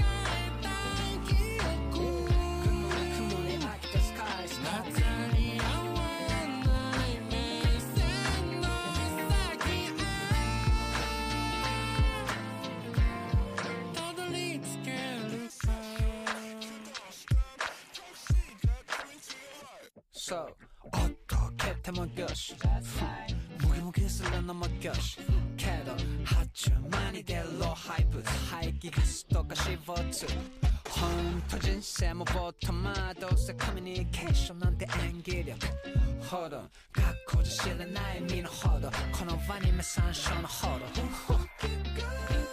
göz 무기무 기술은 넘어 göz 걔도 하주만이 될로 하이프 하이기 가수도가 시버트 홈터진 세모부터 마도세 커뮤니케이션 난데 안기력 허도 갖고자 실은 나의 미는 허도 코너 반이면 산션 허도